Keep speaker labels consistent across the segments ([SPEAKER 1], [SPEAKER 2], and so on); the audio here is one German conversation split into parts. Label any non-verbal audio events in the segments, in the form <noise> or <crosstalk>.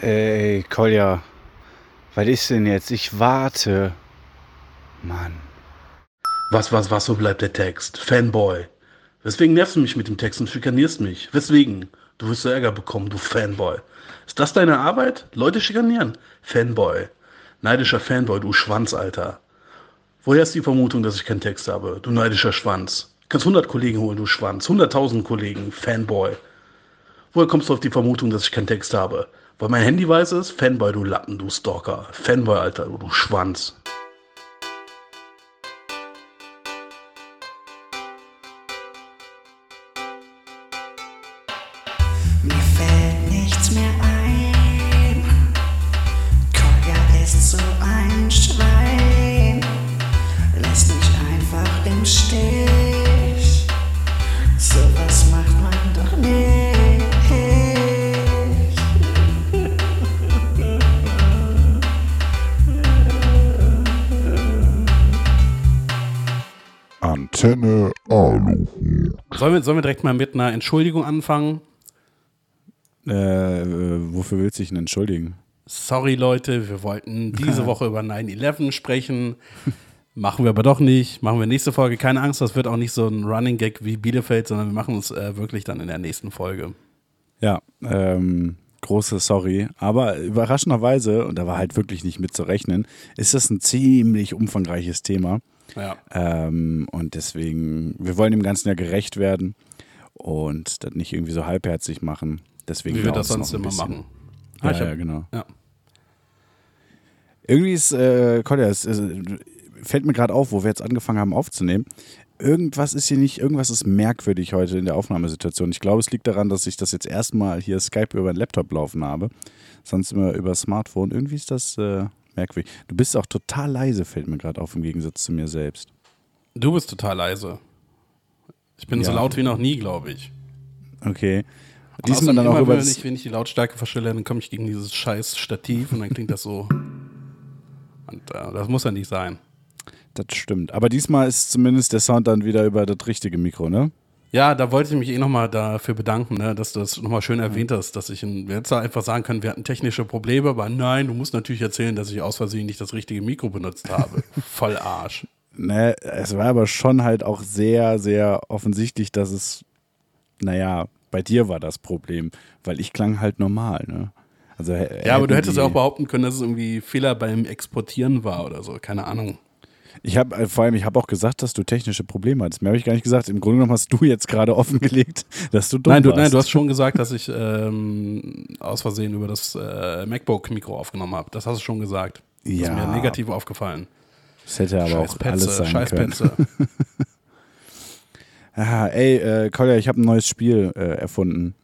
[SPEAKER 1] Ey, Kolja, was ist denn jetzt? Ich warte. Mann.
[SPEAKER 2] Was, was, was, so bleibt der Text? Fanboy. Weswegen nervst du mich mit dem Text und schikanierst mich? Weswegen? Du wirst so Ärger bekommen, du Fanboy. Ist das deine Arbeit? Leute schikanieren? Fanboy. Neidischer Fanboy, du Schwanz, Alter. Woher ist die Vermutung, dass ich keinen Text habe? Du neidischer Schwanz. Kannst 100 Kollegen holen, du Schwanz. 100.000 Kollegen, Fanboy. Woher kommst du auf die Vermutung, dass ich keinen Text habe? Weil mein Handy weiß es? Fanboy, du Lappen, du Stalker. Fanboy, Alter, du, du Schwanz.
[SPEAKER 3] Sollen wir, sollen wir direkt mal mit einer Entschuldigung anfangen?
[SPEAKER 1] Äh, äh, wofür willst du dich denn entschuldigen?
[SPEAKER 3] Sorry, Leute, wir wollten diese <laughs> Woche über 9-11 sprechen. Machen wir aber doch nicht. Machen wir nächste Folge. Keine Angst, das wird auch nicht so ein Running Gag wie Bielefeld, sondern wir machen es äh, wirklich dann in der nächsten Folge.
[SPEAKER 1] Ja, ähm, große Sorry. Aber überraschenderweise, und da war halt wirklich nicht mit zu rechnen, ist das ein ziemlich umfangreiches Thema.
[SPEAKER 3] Ja.
[SPEAKER 1] Ähm, und deswegen, wir wollen dem Ganzen ja gerecht werden und das nicht irgendwie so halbherzig machen. Deswegen
[SPEAKER 3] Wie wir das sonst immer machen. Ah,
[SPEAKER 1] Ja,
[SPEAKER 3] hab-
[SPEAKER 1] ja, genau.
[SPEAKER 3] Ja.
[SPEAKER 1] Irgendwie ist, äh, Kolja, es, es fällt mir gerade auf, wo wir jetzt angefangen haben aufzunehmen. Irgendwas ist hier nicht, irgendwas ist merkwürdig heute in der Aufnahmesituation. Ich glaube, es liegt daran, dass ich das jetzt erstmal hier Skype über den Laptop laufen habe. Sonst immer über Smartphone. Irgendwie ist das äh, merkwürdig. Du bist auch total leise, fällt mir gerade auf, im Gegensatz zu mir selbst.
[SPEAKER 3] Du bist total leise. Ich bin so
[SPEAKER 1] Ja.
[SPEAKER 3] laut wie noch nie, glaube ich.
[SPEAKER 1] Okay. Diesmal dann auch über
[SPEAKER 3] wenn ich, wenn ich die Lautstärke verstelle, dann komme ich gegen dieses scheiß Stativ und dann klingt das so. Und äh, das muss ja nicht sein.
[SPEAKER 1] Das stimmt. Aber diesmal ist zumindest der Sound dann wieder über das richtige Mikro, ne?
[SPEAKER 3] Ja, da wollte ich mich eh nochmal dafür bedanken, ne, dass du das nochmal schön erwähnt hast, dass ich in, hätten einfach sagen können, wir hatten technische Probleme, aber nein, du musst natürlich erzählen, dass ich aus Versehen nicht das richtige Mikro benutzt habe. <laughs> Voll Arsch.
[SPEAKER 1] Ne, es war aber schon halt auch sehr, sehr offensichtlich, dass es, naja, bei dir war das Problem, weil ich klang halt normal, ne? Also,
[SPEAKER 3] Ja, aber du hättest ja auch behaupten können, dass es irgendwie Fehler beim Exportieren war oder so. Keine Ahnung.
[SPEAKER 1] Ich habe äh, vor allem, ich habe auch gesagt, dass du technische Probleme hattest. Mehr habe ich gar nicht gesagt. Im Grunde genommen hast du jetzt gerade <laughs> offengelegt, dass du dumm
[SPEAKER 3] Nein du,
[SPEAKER 1] warst.
[SPEAKER 3] nein, du hast schon gesagt, dass ich ähm, aus Versehen über das äh, MacBook-Mikro aufgenommen habe. Das hast du schon gesagt. Das
[SPEAKER 1] Ja.
[SPEAKER 3] ist mir negativ aufgefallen.
[SPEAKER 1] Das hätte aber auch alles sein
[SPEAKER 3] scheiß
[SPEAKER 1] können. <laughs> Ah, ey, äh, Kolja, ich habe ein neues Spiel äh, erfunden.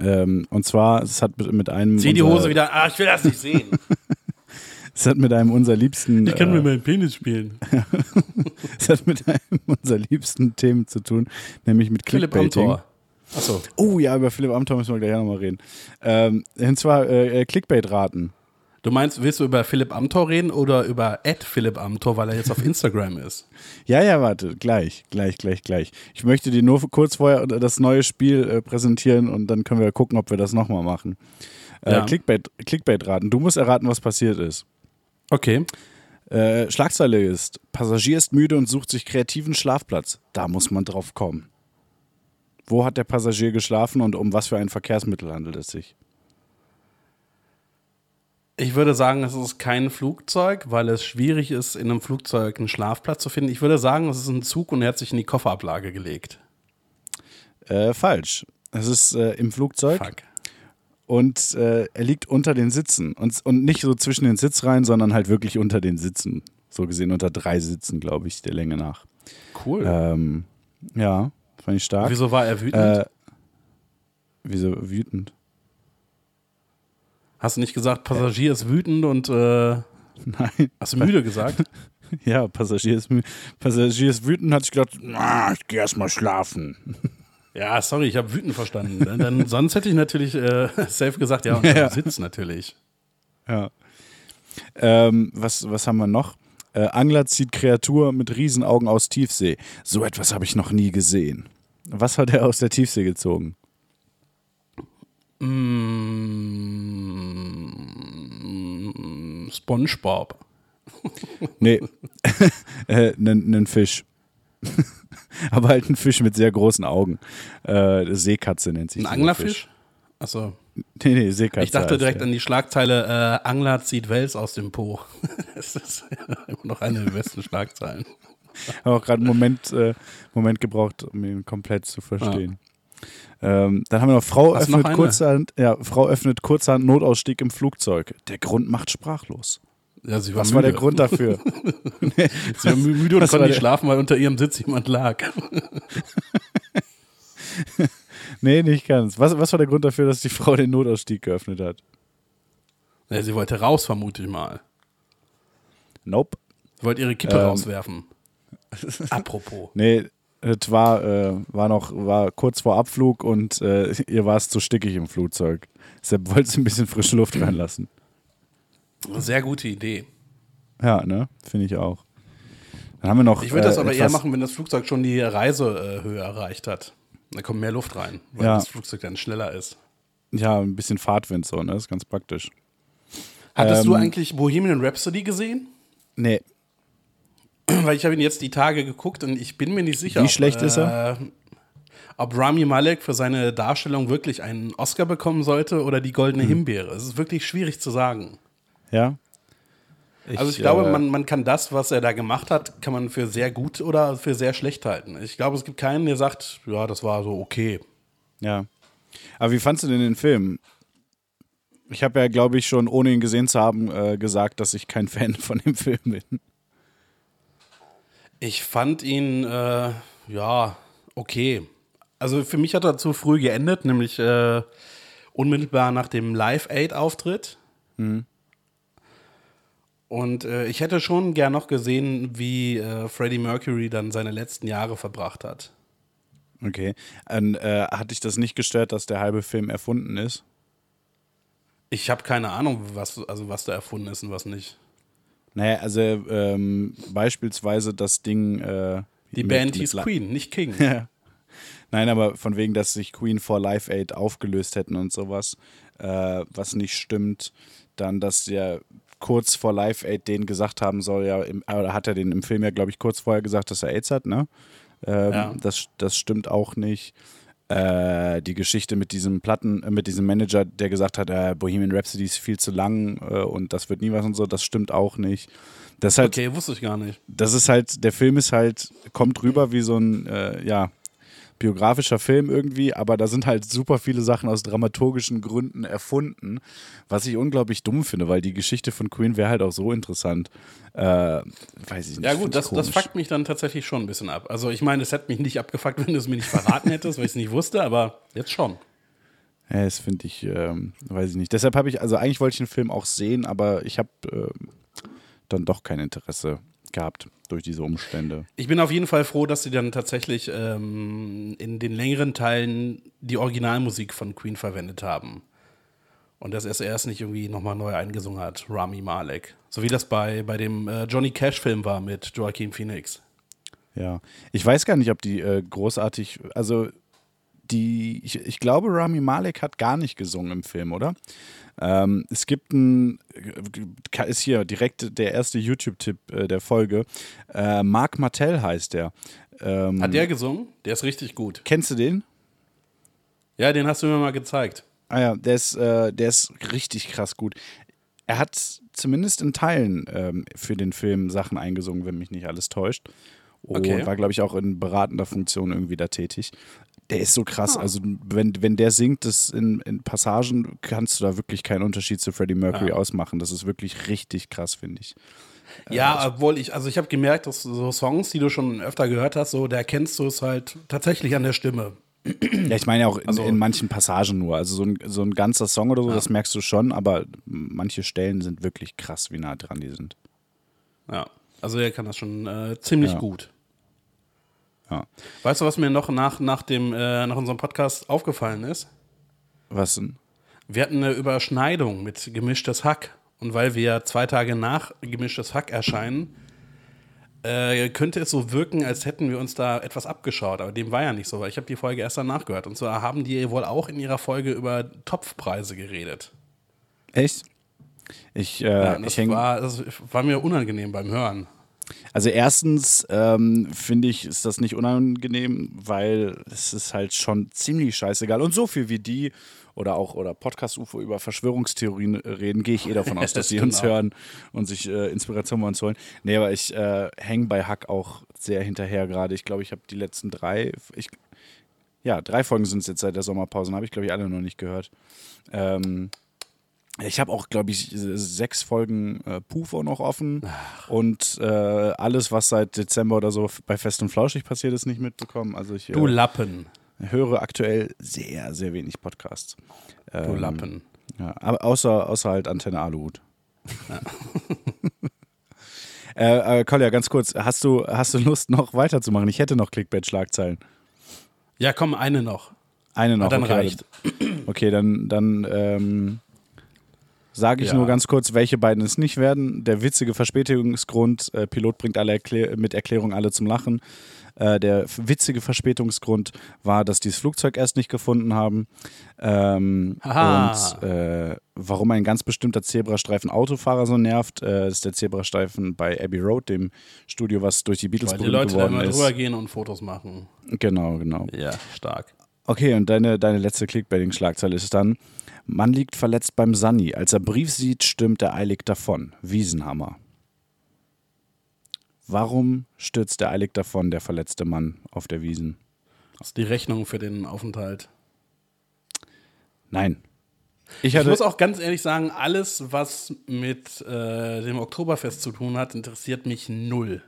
[SPEAKER 1] Ähm, und zwar, es hat mit, einem.
[SPEAKER 3] Zieh die Hose wieder. Ah, ich will das nicht sehen. <laughs>
[SPEAKER 1] Es hat mit einem unserer liebsten.
[SPEAKER 3] Ich kann
[SPEAKER 1] äh,
[SPEAKER 3] mit meinem Penis spielen. <laughs>
[SPEAKER 1] Es hat mit einem unserer liebsten Themen zu tun, nämlich mit
[SPEAKER 3] Philipp
[SPEAKER 1] Clickbaiting.
[SPEAKER 3] Amthor. Achso.
[SPEAKER 1] Oh ja, über Philipp Amthor müssen wir gleich nochmal reden. Ähm, und zwar äh, äh, Clickbait-Raten.
[SPEAKER 3] Du meinst, willst du über Philipp Amthor reden oder über Ed Philipp Amthor, weil er jetzt auf Instagram ist? <laughs>
[SPEAKER 1] Ja, ja, warte, gleich, gleich, gleich, gleich. Ich möchte dir nur kurz vorher das neue Spiel äh, präsentieren und dann können wir gucken, ob wir das nochmal machen. Äh,
[SPEAKER 3] Ja.
[SPEAKER 1] Clickbait, Clickbait-Raten. Du musst erraten, was passiert ist.
[SPEAKER 3] Okay.
[SPEAKER 1] Äh, Schlagzeile ist: Passagier ist müde und sucht sich kreativen Schlafplatz. Da muss man drauf kommen. Wo hat der Passagier geschlafen und um was für ein Verkehrsmittel handelt es sich?
[SPEAKER 3] Ich würde sagen, es ist kein Flugzeug, weil es schwierig ist, in einem Flugzeug einen Schlafplatz zu finden. Ich würde sagen, es ist ein Zug und er hat sich in die Kofferablage gelegt.
[SPEAKER 1] Äh, falsch. Es ist äh, im Flugzeug
[SPEAKER 3] Fuck.
[SPEAKER 1] Und äh, er liegt unter den Sitzen. Und, und nicht so zwischen den Sitzreihen, sondern halt wirklich unter den Sitzen. So gesehen unter drei Sitzen, glaube ich, der Länge nach.
[SPEAKER 3] Cool.
[SPEAKER 1] Ähm, ja, fand ich stark.
[SPEAKER 3] Wieso war er wütend?
[SPEAKER 1] Äh, wieso wütend?
[SPEAKER 3] Hast du nicht gesagt, Passagier ist wütend und äh, <laughs>
[SPEAKER 1] Nein.
[SPEAKER 3] hast du müde gesagt? <laughs>
[SPEAKER 1] Ja, Passagier ist, Passagier ist wütend, hat sich gedacht, ich gehe erstmal schlafen. <laughs>
[SPEAKER 3] Ja, sorry, ich habe wütend verstanden. Dann, dann, <laughs> sonst hätte ich natürlich äh, <laughs> safe gesagt, ja, und
[SPEAKER 1] Ja.
[SPEAKER 3] Sitz natürlich.
[SPEAKER 1] Ja. Ähm, was, was haben wir noch? Äh, Angler zieht Kreatur mit Riesenaugen aus Tiefsee. So etwas habe ich noch nie gesehen. Was hat er aus der Tiefsee gezogen?
[SPEAKER 3] Mm, SpongeBob.
[SPEAKER 1] Nee, <laughs> äh, einen Fisch. <laughs> Aber halt ein Fisch mit sehr großen Augen. Äh, Seekatze nennt sich
[SPEAKER 3] Ein Anglerfisch? Achso.
[SPEAKER 1] Nee, nee, Seekatze.
[SPEAKER 3] Ich dachte direkt
[SPEAKER 1] der.
[SPEAKER 3] an die Schlagzeile, äh, Angler zieht Wels aus dem Po. <laughs> das ist immer noch eine der besten Schlagzeilen.
[SPEAKER 1] habe auch gerade einen Moment, äh, Moment gebraucht, um ihn komplett zu verstehen. Ähm, dann haben wir noch Frau
[SPEAKER 3] Hast noch
[SPEAKER 1] öffnet
[SPEAKER 3] eine?
[SPEAKER 1] kurzerhand, ja, Frau öffnet kurzerhand Notausstieg im Flugzeug. Der Grund macht sprachlos.
[SPEAKER 3] Ja, sie war
[SPEAKER 1] Was
[SPEAKER 3] müde.
[SPEAKER 1] war der Grund dafür? <laughs>
[SPEAKER 3] Sie war mü- müde und
[SPEAKER 1] Was
[SPEAKER 3] konnte nicht schlafen, weil unter ihrem Sitz jemand lag. <laughs>
[SPEAKER 1] nee, nicht ganz. Was, was war der Grund dafür, dass die Frau den Notausstieg geöffnet hat?
[SPEAKER 3] Ja, sie wollte raus, vermute ich mal.
[SPEAKER 1] Nope.
[SPEAKER 3] Sie wollte ihre Kippe
[SPEAKER 1] Ähm.
[SPEAKER 3] rauswerfen. <laughs> Apropos.
[SPEAKER 1] Nee, es war, äh, war noch war kurz vor Abflug und äh, ihr war es zu stickig im Flugzeug. Deshalb wollte sie ein bisschen frische Luft reinlassen.
[SPEAKER 3] Sehr gute Idee.
[SPEAKER 1] Ja, ne? Finde ich auch. Dann haben wir noch.
[SPEAKER 3] Ich würde das
[SPEAKER 1] äh,
[SPEAKER 3] aber eher machen, wenn das Flugzeug schon die Reisehöhe erreicht hat. Da kommt mehr Luft rein, weil
[SPEAKER 1] Ja.
[SPEAKER 3] das Flugzeug dann schneller ist.
[SPEAKER 1] Ja, ein bisschen Fahrtwind so, ne? Das ist ganz praktisch.
[SPEAKER 3] Hattest du
[SPEAKER 1] Ähm,
[SPEAKER 3] eigentlich Bohemian Rhapsody gesehen?
[SPEAKER 1] Nee, <clears throat>
[SPEAKER 3] Weil ich habe ihn jetzt die Tage geguckt und ich bin mir nicht sicher.
[SPEAKER 1] Wie
[SPEAKER 3] ob,
[SPEAKER 1] schlecht ist er?
[SPEAKER 3] äh, Ob Rami Malek für seine Darstellung wirklich einen Oscar bekommen sollte oder die
[SPEAKER 1] Hm.
[SPEAKER 3] Goldene Himbeere. Es ist wirklich schwierig zu sagen.
[SPEAKER 1] Ja.
[SPEAKER 3] also ich glaube,
[SPEAKER 1] äh,
[SPEAKER 3] man, man kann das, was er da gemacht hat, kann man für sehr gut oder für sehr schlecht halten. Ich glaube, es gibt keinen, der sagt, ja, das war so okay.
[SPEAKER 1] Ja. Aber wie fandst du denn den Film? Ich habe ja, glaube ich, schon ohne ihn gesehen zu haben, äh, gesagt, dass ich kein <laughs> Fan von dem Film bin.
[SPEAKER 3] Ich fand ihn, äh, ja, okay. Also für mich hat er zu früh geendet, nämlich äh, unmittelbar nach dem Live-Aid-Auftritt. Und äh, ich hätte schon gern noch gesehen, wie äh, Freddie Mercury dann seine letzten Jahre verbracht hat.
[SPEAKER 1] Okay. Und, äh, hat dich das nicht gestört, dass der halbe Film erfunden ist?
[SPEAKER 3] Ich habe keine Ahnung, was, also was da erfunden ist und was nicht.
[SPEAKER 1] Naja, also ähm, beispielsweise das Ding. Äh,
[SPEAKER 3] Die
[SPEAKER 1] mit-
[SPEAKER 3] Band hieß Queen, nicht King. <laughs>
[SPEAKER 1] Nein, aber von wegen, dass sich Queen vor Live Aid aufgelöst hätten und sowas, äh, was nicht stimmt. Dann, dass der kurz vor Live Aid denen gesagt haben soll, ja, im, oder hat er den im Film ja, glaube ich, kurz vorher gesagt, dass er AIDS hat, ne? Ähm,
[SPEAKER 3] Ja.
[SPEAKER 1] das, das stimmt auch nicht. Äh, die Geschichte mit diesem Platten, äh, mit diesem Manager, der gesagt hat, äh, Bohemian Rhapsody ist viel zu lang äh, und das wird nie was und so, das stimmt auch nicht. Das halt,
[SPEAKER 3] Okay, wusste ich gar nicht.
[SPEAKER 1] das ist halt, der Film ist halt, kommt rüber wie so ein, äh, ja, biografischer Film irgendwie, aber da sind halt super viele Sachen aus dramaturgischen Gründen erfunden, was ich unglaublich dumm finde, weil die Geschichte von Queen wäre halt auch so interessant. Äh, weiß ich nicht.
[SPEAKER 3] Ja gut, das, das fuckt mich dann tatsächlich schon ein bisschen ab. Also ich meine, es hätte mich nicht abgefuckt, <laughs> wenn du es mir nicht verraten hättest, weil ich es nicht wusste, aber jetzt schon.
[SPEAKER 1] Ja, das finde ich, ähm, weiß ich nicht. Deshalb habe ich, also eigentlich wollte ich den Film auch sehen, aber ich habe ähm, dann doch kein Interesse gehabt durch diese Umstände.
[SPEAKER 3] Ich bin auf jeden Fall froh, dass sie dann tatsächlich ähm, in den längeren Teilen die Originalmusik von Queen verwendet haben. Und dass er es erst nicht irgendwie nochmal neu eingesungen hat, Rami Malek. So wie das bei, bei dem äh, Johnny Cash-Film war mit Joaquin Phoenix.
[SPEAKER 1] Ja, ich weiß gar nicht, ob die äh, großartig, also die, ich, ich glaube, Rami Malek hat gar nicht gesungen im Film, oder? Ähm, es gibt ein, äh, ist hier direkt der erste YouTube-Tipp äh, der Folge. Äh, Marc Martell heißt der. Ähm,
[SPEAKER 3] Hat der gesungen? Der ist richtig gut.
[SPEAKER 1] kennst du den?
[SPEAKER 3] Ja, den hast du mir mal gezeigt.
[SPEAKER 1] Ah ja, der ist, äh, der ist richtig krass gut. Er hat zumindest in Teilen ähm, für den Film Sachen eingesungen, wenn mich nicht alles täuscht. Und
[SPEAKER 3] Okay.
[SPEAKER 1] war, glaube ich, auch in beratender Funktion irgendwie da tätig. Der ist so krass. Also, wenn, wenn der singt, das in, in Passagen, kannst du da wirklich keinen Unterschied zu Freddie Mercury
[SPEAKER 3] Ja.
[SPEAKER 1] ausmachen. Das ist wirklich richtig krass, finde ich.
[SPEAKER 3] Ja, obwohl ich, also ich habe gemerkt, dass so Songs, die du schon öfter gehört hast, so, da erkennst du es halt tatsächlich an der Stimme.
[SPEAKER 1] Ja, ich meine ja auch in,
[SPEAKER 3] Also-
[SPEAKER 1] in manchen Passagen nur. Also so ein, so ein ganzer Song oder so, das merkst du schon, aber manche Stellen sind wirklich krass, wie nah dran die sind.
[SPEAKER 3] Ja, also er kann das schon äh, ziemlich
[SPEAKER 1] Ja.
[SPEAKER 3] gut.
[SPEAKER 1] Ja.
[SPEAKER 3] Weißt du, was mir noch nach, nach, dem, äh, nach unserem Podcast aufgefallen ist?
[SPEAKER 1] Was denn?
[SPEAKER 3] Wir hatten eine Überschneidung mit Gemischtes Hack. Und weil wir zwei Tage nach Gemischtes Hack erscheinen, äh, könnte es so wirken, als hätten wir uns da etwas abgeschaut. Aber dem war ja nicht so, weil ich habe die Folge erst danach gehört. Und zwar haben die wohl auch in ihrer Folge über Topfpreise geredet.
[SPEAKER 1] Echt? Ich, äh,
[SPEAKER 3] Ja,
[SPEAKER 1] ich
[SPEAKER 3] das,
[SPEAKER 1] häng,
[SPEAKER 3] war, das war mir unangenehm beim Hören.
[SPEAKER 1] Also erstens ähm, finde ich, ist das nicht unangenehm, weil es ist halt schon ziemlich scheißegal. Und so viel wie die oder auch oder Podcast UFO über Verschwörungstheorien reden, gehe ich eh davon aus, <laughs> dass sie uns
[SPEAKER 3] Genau.
[SPEAKER 1] hören und sich äh, Inspiration bei uns holen. Nee, aber ich äh, hänge bei Hack auch sehr hinterher gerade. Ich glaube, ich habe die letzten drei, ich, ja, drei Folgen sind es jetzt seit der Sommerpause, habe ich glaube ich alle noch nicht gehört. Ähm, ich habe auch, glaube ich, sechs Folgen äh, Pufo noch offen und äh, alles, was seit Dezember oder so bei Fest und Flauschig passiert ist, nicht mitbekommen. Also ich
[SPEAKER 3] Du
[SPEAKER 1] äh,
[SPEAKER 3] Lappen.
[SPEAKER 1] höre aktuell sehr, sehr wenig Podcasts.
[SPEAKER 3] Du
[SPEAKER 1] Ähm,
[SPEAKER 3] Lappen.
[SPEAKER 1] Ja, aber außer, außer halt Antenne Aluhut. <laughs> äh, äh, Kolja, ganz kurz, hast du, hast du Lust noch weiterzumachen? Ich hätte noch Clickbait-Schlagzeilen.
[SPEAKER 3] Ja, komm, eine noch.
[SPEAKER 1] Eine noch.
[SPEAKER 3] Ah, dann
[SPEAKER 1] okay,
[SPEAKER 3] reicht. <clears throat>
[SPEAKER 1] Okay, dann, dann ähm, sage ich
[SPEAKER 3] Ja.
[SPEAKER 1] nur ganz kurz, welche beiden es nicht werden. Der witzige Verspätungsgrund, äh, Pilot bringt alle Erklär mit Erklärung alle zum Lachen. Äh, der witzige Verspätungsgrund war, dass die das Flugzeug erst nicht gefunden haben. Ähm, und äh, warum ein ganz bestimmter Zebrastreifen Autofahrer so nervt, äh, ist der Zebrastreifen bei Abbey Road, dem Studio, was durch die Beatles
[SPEAKER 3] Weil die Leute da
[SPEAKER 1] geworden
[SPEAKER 3] immer
[SPEAKER 1] ist.
[SPEAKER 3] drüber gehen und Fotos machen.
[SPEAKER 1] Genau, genau.
[SPEAKER 3] Ja, stark.
[SPEAKER 1] Okay, und deine, deine letzte Clickbaiting-Schlagzeile ist dann: Mann liegt verletzt beim Sunny. Als er Brief sieht, stürmt er eilig davon. Wiesenhammer. Warum stürzt er eilig davon, der verletzte Mann auf der Wiesen?
[SPEAKER 3] Das ist die Rechnung für den Aufenthalt.
[SPEAKER 1] Nein. Ich
[SPEAKER 3] Ich muss auch ganz ehrlich sagen, alles, was mit äh, dem Oktoberfest zu tun hat, interessiert mich null.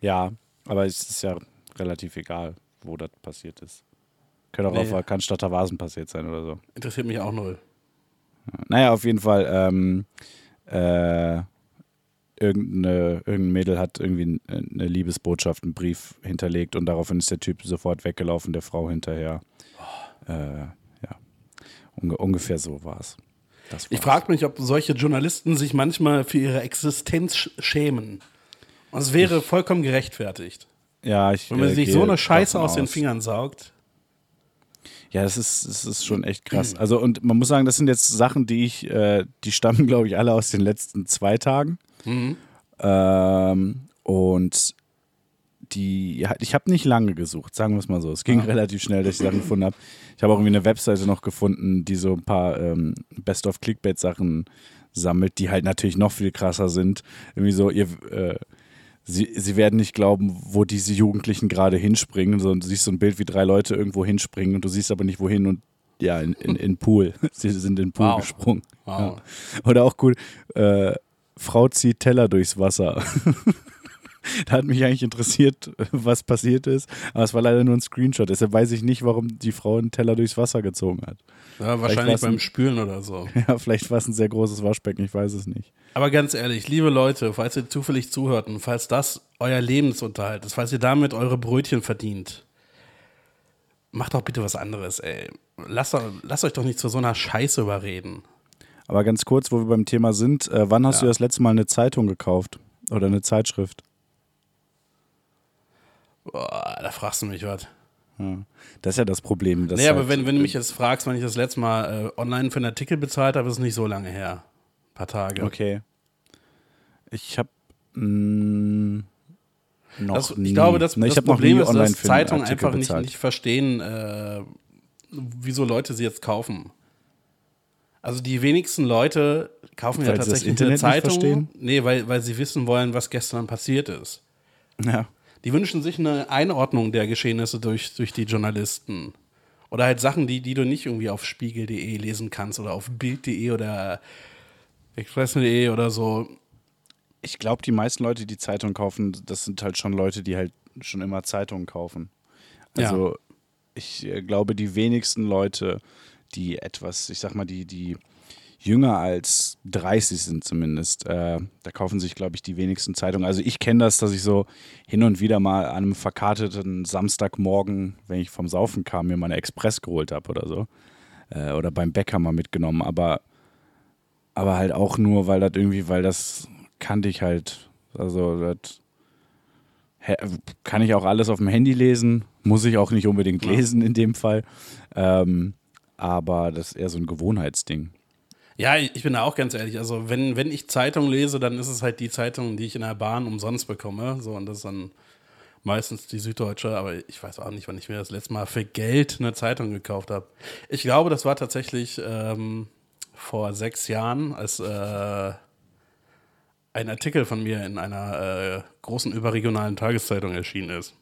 [SPEAKER 1] ja, aber es ist ja relativ egal, wo das passiert ist. Könnte auch
[SPEAKER 3] Nee.
[SPEAKER 1] auf der Cannstatter Vasen passiert sein oder so.
[SPEAKER 3] Interessiert mich auch null.
[SPEAKER 1] Naja, auf jeden Fall. Ähm, äh, irgendeine, irgendein Mädel hat irgendwie eine Liebesbotschaft, einen Brief hinterlegt und daraufhin ist der Typ sofort weggelaufen, der Frau hinterher. Äh, ja, Unge ungefähr so war es.
[SPEAKER 3] Ich frage mich, ob solche Journalisten sich manchmal für ihre Existenz sch schämen. Und es wäre vollkommen gerechtfertigt.
[SPEAKER 1] ja, ich,
[SPEAKER 3] Wenn man
[SPEAKER 1] äh,
[SPEAKER 3] sich so eine Scheiße
[SPEAKER 1] davon
[SPEAKER 3] aus den
[SPEAKER 1] aus.
[SPEAKER 3] Fingern saugt.
[SPEAKER 1] Ja, das ist, das ist schon echt krass. Also, und man muss sagen, das sind jetzt Sachen, die ich, äh, die stammen, <laughs> glaube ich, alle aus den letzten zwei Tagen. Ähm, und die, ja, ich habe nicht lange gesucht, sagen wir es mal so. Es ging relativ schnell, dass ich Sachen gefunden habe. Ich habe auch irgendwie eine Webseite noch gefunden, die so ein paar ähm, Best-of-Clickbait-Sachen sammelt, die halt natürlich noch viel krasser sind. Irgendwie so, ihr, äh, sie, sie werden nicht glauben, wo diese Jugendlichen gerade hinspringen. So, du siehst so ein Bild, wie drei Leute irgendwo hinspringen und du siehst aber nicht wohin und ja, in, in, in Pool. <laughs> Sie sind in Pool
[SPEAKER 3] Wow.
[SPEAKER 1] gesprungen.
[SPEAKER 3] Wow.
[SPEAKER 1] Ja. Oder auch cool, äh, Frau zieht Teller durchs Wasser. <laughs> da hat mich eigentlich interessiert, was passiert ist, aber es war leider nur ein Screenshot. Deshalb weiß ich nicht, warum die Frau einen Teller durchs Wasser gezogen hat.
[SPEAKER 3] Ja, wahrscheinlich
[SPEAKER 1] war's ein-
[SPEAKER 3] beim Spülen oder so. <laughs>
[SPEAKER 1] Ja, vielleicht war es ein sehr großes Waschbecken, ich weiß es nicht.
[SPEAKER 3] Aber ganz ehrlich, liebe Leute, falls ihr zufällig zuhört und falls das euer Lebensunterhalt ist, falls ihr damit eure Brötchen verdient, macht doch bitte was anderes, ey. Lasst, lasst euch doch nicht zu so einer Scheiße überreden.
[SPEAKER 1] Aber ganz kurz, wo wir beim Thema sind, äh, wann hast
[SPEAKER 3] Ja.
[SPEAKER 1] du das letzte Mal eine Zeitung gekauft? Oder eine Zeitschrift?
[SPEAKER 3] Boah, da fragst du mich was.
[SPEAKER 1] Ja. Das ist ja das Problem. dass
[SPEAKER 3] Nee, aber
[SPEAKER 1] halt-
[SPEAKER 3] wenn, wenn du mich jetzt fragst, wann ich das letzte Mal äh, online für einen Artikel bezahlt habe, ist es nicht so lange her. Ein paar Tage.
[SPEAKER 1] Okay. Ich habe noch
[SPEAKER 3] Das, ich
[SPEAKER 1] nie.
[SPEAKER 3] glaube, das,
[SPEAKER 1] Ne, ich
[SPEAKER 3] das Problem ist, dass Zeitungen einfach nicht, nicht verstehen, äh, wieso Leute sie jetzt kaufen. Also die wenigsten Leute kaufen ja
[SPEAKER 1] Weil das
[SPEAKER 3] tatsächlich eine Zeitung. Nee, weil, weil sie wissen wollen, was gestern passiert ist.
[SPEAKER 1] Ja.
[SPEAKER 3] Die wünschen sich eine Einordnung der Geschehnisse durch, durch die Journalisten. Oder halt Sachen, die, die du nicht irgendwie auf spiegel.de lesen kannst oder auf bild.de oder express.de oder so.
[SPEAKER 1] Ich glaube, die meisten Leute, die Zeitung kaufen, das sind halt schon Leute, die halt schon immer Zeitungen kaufen.
[SPEAKER 3] Ja.
[SPEAKER 1] Also ich äh, glaube, die wenigsten Leute, die etwas, ich sag mal, die, die jünger als 30 sind zumindest, äh, da kaufen sich, glaube ich, die wenigsten Zeitungen. Also ich kenne das, dass ich so hin und wieder mal an einem verkarteten Samstagmorgen, wenn ich vom Saufen kam, mir mal eine Express geholt habe oder so. Äh, oder beim Bäcker mal mitgenommen. Aber aber halt auch nur, weil das irgendwie, weil das kannte ich halt. Also das kann ich auch alles auf dem Handy lesen, muss ich auch nicht unbedingt lesen in dem Fall. Ähm, aber das ist eher so ein Gewohnheitsding.
[SPEAKER 3] Ja, ich bin da auch ganz ehrlich. Also, wenn, wenn ich Zeitung lese, dann ist es halt die Zeitung, die ich in der Bahn umsonst bekomme. So, und das ist dann meistens die Süddeutsche, aber ich weiß auch nicht, wann ich mir das letzte Mal für Geld eine Zeitung gekauft habe. Ich glaube, das war tatsächlich ähm, vor sechs Jahren, als äh, ein Artikel von mir in einer äh, großen überregionalen Tageszeitung erschienen ist.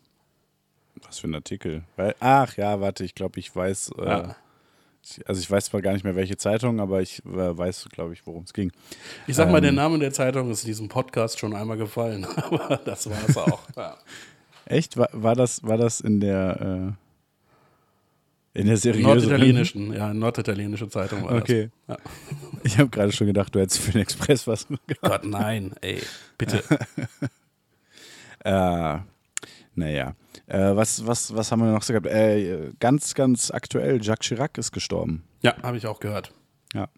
[SPEAKER 1] Was für ein Artikel? Weil, ach ja, warte, ich glaube, ich weiß. Äh,
[SPEAKER 3] Ja.
[SPEAKER 1] Also ich weiß zwar gar nicht mehr welche Zeitung, aber ich äh, weiß, glaube ich, worum es ging.
[SPEAKER 3] Ich sag mal, der
[SPEAKER 1] Ähm.
[SPEAKER 3] Name der Zeitung ist in diesem Podcast schon einmal gefallen, <laughs> aber das war es auch. <laughs> Ja.
[SPEAKER 1] Echt? War, war das, war das in der äh, in der seriösen
[SPEAKER 3] Norditalienischen, ja, norditalienische Zeitung war
[SPEAKER 1] Okay.
[SPEAKER 3] das. Ja. <laughs>
[SPEAKER 1] Ich habe gerade schon gedacht, du hättest für den Express was gemacht.
[SPEAKER 3] Gott, nein, ey, bitte.
[SPEAKER 1] Äh, naja. Äh, was, was, was haben wir noch so gehabt? Äh, ganz, ganz aktuell, Jacques Chirac ist gestorben.
[SPEAKER 3] Ja, habe ich auch gehört.
[SPEAKER 1] Ja.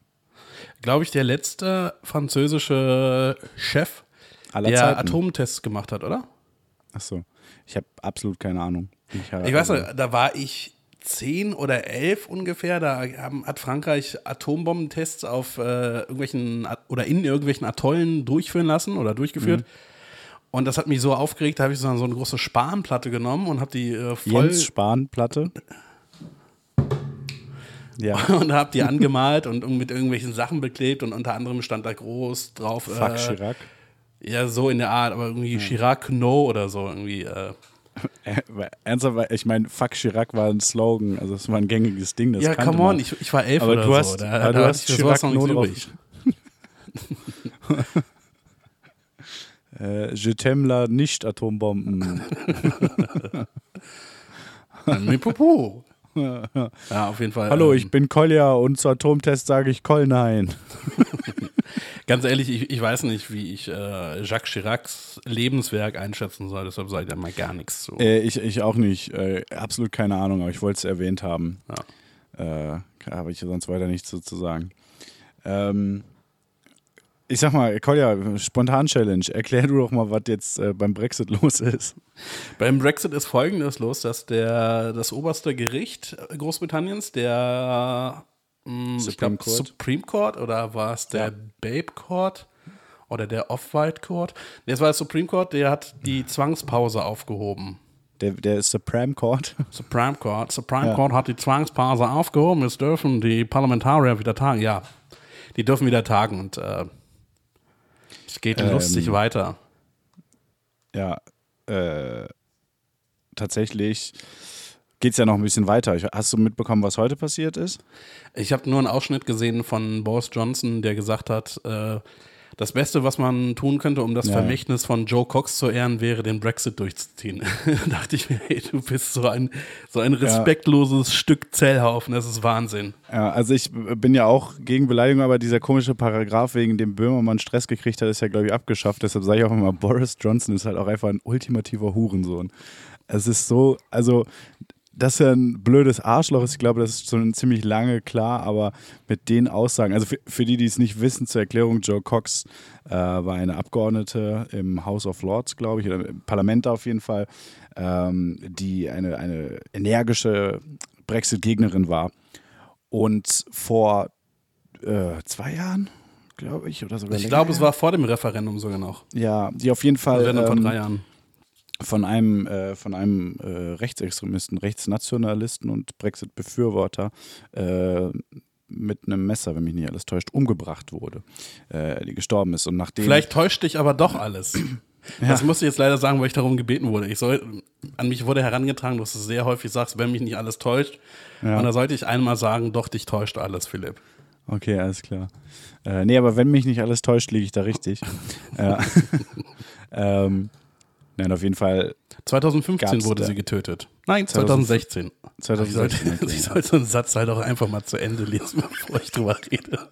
[SPEAKER 3] Glaube ich, der letzte französische Chef,
[SPEAKER 1] Aller
[SPEAKER 3] der
[SPEAKER 1] Zeiten.
[SPEAKER 3] Atomtests gemacht hat, oder?
[SPEAKER 1] Achso. Ich habe absolut keine Ahnung. Ich, hab-
[SPEAKER 3] Ich weiß
[SPEAKER 1] also-
[SPEAKER 3] nicht, da war ich zehn oder elf ungefähr. Da haben, hat Frankreich Atombombentests auf äh, irgendwelchen oder in irgendwelchen Atollen durchführen lassen oder durchgeführt.
[SPEAKER 1] Mhm.
[SPEAKER 3] Und das hat mich so aufgeregt, da habe ich so, so eine große Spanplatte genommen und habe die äh, voll
[SPEAKER 1] Jens Spahn-Platte. Ja. <laughs>
[SPEAKER 3] und habe die angemalt und mit irgendwelchen Sachen beklebt und unter anderem stand da groß drauf.
[SPEAKER 1] Fuck
[SPEAKER 3] äh,
[SPEAKER 1] Chirac.
[SPEAKER 3] Ja, so in der Art, aber irgendwie Chirac No oder so irgendwie. Äh. <laughs>
[SPEAKER 1] Ernsthaft, ich meine, Fuck Chirac war ein Slogan, also es war ein gängiges Ding. Das
[SPEAKER 3] Ja, come on, ich, ich war elf
[SPEAKER 1] Aber
[SPEAKER 3] oder
[SPEAKER 1] du hast-
[SPEAKER 3] so. Da,
[SPEAKER 1] aber du hast Chirac
[SPEAKER 3] noch nichts
[SPEAKER 1] nur drauf.
[SPEAKER 3] übrig. <laughs>
[SPEAKER 1] Äh, Je t'aime la Nicht-Atombomben.
[SPEAKER 3] Nee, <laughs> Popo. Ja, auf jeden Fall.
[SPEAKER 1] Hallo,
[SPEAKER 3] ähm,
[SPEAKER 1] ich bin Kolja und zu Atomtest sage ich Kolnein. <laughs>
[SPEAKER 3] Ganz ehrlich, ich, ich weiß nicht, wie ich äh, Jacques Chiracs Lebenswerk einschätzen soll, deshalb sage ich da mal gar nichts zu.
[SPEAKER 1] Äh, ich, ich auch nicht. Äh, absolut keine Ahnung, aber ich wollte es erwähnt haben. Äh, Habe ich sonst weiter nichts zu, zu sagen. Ähm, ich sag mal, Kolja, Spontan-Challenge. Erklär du doch mal, was jetzt äh, beim Brexit <laughs> los ist.
[SPEAKER 3] Beim Brexit ist folgendes los, dass der, das oberste Gericht Großbritanniens, der mh, ich
[SPEAKER 1] Supreme
[SPEAKER 3] glaub,
[SPEAKER 1] Court.
[SPEAKER 3] Supreme Court oder war es der
[SPEAKER 1] Ja.
[SPEAKER 3] Babe Court oder der Off-White Court? Nee, es war der Supreme Court, der hat die Zwangspause aufgehoben.
[SPEAKER 1] Der, der Supreme Court. <laughs>
[SPEAKER 3] Supreme Court. Supreme
[SPEAKER 1] Ja.
[SPEAKER 3] Court hat die Zwangspause aufgehoben. Es dürfen die Parlamentarier wieder tagen. Ja, die dürfen wieder tagen und äh, es geht
[SPEAKER 1] Ähm,
[SPEAKER 3] lustig weiter.
[SPEAKER 1] Ja, äh, tatsächlich geht es ja noch ein bisschen weiter. Hast du mitbekommen, was heute passiert ist?
[SPEAKER 3] Ich habe nur einen Ausschnitt gesehen von Boris Johnson, der gesagt hat, äh, das Beste, was man tun könnte, um das
[SPEAKER 1] Ja.
[SPEAKER 3] Vermächtnis von Joe Cox zu ehren, wäre, den Brexit durchzuziehen. <laughs> da dachte ich mir, hey, du bist so ein, so ein respektloses Stück Zellhaufen, das ist Wahnsinn.
[SPEAKER 1] Ja, also ich bin ja auch gegen Beleidigung, aber dieser komische Paragraph, wegen dem Böhmermann Stress gekriegt hat, ist ja, glaube ich, abgeschafft. Deshalb sage ich auch immer, Boris Johnson ist halt auch einfach ein ultimativer Hurensohn. Es ist so, also, dass er ein blödes Arschloch ist, ich glaube, das ist schon ziemlich lange klar, aber mit den Aussagen, also für, für die, die es nicht wissen, zur Erklärung, Joe Cox äh, war eine Abgeordnete im House of Lords, glaube ich, oder im Parlament auf jeden Fall, ähm, die eine, eine energische Brexit-Gegnerin war. Und vor äh, zwei Jahren, glaube ich, oder sogar
[SPEAKER 3] Ich glaube, es war vor dem Referendum sogar noch.
[SPEAKER 1] Ja, die auf jeden Fall
[SPEAKER 3] Referendum vor
[SPEAKER 1] ähm,
[SPEAKER 3] drei Jahren.
[SPEAKER 1] Von einem, äh, von einem äh, Rechtsextremisten, Rechtsnationalisten und Brexit-Befürworter äh, mit einem Messer, wenn mich nicht alles täuscht, umgebracht wurde, äh, die gestorben ist. Und nachdem
[SPEAKER 3] Vielleicht täuscht dich aber doch alles. <clears throat> Das muss ich jetzt leider sagen, weil ich darum gebeten wurde. Ich soll, an mich wurde herangetragen, dass du sehr häufig sagst, wenn mich nicht alles täuscht.
[SPEAKER 1] Ja.
[SPEAKER 3] Und da sollte ich einmal sagen, doch, dich täuscht alles, Philipp.
[SPEAKER 1] Okay, alles klar. Äh, nee, aber wenn mich nicht alles täuscht, liege ich da richtig. ja. <laughs> <laughs> ähm, nein, auf jeden Fall
[SPEAKER 3] 2015
[SPEAKER 1] Gab's
[SPEAKER 3] wurde sie getötet. Nein, 2016.
[SPEAKER 1] 2016.
[SPEAKER 3] Ich sollte, ich sollte so einen Satz halt auch einfach mal zu Ende lesen, <laughs> bevor ich drüber rede.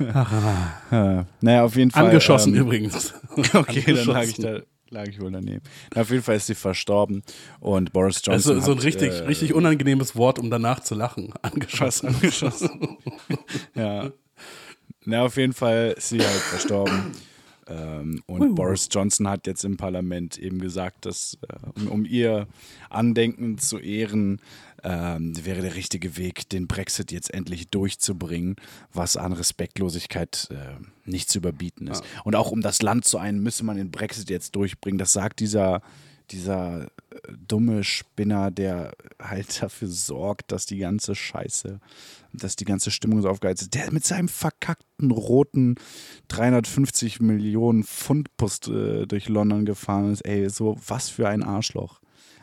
[SPEAKER 1] Äh, <laughs> naja, auf jeden Fall.
[SPEAKER 3] Angeschossen
[SPEAKER 1] ähm,
[SPEAKER 3] übrigens. <laughs>
[SPEAKER 1] Okay, dann lag ich da. Lag ich wohl daneben. Na, auf jeden Fall ist sie verstorben und Boris Johnson.
[SPEAKER 3] Also so ein
[SPEAKER 1] hat,
[SPEAKER 3] richtig,
[SPEAKER 1] äh,
[SPEAKER 3] richtig unangenehmes Wort, um danach zu lachen. Angeschossen.
[SPEAKER 1] angeschossen. ja. Na, auf jeden Fall ist sie halt verstorben. Ähm, und Boris Johnson hat jetzt im Parlament eben gesagt, dass äh, um, um ihr Andenken zu ehren, ähm, wäre der richtige Weg, den Brexit jetzt endlich durchzubringen, was an Respektlosigkeit äh, nicht zu überbieten ist. Und auch um das Land zu einen, müsse man den Brexit jetzt durchbringen. Das sagt dieser, dieser äh, dumme Spinner, der halt dafür sorgt, dass die ganze Scheiße, dass die ganze Stimmung so aufgeheizt ist. Der mit seinem verkackten roten 350 Millionen Pfund Bus äh, durch London gefahren ist. Ey, so was für ein Arschloch.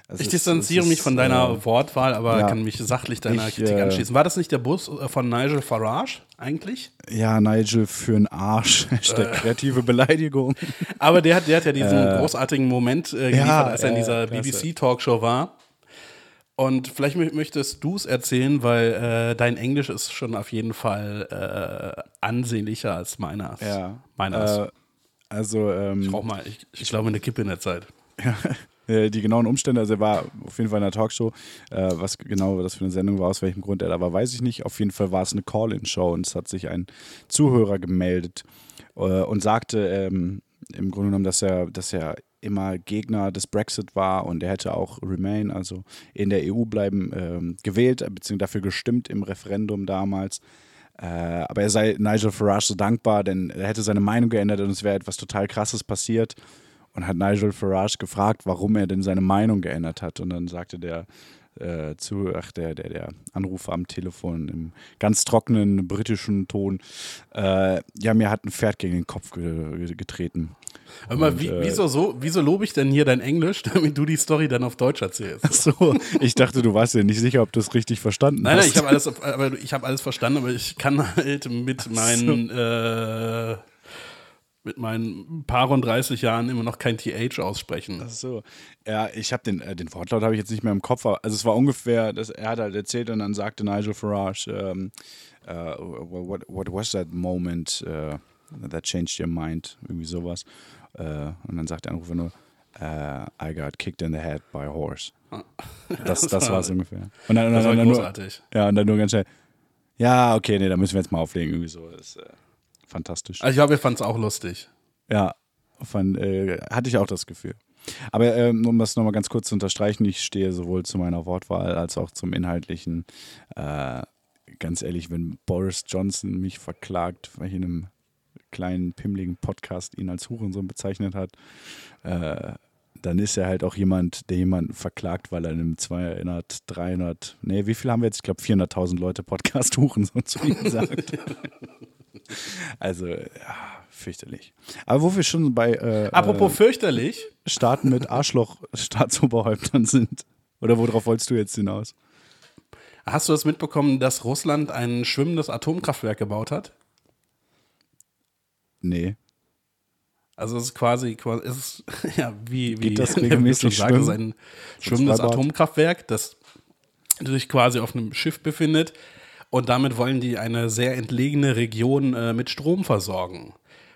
[SPEAKER 1] Also
[SPEAKER 3] Ich distanziere mich von deiner
[SPEAKER 1] äh,
[SPEAKER 3] Wortwahl, aber
[SPEAKER 1] ja.
[SPEAKER 3] kann mich sachlich deiner
[SPEAKER 1] Ich,
[SPEAKER 3] Kritik
[SPEAKER 1] äh,
[SPEAKER 3] anschließen. War das nicht der Bus äh, von Nigel Farage eigentlich?
[SPEAKER 1] Ja, Nigel für einen Arsch. <laughs> Hashtag kreative Beleidigung. <laughs>
[SPEAKER 3] Aber der hat, der hat ja diesen großartigen Moment äh, geliefert,
[SPEAKER 1] ja,
[SPEAKER 3] als er in dieser. BBC-Talkshow war. Und vielleicht mö- möchtest du es erzählen, weil äh, dein Englisch ist schon auf jeden Fall äh, ansehnlicher als meiner.
[SPEAKER 1] Ja.
[SPEAKER 3] Meiner.
[SPEAKER 1] Äh, also, ähm,
[SPEAKER 3] ich mal, ich, ich glaube, eine Kippe in der Zeit. <laughs>
[SPEAKER 1] äh, die genauen Umstände, also er war auf jeden Fall in einer Talkshow. Äh, was genau das für eine Sendung war, aus welchem Grund er da war, weiß ich nicht. Auf jeden Fall war es eine Call-In-Show und es hat sich ein Zuhörer gemeldet äh, und sagte ähm, im Grunde genommen, dass er, dass er immer Gegner des Brexit war und er hätte auch Remain, also in der EU bleiben, ähm, gewählt, beziehungsweise dafür gestimmt im Referendum damals. Äh, aber er sei Nigel Farage so dankbar, denn er hätte seine Meinung geändert und es wäre etwas total Krasses passiert. Und hat Nigel Farage gefragt, warum er denn seine Meinung geändert hat. Und dann sagte der äh, zu, ach, der, der, der Anrufer am Telefon im ganz trockenen britischen Ton, äh, ja, mir hat ein Pferd gegen den Kopf ge getreten.
[SPEAKER 3] Mal,
[SPEAKER 1] Und,
[SPEAKER 3] wie,
[SPEAKER 1] äh,
[SPEAKER 3] wieso, so, wieso lobe ich denn hier dein Englisch, <laughs> damit du die Story dann auf Deutsch erzählst?
[SPEAKER 1] So, ich dachte, du warst ja nicht sicher, ob du es richtig verstanden
[SPEAKER 3] Nein, nein,
[SPEAKER 1] hast.
[SPEAKER 3] ich habe alles, aber ich habe alles verstanden, aber ich kann halt mit meinen äh, mit meinen paar und 30 Jahren immer noch kein TH aussprechen.
[SPEAKER 1] Ach so. Ja, ich habe den, äh, den Wortlaut habe ich jetzt nicht mehr im Kopf. Also es war ungefähr, das, er hat halt erzählt und dann sagte Nigel Farage, ähm, äh, what, what was that moment äh, that changed your mind? Irgendwie sowas. Äh, und dann sagt der Anrufer nur, äh, I got kicked in the head by a horse. Das, <laughs> das war es ungefähr. Und dann,
[SPEAKER 3] Das war
[SPEAKER 1] dann nur,
[SPEAKER 3] großartig.
[SPEAKER 1] ja, und dann nur ganz schnell, ja, okay, nee, da müssen wir jetzt mal auflegen. Irgendwie so. Das ist äh, fantastisch.
[SPEAKER 3] Also ich glaube, ihr fand es auch lustig.
[SPEAKER 1] Ja, fand, äh, hatte ich auch das Gefühl. Aber ähm, um das nochmal ganz kurz zu unterstreichen, ich stehe sowohl zu meiner Wortwahl als auch zum Inhaltlichen. Äh, ganz ehrlich, wenn Boris Johnson mich verklagt, weil ich in einem kleinen, pimmligen Podcast ihn als Hurensohn bezeichnet hat, äh, dann ist er halt auch jemand, der jemanden verklagt, weil er einem 200, 300, nee, wie viel haben wir jetzt? Ich glaube 400.000 Leute Podcast Hurensohn zu ihm sagt. <laughs> also, ja, fürchterlich. Aber wo wir schon bei äh,
[SPEAKER 3] Apropos
[SPEAKER 1] äh,
[SPEAKER 3] fürchterlich,
[SPEAKER 1] Staaten mit Arschloch-Staatsoberhäuptern <laughs> sind. Oder worauf wolltest du jetzt hinaus?
[SPEAKER 3] hast du das mitbekommen, dass Russland ein schwimmendes Atomkraftwerk gebaut hat?
[SPEAKER 1] Nee.
[SPEAKER 3] Also es ist quasi, quasi es ist, <laughs> ja, wie, wie
[SPEAKER 1] Geht das <laughs> regelmäßig
[SPEAKER 3] ist
[SPEAKER 1] schwimmen?
[SPEAKER 3] ein schwimmendes? Atomkraftwerk, das sich quasi auf einem Schiff befindet. Und damit wollen die eine sehr entlegene Region äh, mit Strom versorgen.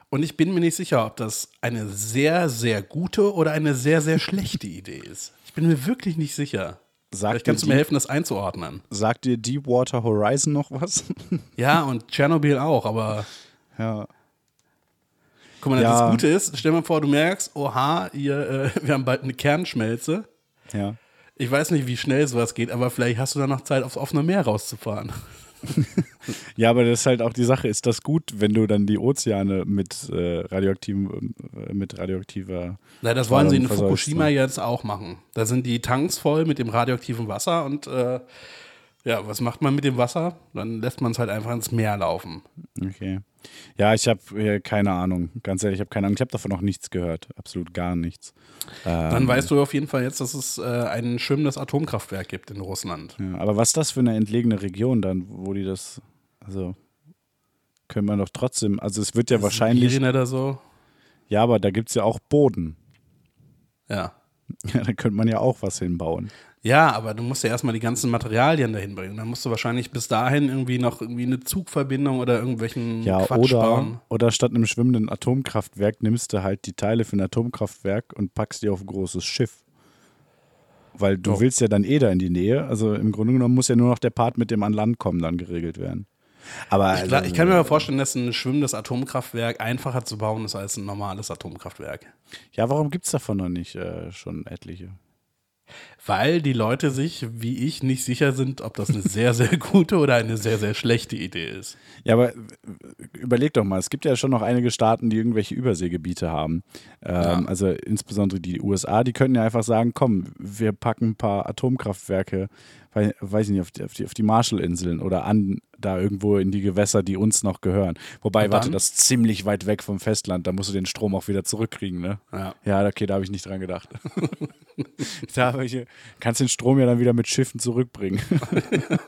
[SPEAKER 3] Und ich bin mir nicht sicher, ob das eine sehr, sehr gute oder eine sehr, sehr schlechte Idee ist. Ich bin mir wirklich nicht sicher.
[SPEAKER 1] Sagt
[SPEAKER 3] Vielleicht kannst du mir helfen, das einzuordnen.
[SPEAKER 1] Sagt dir Deepwater Horizon noch was? <laughs>
[SPEAKER 3] Ja, und Tschernobyl auch, aber
[SPEAKER 1] ja.
[SPEAKER 3] guck mal,
[SPEAKER 1] Ja.
[SPEAKER 3] das Gute ist, stell dir mal vor, du merkst, oha, ihr, äh, <laughs> wir haben bald eine Kernschmelze.
[SPEAKER 1] Ja.
[SPEAKER 3] Ich weiß nicht, wie schnell sowas geht, aber vielleicht hast du dann noch Zeit, aufs offene Meer rauszufahren.
[SPEAKER 1] Ja, aber das ist halt auch die Sache. Ist das gut, wenn du dann die Ozeane mit äh, radioaktiven, äh, mit radioaktiver.
[SPEAKER 3] Na, das wollen sie in Fukushima
[SPEAKER 1] ne?
[SPEAKER 3] jetzt auch machen. Da sind die Tanks voll mit dem radioaktiven Wasser und äh, ja, was macht man mit dem Wasser? Dann lässt man es halt einfach ins Meer laufen.
[SPEAKER 1] Okay. Ja, ich habe äh, keine Ahnung. Ganz ehrlich, ich habe keine Ahnung. Ich habe davon noch nichts gehört. Absolut gar nichts.
[SPEAKER 3] Dann weißt du auf jeden Fall jetzt, dass es äh, ein schwimmendes Atomkraftwerk gibt in Russland.
[SPEAKER 1] Ja, aber was ist das für eine entlegene Region dann, wo die das. Also. Können wir doch trotzdem. Also, es wird ja wahrscheinlich.
[SPEAKER 3] Sibirien oder so.
[SPEAKER 1] Ja, aber da gibt es ja auch Boden.
[SPEAKER 3] Ja. <laughs>
[SPEAKER 1] Ja, da könnte man ja auch was hinbauen.
[SPEAKER 3] Ja, aber du musst ja erstmal die ganzen Materialien dahin bringen. Dann musst du wahrscheinlich bis dahin irgendwie noch irgendwie eine Zugverbindung oder irgendwelchen
[SPEAKER 1] Ja,
[SPEAKER 3] Quatsch
[SPEAKER 1] oder,
[SPEAKER 3] bauen.
[SPEAKER 1] oder statt einem schwimmenden Atomkraftwerk nimmst du halt die Teile für ein Atomkraftwerk und packst die auf ein großes Schiff. Weil du
[SPEAKER 3] Ja.
[SPEAKER 1] willst ja dann eh da in die Nähe. Also im Grunde genommen muss ja nur noch der Part mit dem an Land kommen dann geregelt werden. Aber
[SPEAKER 3] Ich,
[SPEAKER 1] also,
[SPEAKER 3] ich kann mir aber vorstellen, dass ein schwimmendes Atomkraftwerk einfacher zu bauen ist als ein normales Atomkraftwerk.
[SPEAKER 1] ja, warum gibt es davon noch nicht äh, schon etliche?
[SPEAKER 3] Weil die Leute sich, wie ich, nicht sicher sind, ob das eine sehr, sehr gute oder eine sehr, sehr schlechte Idee ist.
[SPEAKER 1] Ja, aber äh, überleg doch mal, es gibt ja schon noch einige Staaten, die irgendwelche Überseegebiete haben. Ähm, Also insbesondere die USA, die könnten ja einfach sagen, komm, wir packen ein paar Atomkraftwerke, weiß ich nicht, auf die, auf die, auf die Marshallinseln oder an da irgendwo in die Gewässer, die uns noch gehören. Wobei, warte, das ist ziemlich weit weg vom Festland, da musst du den Strom auch wieder zurückkriegen, ne?
[SPEAKER 3] Ja.
[SPEAKER 1] Ja, okay, da habe ich nicht dran gedacht. <laughs> da ich, kannst den Strom ja dann wieder mit Schiffen zurückbringen.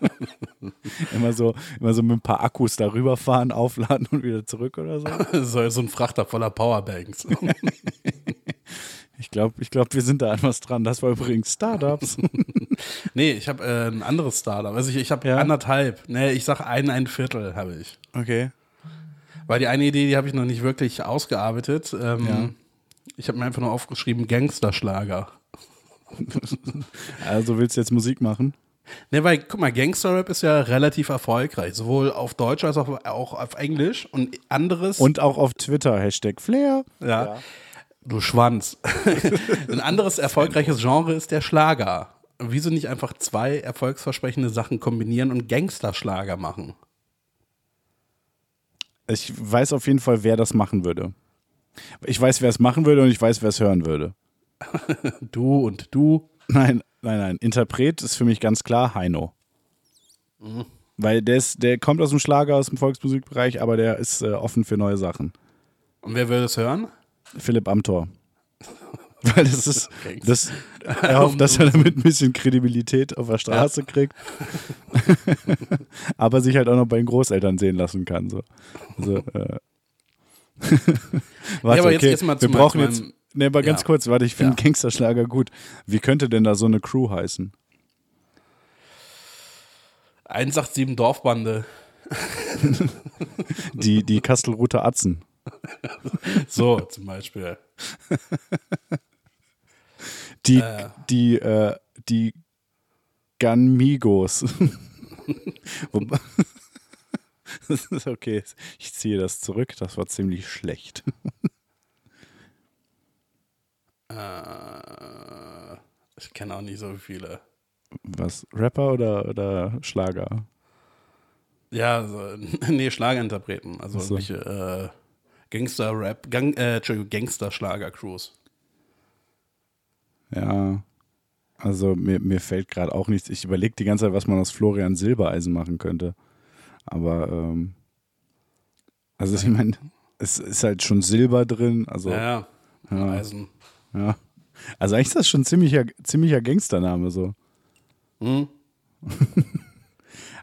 [SPEAKER 1] <laughs> immer, so, immer so mit ein paar Akkus darüber fahren, aufladen und wieder zurück oder so. <laughs>
[SPEAKER 3] So, so ein Frachter voller Powerbanks.
[SPEAKER 1] Ich glaube, ich glaub, wir sind da an was dran. Das war übrigens Startups. <laughs>
[SPEAKER 3] nee, ich habe äh, ein anderes Startup. Also ich, ich habe
[SPEAKER 1] Ja?
[SPEAKER 3] anderthalb. Nee, ich sag ein, ein Viertel habe ich.
[SPEAKER 1] Okay.
[SPEAKER 3] Weil die eine Idee, die habe ich noch nicht wirklich ausgearbeitet. Ähm,
[SPEAKER 1] Ja.
[SPEAKER 3] Ich habe mir einfach nur aufgeschrieben, Gangsterschlager. <laughs>
[SPEAKER 1] Also willst du jetzt Musik machen?
[SPEAKER 3] Ne, weil, guck mal, Gangster-Rap ist ja relativ erfolgreich, sowohl auf Deutsch als auch, auch auf Englisch und anderes.
[SPEAKER 1] Und auch auf Twitter, Hashtag Flair.
[SPEAKER 3] ja, du Schwanz. <laughs> Ein anderes erfolgreiches Genre ist der Schlager. Wieso nicht einfach zwei erfolgsversprechende Sachen kombinieren und Gangsterschlager machen?
[SPEAKER 1] Ich weiß auf jeden Fall, wer das machen würde. Ich weiß, wer es machen würde und ich weiß, wer es hören würde. <laughs>
[SPEAKER 3] Du und du.
[SPEAKER 1] Nein, nein, nein. Interpret ist für mich ganz klar Heino. Weil der, ist, der kommt aus dem Schlager, aus dem Volksmusikbereich, aber der ist äh, offen für neue Sachen.
[SPEAKER 3] Und wer will das hören?
[SPEAKER 1] Philipp Amthor. <laughs> Weil das ist, das, er hofft, dass er damit ein bisschen Kredibilität auf der Straße kriegt. <laughs> aber sich halt auch noch bei den Großeltern sehen lassen kann. So. Also, äh. <laughs> warte,
[SPEAKER 3] aber jetzt-
[SPEAKER 1] okay.
[SPEAKER 3] jetzt mal zu
[SPEAKER 1] wir brauchen jetzt, ne, aber ganz
[SPEAKER 3] Ja.
[SPEAKER 1] kurz, warte, ich finde
[SPEAKER 3] Ja.
[SPEAKER 1] Gangsterschlager gut. Wie könnte denn da so eine Crew heißen?
[SPEAKER 3] 187 Dorfbande.
[SPEAKER 1] Die, die Kastelruther Atzen. <laughs>
[SPEAKER 3] So zum Beispiel. <laughs>
[SPEAKER 1] Die,
[SPEAKER 3] Äh.
[SPEAKER 1] die, äh, die Ganmigos. <laughs> Das ist okay. Ich ziehe das zurück. Das war ziemlich schlecht.
[SPEAKER 3] Äh, ich kenne auch nicht so viele.
[SPEAKER 1] Was? Rapper oder, oder Schlager?
[SPEAKER 3] Ja, so, nee, Schlagerinterpreten. Also
[SPEAKER 1] Ach so.
[SPEAKER 3] irgendwelche äh, Gangster-Rap, Gang, äh, Entschuldigung, Gangster-Schlager-Crews.
[SPEAKER 1] Ja. Also mir, mir fällt gerade auch nichts. Ich überlege die ganze Zeit, was man aus Florian Silbereisen machen könnte. Aber, ähm, also ich meine, es ist halt schon Silber drin. Also,
[SPEAKER 3] Ja, ja.
[SPEAKER 1] Ja.
[SPEAKER 3] Eisen.
[SPEAKER 1] ja. Also eigentlich ist das schon ein ziemlicher, ziemlicher Gangstername so.
[SPEAKER 3] Hm? <laughs>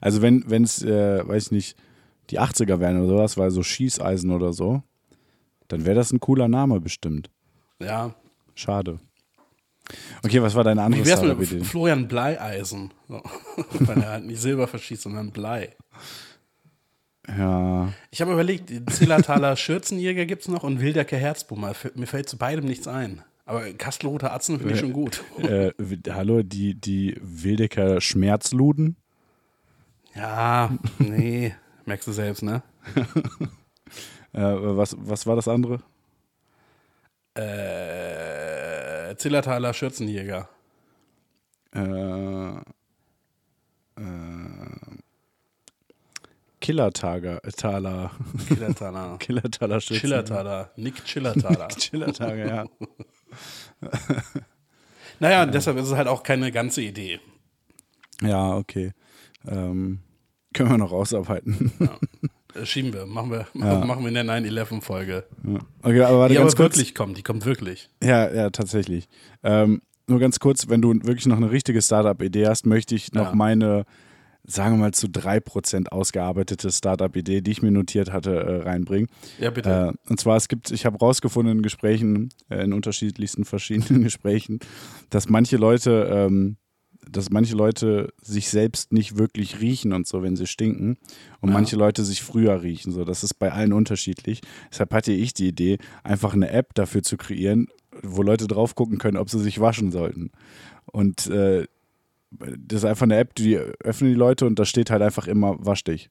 [SPEAKER 1] Also wenn wenn es, äh, weiß ich nicht, die 80er wären oder sowas, weil so Schießeisen oder so, dann wäre das ein cooler Name bestimmt.
[SPEAKER 3] Ja.
[SPEAKER 1] Schade. Okay, was war deine andere
[SPEAKER 3] Wie wär's mit? Florian Bleieisen? So. <laughs> Weil er halt nicht Silber verschießt, sondern Blei.
[SPEAKER 1] Ja,
[SPEAKER 3] Ich habe überlegt, Zillertaler <laughs> Schürzenjäger gibt es noch und Wildecker Herzbummer. Mir fällt zu beidem nichts ein. Aber Kastelruther Atzen finde ich schon gut.
[SPEAKER 1] äh, hallo, die, die Wildecker Schmerzluden?
[SPEAKER 3] Ja, nee, merkst du selbst, ne? <laughs>
[SPEAKER 1] Äh, was, was war das andere?
[SPEAKER 3] Äh, Zillertaler Schürzenjäger.
[SPEAKER 1] Äh, äh, Killertager, äh, Taler,
[SPEAKER 3] Killertaler. <laughs>
[SPEAKER 1] Killertaler Schützen.
[SPEAKER 3] Chillertaler. Nick Chillertaler.
[SPEAKER 1] Chillertager, ja. <laughs>
[SPEAKER 3] naja, und deshalb ist es halt auch keine ganze Idee.
[SPEAKER 1] Ja, okay. Ähm, können wir noch ausarbeiten.
[SPEAKER 3] Äh, <laughs> Schieben wir, machen wir,
[SPEAKER 1] Ja. <laughs>
[SPEAKER 3] machen wir in der 9-11-Folge.
[SPEAKER 1] Okay, aber warte
[SPEAKER 3] Die
[SPEAKER 1] ganz
[SPEAKER 3] aber
[SPEAKER 1] kurz.
[SPEAKER 3] wirklich kommt, die kommt wirklich.
[SPEAKER 1] Ja, ja, tatsächlich. Ähm, nur ganz kurz, wenn du wirklich noch eine richtige Startup-Idee hast, möchte ich noch
[SPEAKER 3] Ja.
[SPEAKER 1] meine, sagen wir mal, zu 3% ausgearbeitete Startup-Idee, die ich mir notiert hatte, äh, reinbringen.
[SPEAKER 3] Ja, bitte.
[SPEAKER 1] Äh, und zwar, es gibt, ich habe rausgefunden in Gesprächen, äh, in unterschiedlichsten verschiedenen <laughs> Gesprächen, dass manche Leute, ähm, dass manche Leute sich selbst nicht wirklich riechen und so, wenn sie stinken. Und
[SPEAKER 3] Ja.
[SPEAKER 1] manche Leute sich früher riechen. So, das ist bei allen unterschiedlich. Deshalb hatte ich die Idee, einfach eine App dafür zu kreieren, wo Leute drauf gucken können, ob sie sich waschen sollten. Und äh, das ist einfach eine App, die öffnen die Leute und da steht halt einfach immer, wasch dich.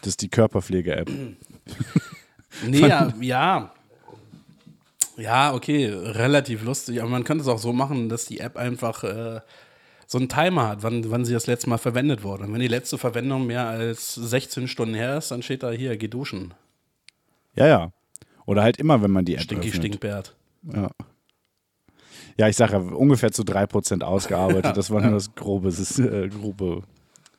[SPEAKER 1] Das ist die Körperpflege-App. <laughs>
[SPEAKER 3] Nee, ja, ja. Ja, okay, relativ lustig. Aber man könnte es auch so machen, dass die App einfach äh, so einen Timer hat, wann, wann sie das letzte Mal verwendet wurde. Und wenn die letzte Verwendung mehr als 16 Stunden her ist, dann steht da hier, geh duschen.
[SPEAKER 1] Ja, ja. Oder halt immer, wenn man die App
[SPEAKER 3] Stinky
[SPEAKER 1] öffnet.
[SPEAKER 3] Stinkbert.
[SPEAKER 1] Ja. Ja, ich sage ja, ungefähr zu 3% ausgearbeitet. <laughs> Das war nur das grobe, das, äh, grobe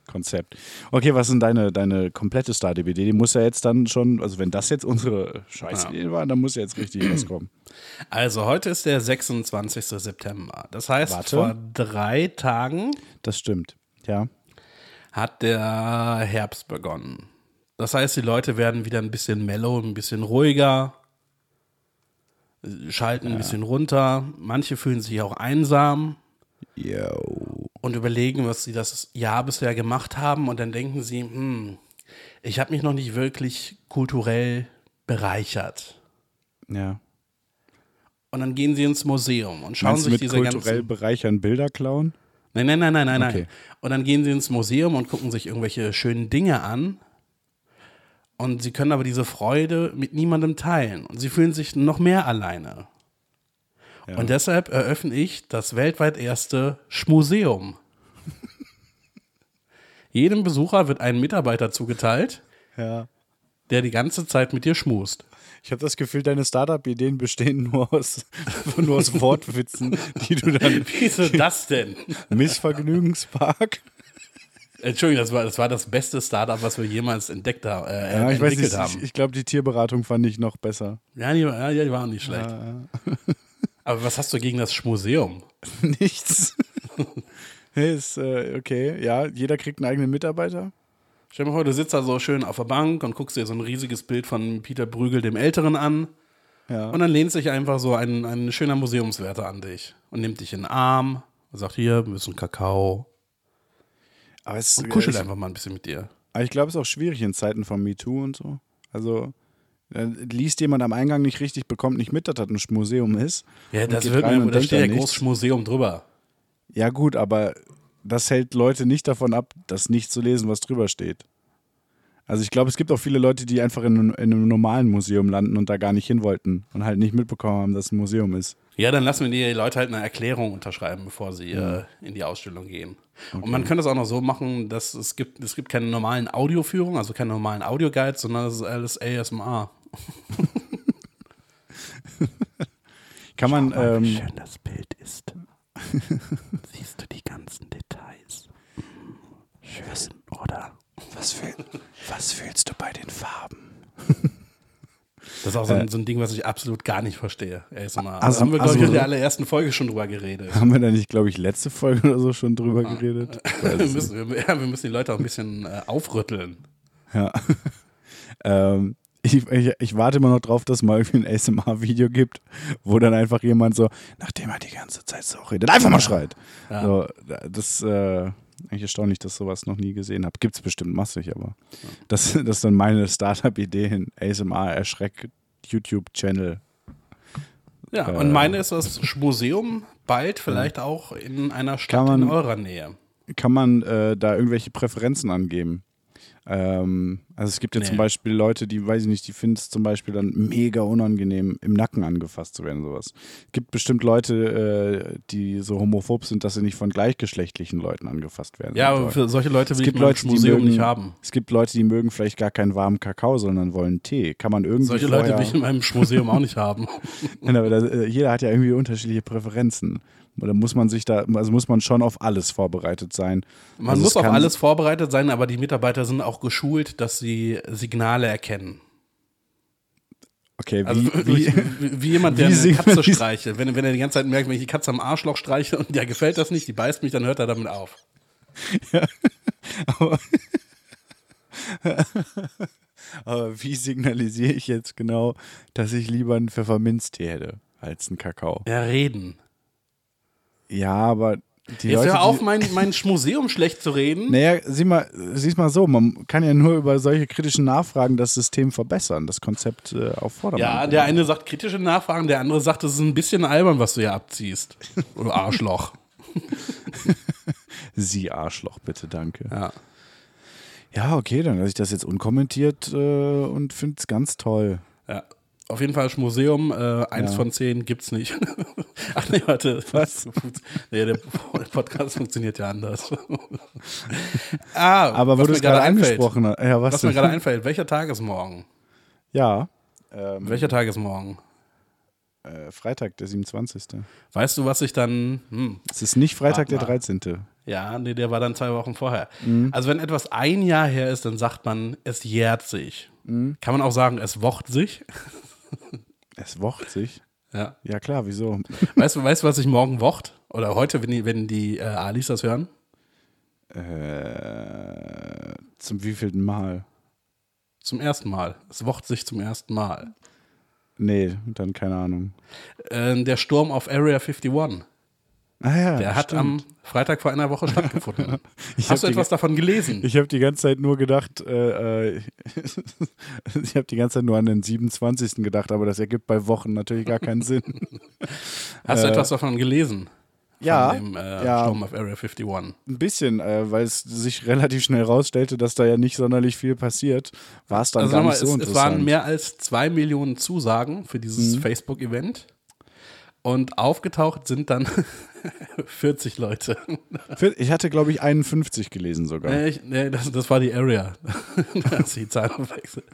[SPEAKER 1] Konzept. Okay, was sind deine, deine komplette Star-DBD? Die muss ja jetzt dann schon, also wenn das jetzt unsere Scheißidee war, dann muss ja jetzt richtig was kommen.
[SPEAKER 3] Also heute ist der 26. September. Das heißt,
[SPEAKER 1] Warte.
[SPEAKER 3] vor drei Tagen
[SPEAKER 1] Das stimmt. Ja.
[SPEAKER 3] hat der Herbst begonnen. Das heißt, die Leute werden wieder ein bisschen mellow, ein bisschen ruhiger, schalten ein bisschen runter. Manche fühlen sich auch einsam
[SPEAKER 1] Yo.
[SPEAKER 3] Und überlegen, was sie das Jahr bisher gemacht haben. Und dann denken sie, hm, ich habe mich noch nicht wirklich kulturell bereichert.
[SPEAKER 1] Ja.
[SPEAKER 3] Und dann gehen sie ins Museum und schauen
[SPEAKER 1] Meinst
[SPEAKER 3] sich
[SPEAKER 1] mit
[SPEAKER 3] diese
[SPEAKER 1] kulturell
[SPEAKER 3] ganzen
[SPEAKER 1] bereichern Bilder klauen?
[SPEAKER 3] Nein, nein, nein, nein, nein,
[SPEAKER 1] Okay.
[SPEAKER 3] nein. Und dann gehen sie ins Museum und gucken sich irgendwelche schönen Dinge an. Und sie können aber diese Freude mit niemandem teilen. Und sie fühlen sich noch mehr alleine.
[SPEAKER 1] Ja.
[SPEAKER 3] Und deshalb eröffne ich das weltweit erste Schmuseum. <laughs> Jedem Besucher wird ein Mitarbeiter zugeteilt,
[SPEAKER 1] Ja.
[SPEAKER 3] der die ganze Zeit mit dir schmust.
[SPEAKER 1] Ich habe das Gefühl, deine Startup-Ideen bestehen nur aus, <laughs> nur aus Wortwitzen, die du dann. <laughs>
[SPEAKER 3] Wieso das denn?
[SPEAKER 1] Missvergnügenspark?
[SPEAKER 3] Entschuldigung, das war das, war das beste Startup, was wir jemals entdeckt haben, äh,
[SPEAKER 1] Ja, ich weiß
[SPEAKER 3] entwickelt
[SPEAKER 1] nicht.
[SPEAKER 3] haben.
[SPEAKER 1] Ich, ich glaube, die Tierberatung fand ich noch besser.
[SPEAKER 3] Ja, die, ja, die waren nicht schlecht. Aber was hast du gegen das Schmuseum? <laughs>
[SPEAKER 1] Nichts. <laughs> Ist äh, okay. Ja, jeder kriegt einen eigenen Mitarbeiter.
[SPEAKER 3] Stell dir mal vor, du sitzt da so schön auf der Bank und guckst dir so ein riesiges Bild von Peter Brügel, dem Älteren, an.
[SPEAKER 1] Ja.
[SPEAKER 3] Und dann lehnt sich einfach so ein, ein schöner Museumswärter an dich und nimmt dich in den Arm und sagt: Hier, ein bisschen Kakao.
[SPEAKER 1] aber es,
[SPEAKER 3] Und kuschelt einfach mal ein bisschen mit dir.
[SPEAKER 1] aber ich glaube, es ist auch schwierig in Zeiten von MeToo und so. Also liest jemand am Eingang nicht richtig, bekommt nicht mit, dass das ein Museum ist.
[SPEAKER 3] Ja, das wird mir, da steht ja großes Museum drüber.
[SPEAKER 1] Ja, gut, aber das hält Leute nicht davon ab, das nicht zu lesen, was drüber steht. Also ich glaube, es gibt auch viele Leute, die einfach in, einem- in einem normalen Museum landen und da gar nicht hin wollten und halt nicht mitbekommen haben, dass es ein Museum ist.
[SPEAKER 3] Ja, dann lassen wir die Leute halt eine Erklärung unterschreiben, bevor sie äh, in die Ausstellung gehen. Und man könnte es auch noch so machen, dass es gibt, es gibt keine normalen Audioführungen, also keine normalen Audioguides, sondern es ist alles ASMR. <laughs>
[SPEAKER 1] Kann man, ähm,
[SPEAKER 3] schön das Bild ist. <laughs> Siehst du die ganzen Details? Schön, oder?
[SPEAKER 1] was, fühl, was fühlst du bei den Farben? <laughs>
[SPEAKER 3] Das ist auch so ein, so ein Ding, was ich absolut gar nicht verstehe. ASMR.
[SPEAKER 1] Also-
[SPEAKER 3] haben wir, glaube ich,
[SPEAKER 1] also-
[SPEAKER 3] in der allerersten Folge schon drüber geredet.
[SPEAKER 1] Haben wir da nicht, glaube ich, letzte Folge oder so schon drüber geredet? <laughs>
[SPEAKER 3] wir, müssen, wir, ja, wir müssen die Leute auch ein bisschen äh, aufrütteln.
[SPEAKER 1] Ja. <laughs> ähm, ich, ich, ich warte immer noch drauf, dass es mal irgendwie ein ASMR-Video gibt, wo dann einfach jemand so, nachdem er die ganze Zeit so redet, einfach mal schreit.
[SPEAKER 3] Ja.
[SPEAKER 1] So, das äh, eigentlich erstaunlich, dass ich sowas noch nie gesehen habe. Gibt es bestimmt massig, aber das, <laughs> das ist dann meine Startup-Idee in ASMR erschreckt YouTube-Channel.
[SPEAKER 3] Ja,
[SPEAKER 1] Äh,
[SPEAKER 3] und meine ist das Museum bald vielleicht auch in einer Stadt
[SPEAKER 1] man-
[SPEAKER 3] in eurer Nähe.
[SPEAKER 1] Kann man äh, da irgendwelche Präferenzen angeben? Ähm, also es gibt ja
[SPEAKER 3] Nee.
[SPEAKER 1] zum Beispiel Leute, die, weiß ich nicht, die finden es zum Beispiel dann mega unangenehm, im Nacken angefasst zu werden, sowas. Es gibt bestimmt Leute, äh, die so homophob sind, dass sie nicht von gleichgeschlechtlichen Leuten angefasst werden.
[SPEAKER 3] Ja, aber für solche Leute
[SPEAKER 1] Es
[SPEAKER 3] will
[SPEAKER 1] gibt
[SPEAKER 3] ich
[SPEAKER 1] Leute,
[SPEAKER 3] Museum
[SPEAKER 1] mögen-
[SPEAKER 3] nicht haben.
[SPEAKER 1] es gibt Leute, die mögen vielleicht gar keinen warmen Kakao, sondern wollen Tee. Kann man irgendwie
[SPEAKER 3] Solche Leute will ich in meinem Museum auch nicht haben.
[SPEAKER 1] Nein, aber das, äh, jeder hat ja irgendwie unterschiedliche Präferenzen. Oder muss man sich da, also muss man schon auf alles vorbereitet sein.
[SPEAKER 3] Man
[SPEAKER 1] Also
[SPEAKER 3] muss auf alles vorbereitet sein, aber die Mitarbeiter sind auch geschult, dass sie Signale erkennen.
[SPEAKER 1] Okay, wie,
[SPEAKER 3] Also <laughs>
[SPEAKER 1] wie,
[SPEAKER 3] wie, wie jemand, <laughs> der eine Katze streichelt. Wenn, wenn er die ganze Zeit merkt, wenn ich die Katze am Arschloch streiche und der gefällt das nicht, die beißt mich, dann hört er damit auf. <laughs>
[SPEAKER 1] aber wie signalisiere ich jetzt genau, dass ich lieber einen Pfefferminztee hätte als einen Kakao?
[SPEAKER 3] Ja, reden.
[SPEAKER 1] Ja, aber die
[SPEAKER 3] Jetzt
[SPEAKER 1] Leute,
[SPEAKER 3] hör auf, mein, mein <laughs> Museum schlecht zu reden.
[SPEAKER 1] Naja, sieh mal, sieh's mal so, man kann ja nur über solche kritischen Nachfragen das System verbessern, das Konzept äh, auf Vordermann.
[SPEAKER 3] Ja, der eine sagt kritische Nachfragen, der andere sagt, es ist ein bisschen albern, was du hier abziehst. <laughs> Du Arschloch. <laughs>
[SPEAKER 1] Sie Arschloch, bitte, danke.
[SPEAKER 3] Ja.
[SPEAKER 1] Ja, okay, dann lasse ich das jetzt unkommentiert äh, und finde es ganz toll.
[SPEAKER 3] Ja. Auf jeden Fall das Museum, äh, eins
[SPEAKER 1] Ja.
[SPEAKER 3] von zehn gibt's nicht. <laughs> Ach nee, warte.
[SPEAKER 1] Was?
[SPEAKER 3] Nee, der Podcast funktioniert ja anders. <laughs> ah,
[SPEAKER 1] Aber wo
[SPEAKER 3] was
[SPEAKER 1] du es gerade angesprochen hast, ja, was,
[SPEAKER 3] Was mir gerade einfällt, welcher Tag ist morgen?
[SPEAKER 1] Ja, ähm,
[SPEAKER 3] Welcher Tag ist morgen?
[SPEAKER 1] äh, Freitag, der 27.
[SPEAKER 3] Weißt du, was ich dann. Hm,
[SPEAKER 1] Es ist nicht Freitag, der
[SPEAKER 3] mal.
[SPEAKER 1] 13.
[SPEAKER 3] ja, nee, der war dann zwei Wochen vorher.
[SPEAKER 1] Mhm.
[SPEAKER 3] Also, wenn etwas ein Jahr her ist, dann sagt man, es jährt sich.
[SPEAKER 1] Mhm.
[SPEAKER 3] Kann man auch sagen, es wocht sich? <laughs>
[SPEAKER 1] Es wocht sich.
[SPEAKER 3] Ja.
[SPEAKER 1] Ja, klar, wieso?
[SPEAKER 3] Weißt du, weißt was sich morgen wocht? Oder heute, wenn die, wenn die äh, Alis das hören?
[SPEAKER 1] äh, zum wievielten Mal?
[SPEAKER 3] Zum ersten Mal. Es wocht sich zum ersten Mal.
[SPEAKER 1] Nee, dann keine Ahnung.
[SPEAKER 3] Äh, der Sturm auf Area 51.
[SPEAKER 1] Ah ja,
[SPEAKER 3] Der hat
[SPEAKER 1] stimmt.
[SPEAKER 3] am Freitag vor einer Woche stattgefunden. <laughs>
[SPEAKER 1] Ich
[SPEAKER 3] Hast du etwas davon gelesen?
[SPEAKER 1] Ich habe die ganze Zeit nur gedacht, äh, äh, <laughs> ich habe die ganze Zeit nur an den 27. gedacht, aber das ergibt bei Wochen natürlich gar keinen Sinn. <laughs>
[SPEAKER 3] Hast du
[SPEAKER 1] äh,
[SPEAKER 3] etwas davon gelesen? Von
[SPEAKER 1] ja,
[SPEAKER 3] dem äh,
[SPEAKER 1] ja.
[SPEAKER 3] Sturm auf Area 51.
[SPEAKER 1] Ein bisschen, äh, weil es sich relativ schnell rausstellte, dass da ja nicht sonderlich viel passiert, war es dann
[SPEAKER 3] Also
[SPEAKER 1] gar
[SPEAKER 3] nochmal,
[SPEAKER 1] nicht so
[SPEAKER 3] es, es
[SPEAKER 1] interessant.
[SPEAKER 3] waren mehr als zwei Millionen Zusagen für dieses Facebook-Event. Und aufgetaucht sind dann <laughs> 40 Leute.
[SPEAKER 1] Ich hatte, glaube ich, 51 gelesen sogar.
[SPEAKER 3] Nee, ich, nee das, das war die Area. da hast du die Zahl verwechselt.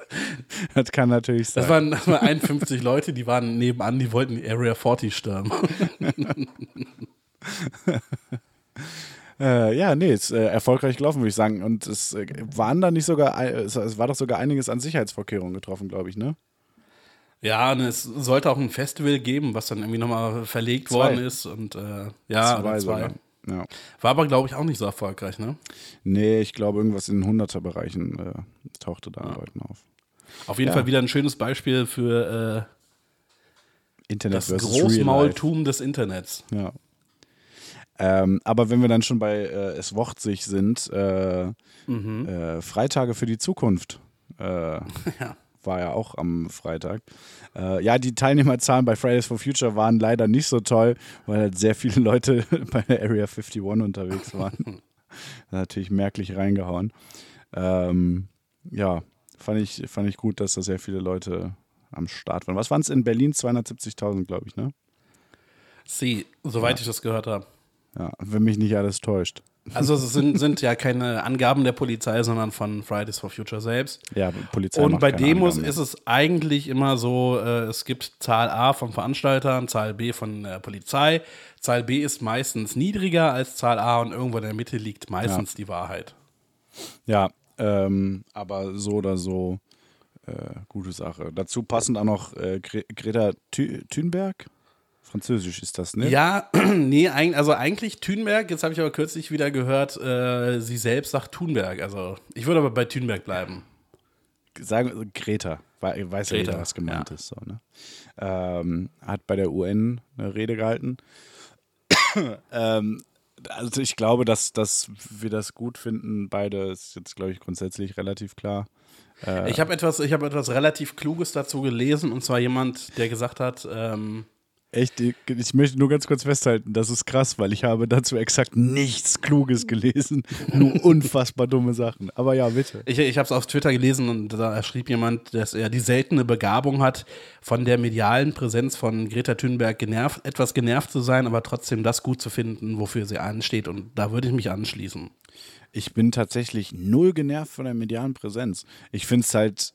[SPEAKER 1] Das kann natürlich sein.
[SPEAKER 3] Das waren, das waren 51 Leute, die waren nebenan, die wollten die Area 40 stürmen. <laughs>
[SPEAKER 1] Äh, ja, nee, ist äh, erfolgreich gelaufen, würde ich sagen. Und es äh, waren da nicht sogar, äh, es, es war doch sogar einiges an Sicherheitsvorkehrungen getroffen, glaube ich, ne?
[SPEAKER 3] Ja, und es sollte auch ein Festival geben, was dann irgendwie nochmal verlegt
[SPEAKER 1] Zwei.
[SPEAKER 3] worden ist. Und äh, ja,
[SPEAKER 1] Zwei
[SPEAKER 3] zwei.
[SPEAKER 1] Ja.
[SPEAKER 3] War aber, glaube ich, auch nicht so erfolgreich, ne?
[SPEAKER 1] Nee, ich glaube, irgendwas in 100er-Bereichen äh, tauchte da an Leuten auf.
[SPEAKER 3] Auf jeden
[SPEAKER 1] Ja.
[SPEAKER 3] Fall wieder ein schönes Beispiel für äh, das. Großmaultum des Internets.
[SPEAKER 1] Ja. Ähm, aber wenn wir dann schon bei äh, Es Wocht sich sind, äh, äh, Freitage für die Zukunft äh, <laughs>
[SPEAKER 3] Ja.
[SPEAKER 1] War ja auch am Freitag. Äh, ja, die Teilnehmerzahlen bei Fridays for Future waren leider nicht so toll, weil halt sehr viele Leute <laughs> bei der Area 51 unterwegs waren. <laughs> Natürlich merklich reingehauen. Ähm, ja, fand ich, fand ich gut, dass da sehr viele Leute am Start waren. Was waren es in Berlin? 270.000, glaube ich, ne?
[SPEAKER 3] Sie, soweit ich das gehört habe.
[SPEAKER 1] Ja, wenn mich nicht alles täuscht.
[SPEAKER 3] Also es sind, sind ja keine Angaben der Polizei, sondern von Fridays for Future selbst.
[SPEAKER 1] Ja, Polizei
[SPEAKER 3] Und bei Demos
[SPEAKER 1] Angaben.
[SPEAKER 3] ist es eigentlich immer so, äh, es gibt Zahl A von Veranstaltern, Zahl B von der Polizei. Zahl B ist meistens niedriger als Zahl A und irgendwo in der Mitte liegt meistens die Wahrheit.
[SPEAKER 1] Ja, ähm, aber so oder so äh, gute Sache. Dazu passend auch noch äh, Gre Greta Thunberg. Französisch ist das, ne?
[SPEAKER 3] Ja, <clears throat> nee, also eigentlich Thunberg, jetzt habe ich aber kürzlich wieder gehört, äh, sie selbst sagt Thunberg. Also ich würde aber bei Thunberg bleiben.
[SPEAKER 1] Sagen Greta, wei- weiß ja
[SPEAKER 3] Greta,
[SPEAKER 1] jeder, was gemeint
[SPEAKER 3] ja.
[SPEAKER 1] ist. So, ne? ähm, hat bei der UN eine Rede gehalten. <clears throat> ähm, also ich glaube, dass, dass wir das gut finden, beide ist jetzt, glaube ich, grundsätzlich relativ klar. Äh,
[SPEAKER 3] Ich habe etwas, ich habe etwas relativ Kluges dazu gelesen und zwar jemand, der gesagt hat, ähm,
[SPEAKER 1] Echt, ich möchte nur ganz kurz festhalten, das ist krass, weil ich habe dazu exakt nichts Kluges gelesen, nur <laughs> unfassbar dumme Sachen. Aber ja, bitte.
[SPEAKER 3] Ich, ich habe es auf Twitter gelesen und da schrieb jemand, dass er die seltene Begabung hat, von der medialen Präsenz von Greta Thunberg genervt, etwas genervt zu sein, aber trotzdem das gut zu finden, wofür sie ansteht. Und da würde ich mich anschließen.
[SPEAKER 1] Ich bin tatsächlich null genervt von der medialen Präsenz. Ich finde es halt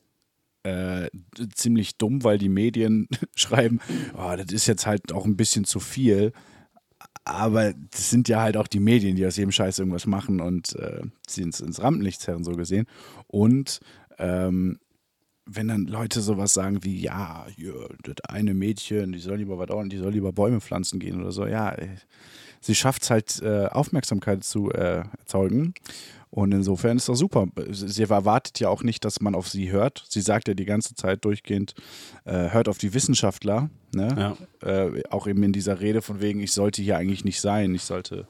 [SPEAKER 1] äh, ziemlich dumm, weil die Medien <laughs> schreiben, oh, das ist jetzt halt auch ein bisschen zu viel. Aber das sind ja halt auch die Medien, die aus jedem Scheiß irgendwas machen und äh, sie ins, ins Rampenlicht zerren, so gesehen. Und ähm, wenn dann Leute sowas sagen wie, ja, ja, das eine Mädchen, die soll lieber was auch, die soll lieber Bäume pflanzen gehen oder so, ja, äh, sie schafft es halt, äh, Aufmerksamkeit zu äh, erzeugen. Und insofern ist das super. Sie erwartet ja auch nicht, dass man auf sie hört. Sie sagt ja die ganze Zeit durchgehend, äh, hört auf die Wissenschaftler. Ne? Äh, auch eben in dieser Rede von wegen, ich sollte hier eigentlich nicht sein. Ich sollte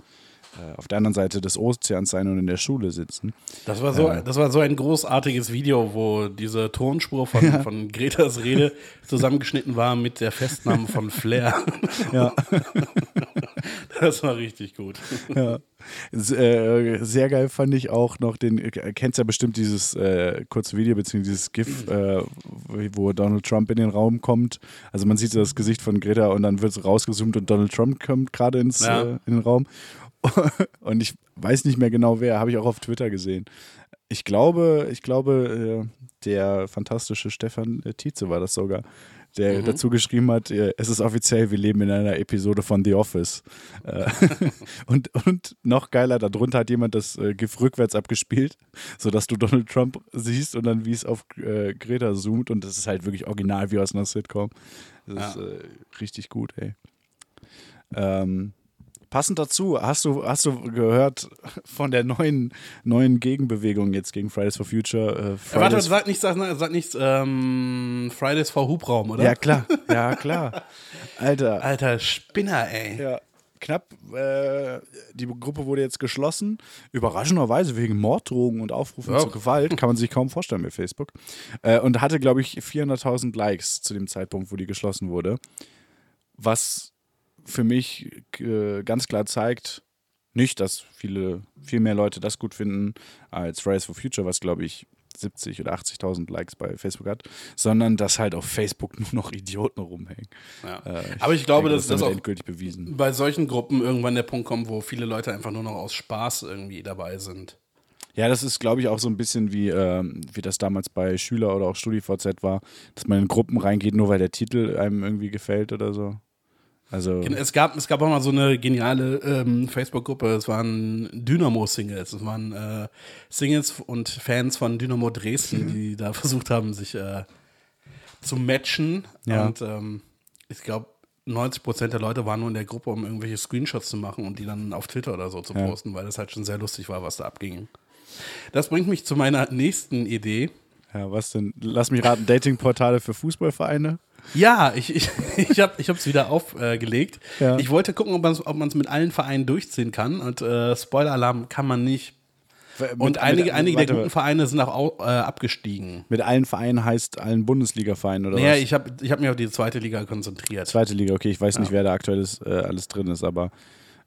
[SPEAKER 1] äh, auf der anderen Seite des Ozeans sein und in der Schule sitzen.
[SPEAKER 3] Das war so, das war so ein großartiges Video, wo diese Tonspur von, von Gretas Rede <laughs> zusammengeschnitten war mit der Festnahme von Flair.
[SPEAKER 1] Ja. <laughs> <laughs>
[SPEAKER 3] Das war richtig gut.
[SPEAKER 1] Ja. Äh, sehr geil fand ich auch noch den, äh, kennst ja bestimmt dieses äh, kurze Video beziehungsweise dieses GIF, äh, wo Donald Trump in den Raum kommt. Also man sieht so das Gesicht von Greta und dann wird es rausgezoomt und Donald Trump kommt gerade ins
[SPEAKER 3] Ja.
[SPEAKER 1] äh, in den Raum. <laughs> Und ich weiß nicht mehr genau wer, habe ich auch auf Twitter gesehen. Ich glaube, ich glaube, äh, der fantastische Stefan Tietze war das sogar, der
[SPEAKER 3] Mhm.
[SPEAKER 1] dazu geschrieben hat, äh, es ist offiziell, wir leben in einer Episode von The Office. Äh, <laughs> und, und noch geiler, darunter hat jemand das äh, GIF rückwärts abgespielt, sodass du Donald Trump siehst und dann wie es auf Greta zoomt und das ist halt wirklich original wie aus einer Sitcom. Das ist äh, richtig gut, ey. Ähm, passend dazu, hast du, hast du gehört von der neuen, neuen Gegenbewegung jetzt gegen Fridays for Future? Äh,
[SPEAKER 3] warte,
[SPEAKER 1] Fridays
[SPEAKER 3] sag nichts, sag, sag nichts, ähm, Fridays for Hubraum, oder?
[SPEAKER 1] ja, klar, ja, klar. Alter,
[SPEAKER 3] Alter, Spinner, ey.
[SPEAKER 1] Ja, knapp. Äh, die Gruppe wurde jetzt geschlossen. Überraschenderweise wegen Morddrohungen und Aufrufen
[SPEAKER 3] Ja.
[SPEAKER 1] zu Gewalt. Kann man sich kaum vorstellen bei Facebook. Äh, und hatte, glaube ich, 400.000 Likes zu dem Zeitpunkt, wo die geschlossen wurde. Was für mich äh, ganz klar zeigt, nicht, dass viele, viel mehr Leute das gut finden als Fridays for Future, was, glaube ich, 70 oder 80.000 Likes bei Facebook hat, sondern dass halt auf Facebook <laughs> nur noch Idioten rumhängen.
[SPEAKER 3] Ja.
[SPEAKER 1] Äh,
[SPEAKER 3] Aber ich glaube,
[SPEAKER 1] denke,
[SPEAKER 3] dass das
[SPEAKER 1] damit
[SPEAKER 3] auch
[SPEAKER 1] endgültig bewiesen.
[SPEAKER 3] bei solchen Gruppen irgendwann der Punkt kommt, wo viele Leute einfach nur noch aus Spaß irgendwie dabei sind.
[SPEAKER 1] Ja, das ist, glaube ich, auch so ein bisschen wie, ähm, wie das damals bei Schüler oder auch StudiVZ war, dass man in Gruppen reingeht, nur weil der Titel einem irgendwie gefällt oder so. Also,
[SPEAKER 3] Es gab, es gab auch mal so eine geniale ähm, Facebook-Gruppe, es waren Dynamo-Singles. Es waren äh, Singles und Fans von Dynamo Dresden, die da versucht haben, sich äh, zu matchen.
[SPEAKER 1] Ja.
[SPEAKER 3] Und ähm, ich glaube, 90 Prozent der Leute waren nur in der Gruppe, um irgendwelche Screenshots zu machen und die dann auf Twitter oder so zu
[SPEAKER 1] Ja.
[SPEAKER 3] posten, weil das halt schon sehr lustig war, was da abging. Das bringt mich zu meiner nächsten Idee.
[SPEAKER 1] ja, was denn? Lass mich raten, Datingportale für Fußballvereine?
[SPEAKER 3] Ja, ich, ich, <laughs> ich habe es wieder aufgelegt.
[SPEAKER 1] Ja.
[SPEAKER 3] Ich wollte gucken, ob man es mit allen Vereinen durchziehen kann. Und äh, Spoiler-Alarm kann man nicht. Und
[SPEAKER 1] Mit-
[SPEAKER 3] einige,
[SPEAKER 1] mit-
[SPEAKER 3] einige
[SPEAKER 1] warte,
[SPEAKER 3] der guten Vereine sind auch au- äh, abgestiegen.
[SPEAKER 1] Mit allen Vereinen heißt allen Bundesliga-Vereinen oder
[SPEAKER 3] Naja,
[SPEAKER 1] was?
[SPEAKER 3] ich habe ich hab mich auf die zweite Liga konzentriert.
[SPEAKER 1] Zweite Liga, okay, ich weiß nicht, wer da aktuell ist, äh, alles drin ist, aber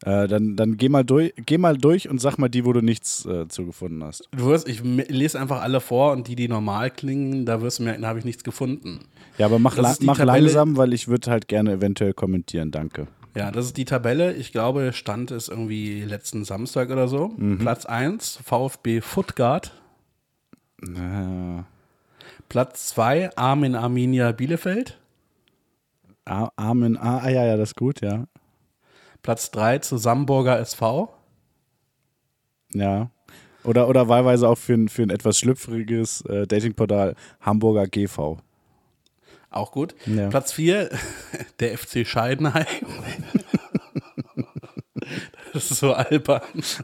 [SPEAKER 1] äh, dann, dann geh, mal durch, geh mal durch und sag mal die, wo du nichts äh, zugefunden hast.
[SPEAKER 3] Du wirst, ich lese einfach alle vor und die, die normal klingen, da wirst du merken, da habe ich nichts gefunden.
[SPEAKER 1] Ja, aber mach, la mach
[SPEAKER 3] Tabelle-
[SPEAKER 1] langsam, weil ich würde halt gerne eventuell kommentieren, danke.
[SPEAKER 3] Ja, das ist die Tabelle. Ich glaube, Stand ist irgendwie letzten Samstag oder so.
[SPEAKER 1] Mhm.
[SPEAKER 3] Platz 1, VfB Stuttgart.
[SPEAKER 1] Äh,
[SPEAKER 3] Platz 2, Armin Arminia Bielefeld.
[SPEAKER 1] Ar- Armin, ah, ah, ja, ja, das ist gut, ja.
[SPEAKER 3] Platz 3 zu Samburger SV.
[SPEAKER 1] Ja. Oder, oder wahlweise auch für ein, für ein etwas schlüpfriges äh, Datingportal Hamburger GV.
[SPEAKER 3] Auch gut.
[SPEAKER 1] Ja.
[SPEAKER 3] Platz 4, <laughs> der FC Scheidenheim. <laughs> das ist so albern.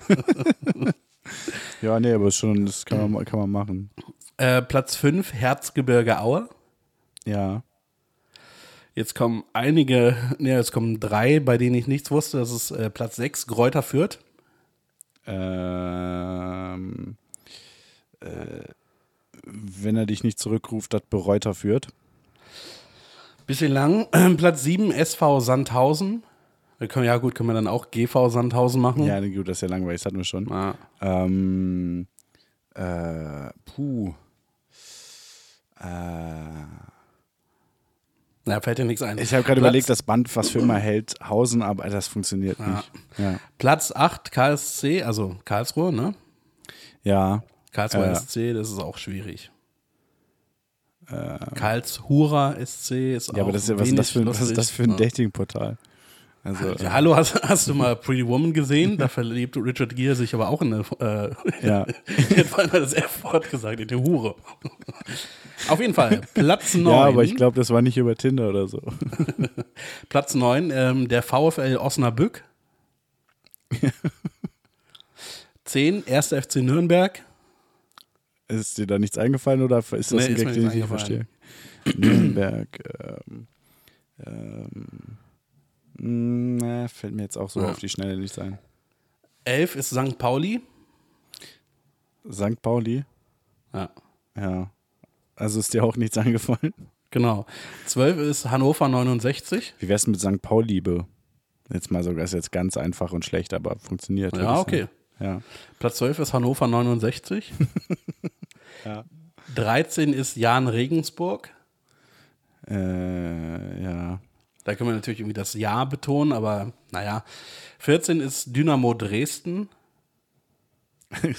[SPEAKER 3] <laughs>
[SPEAKER 1] Ja, nee, aber schon, das kann man, kann man machen.
[SPEAKER 3] Äh, Platz 5, Herzgebirge Aue.
[SPEAKER 1] Ja.
[SPEAKER 3] Jetzt kommen einige, ne, jetzt kommen drei, bei denen ich nichts wusste. Das ist äh, Platz 6, Gräuter Fürth.
[SPEAKER 1] Ähm, äh, wenn er dich nicht zurückruft, das bereut er führt.
[SPEAKER 3] Bisschen lang. <clears throat> Platz 7, SV Sandhausen. Können, ja gut, können wir dann auch GV Sandhausen machen.
[SPEAKER 1] Ja, gut, das ist ja langweilig, das hatten wir schon.
[SPEAKER 3] Ah.
[SPEAKER 1] Ähm, äh, puh. Äh,
[SPEAKER 3] Ja, fällt dir nichts ein.
[SPEAKER 1] ich habe gerade überlegt, das Band, was für immer hält, Hausen, aber das funktioniert nicht. Ja.
[SPEAKER 3] Platz 8, KSC, also Karlsruhe, ne?
[SPEAKER 1] Ja.
[SPEAKER 3] Karlsruher
[SPEAKER 1] Äh.
[SPEAKER 3] SC, das ist auch schwierig. Karlshurer SC ist auch
[SPEAKER 1] Ja, aber das ist ja, was, ist das für, was ist das für ein
[SPEAKER 3] Ja.
[SPEAKER 1] Datingportal? Also,
[SPEAKER 3] Ja, hallo, hast, hast du mal Pretty Woman gesehen? Da verliebt Richard Gere sich aber auch in eine. Äh,
[SPEAKER 1] Ja. <laughs>
[SPEAKER 3] Jetzt war das F-Wort gesagt, in die Hure. Auf jeden Fall, Platz 9.
[SPEAKER 1] ja, aber ich glaube, das war nicht über Tinder oder so. <laughs>
[SPEAKER 3] Platz 9, ähm, der VfL Osnabrück. 10, 1. FC Nürnberg.
[SPEAKER 1] Ist dir da nichts eingefallen oder ist das
[SPEAKER 3] Nee,
[SPEAKER 1] ein Gag, den ich nicht verstehe? <clears throat> Nürnberg, ähm, ähm, na, fällt mir jetzt auch so
[SPEAKER 3] Ja.
[SPEAKER 1] auf die Schnelle nicht ein.
[SPEAKER 3] 11 ist St. Pauli.
[SPEAKER 1] St. Pauli,
[SPEAKER 3] Ja,
[SPEAKER 1] ja. Also ist dir auch nichts <laughs> eingefallen?
[SPEAKER 3] genau. 12 ist Hannover 69.
[SPEAKER 1] Wie wär's mit St. Pauli-Liebe? Jetzt mal sogar ist jetzt ganz einfach und schlecht, aber funktioniert.
[SPEAKER 3] Ja, okay.
[SPEAKER 1] Ja.
[SPEAKER 3] Platz 12 ist Hannover 69. <laughs>
[SPEAKER 1] Ja.
[SPEAKER 3] 13 ist Jan Regensburg.
[SPEAKER 1] Äh, ja.
[SPEAKER 3] Da können wir natürlich irgendwie das Ja betonen, aber naja. 14 ist Dynamo Dresden.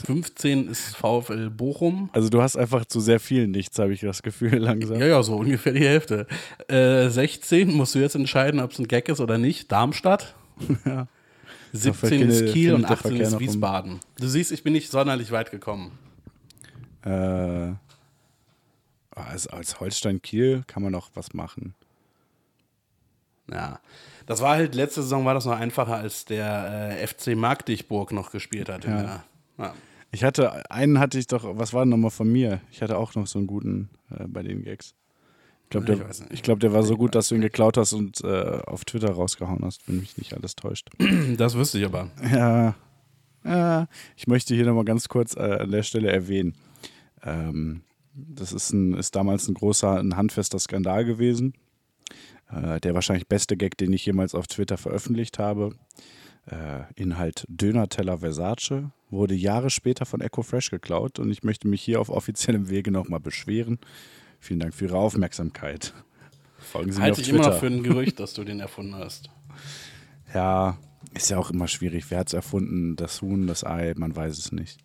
[SPEAKER 3] 15 ist VfL Bochum.
[SPEAKER 1] Also du hast einfach zu sehr viel nichts, habe ich das Gefühl langsam.
[SPEAKER 3] Ja, ja, so ungefähr die Hälfte. Äh, 16 musst du jetzt entscheiden, ob es ein Gag ist oder nicht. Darmstadt. <laughs> 17
[SPEAKER 1] verkehrt-
[SPEAKER 3] ist Kiel und
[SPEAKER 1] findet der
[SPEAKER 3] 18
[SPEAKER 1] Verkehr
[SPEAKER 3] ist
[SPEAKER 1] um.
[SPEAKER 3] Wiesbaden. Du siehst, ich bin nicht sonderlich weit gekommen.
[SPEAKER 1] Äh, als, als Holstein-Kiel kann man noch was machen.
[SPEAKER 3] Ja. Das war halt, letzte Saison war das noch einfacher, als der äh, FC Magdeburg noch gespielt hat.
[SPEAKER 1] Ja.
[SPEAKER 3] der- ja.
[SPEAKER 1] Ich hatte, einen hatte ich doch, was war denn nochmal von mir? Ich hatte auch noch so einen guten äh, bei den Gags. Ich glaube, der, ich glaub, der war so gut, dass du ihn geklaut hast und äh, auf Twitter rausgehauen hast, wenn mich nicht alles täuscht. <clears throat>
[SPEAKER 3] Das wüsste ich aber.
[SPEAKER 1] Ja, ja ich möchte hier nochmal ganz kurz äh, an der Stelle erwähnen. Ähm, das ist, ein, ist damals ein großer, ein handfester Skandal gewesen. Äh, der wahrscheinlich beste Gag, den ich jemals auf Twitter veröffentlicht habe. Äh, Inhalt Döner-Teller Versace wurde Jahre später von Echo Fresh geklaut und ich möchte mich hier auf offiziellem Wege nochmal beschweren. Vielen Dank für Ihre Aufmerksamkeit. Folgen Sie mir auf
[SPEAKER 3] Halte ich
[SPEAKER 1] Twitter.
[SPEAKER 3] immer noch für ein Gerücht, dass du den erfunden hast. <laughs>
[SPEAKER 1] Ja, ist ja auch immer schwierig. Wer hat es erfunden? Das Huhn, das Ei, man weiß es nicht.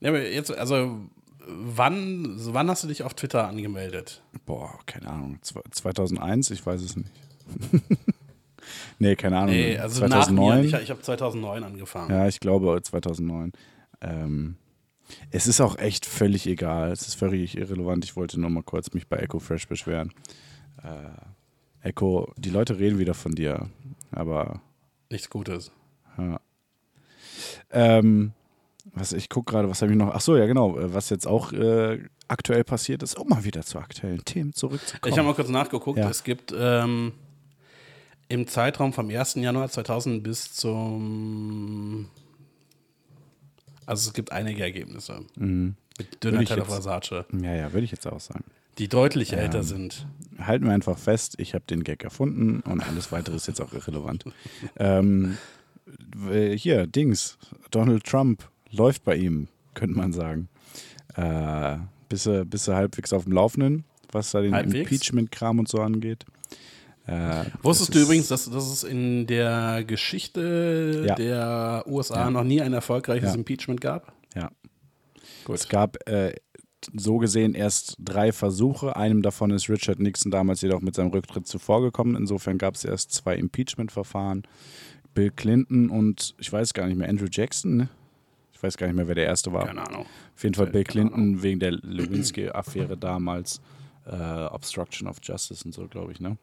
[SPEAKER 3] Ja, aber jetzt, also, wann, wann hast du dich auf Twitter angemeldet?
[SPEAKER 1] Boah, keine Ahnung. Zwe- 2001, ich weiß es nicht. <laughs> nee, keine Ahnung.
[SPEAKER 3] Nee, also
[SPEAKER 1] 2009.
[SPEAKER 3] nach mir. Ich, ich habe 2009 angefangen.
[SPEAKER 1] ja, ich glaube 2009. Ähm, es ist auch echt völlig egal. Es ist völlig irrelevant. Ich wollte nur mal kurz mich bei Echo Fresh beschweren. Äh, Echo, die Leute reden wieder von dir, aber
[SPEAKER 3] Nichts Gutes.
[SPEAKER 1] Ja. Ähm, was, ich gucke gerade, was habe ich noch? Ach so, ja genau, äh, was jetzt auch äh, aktuell passiert ist, um mal wieder zu aktuellen Themen zurückzukommen.
[SPEAKER 3] Ich habe mal kurz nachgeguckt.
[SPEAKER 1] Ja.
[SPEAKER 3] Es gibt ähm, im Zeitraum vom 1. Januar 2000 bis zum. Also es gibt einige Ergebnisse. Mit
[SPEAKER 1] Mhm.
[SPEAKER 3] Döner
[SPEAKER 1] ich
[SPEAKER 3] Teller Versace,
[SPEAKER 1] ja, ja, würde ich jetzt auch sagen.
[SPEAKER 3] die deutlich älter sind.
[SPEAKER 1] Halten wir einfach fest, ich habe den Gag erfunden und alles weitere ist jetzt auch irrelevant. <laughs> ähm, hier, Dings, Donald Trump läuft bei ihm, könnte man sagen. Äh, bist, du, bist du halbwegs auf dem Laufenden, was da den? Impeachment-Kram und so angeht? Äh,
[SPEAKER 3] Wusstest
[SPEAKER 1] es
[SPEAKER 3] du übrigens, dass, dass es in der Geschichte
[SPEAKER 1] Ja.
[SPEAKER 3] der USA
[SPEAKER 1] Ja.
[SPEAKER 3] noch nie ein erfolgreiches
[SPEAKER 1] Ja.
[SPEAKER 3] Impeachment gab?
[SPEAKER 1] Ja.
[SPEAKER 3] Gut.
[SPEAKER 1] Es gab äh, so gesehen erst drei Versuche. Einem davon ist Richard Nixon damals jedoch mit seinem Rücktritt zuvorgekommen. Insofern gab es erst zwei Impeachment-Verfahren. Bill Clinton und ich weiß gar nicht mehr, Andrew Jackson. ne? Ich weiß gar nicht mehr, wer der erste war.
[SPEAKER 3] Keine Ahnung.
[SPEAKER 1] Auf jeden Fall Bill Clinton wegen der Lewinsky-Affäre damals. Äh, Obstruction of Justice und so, glaube ich, ne?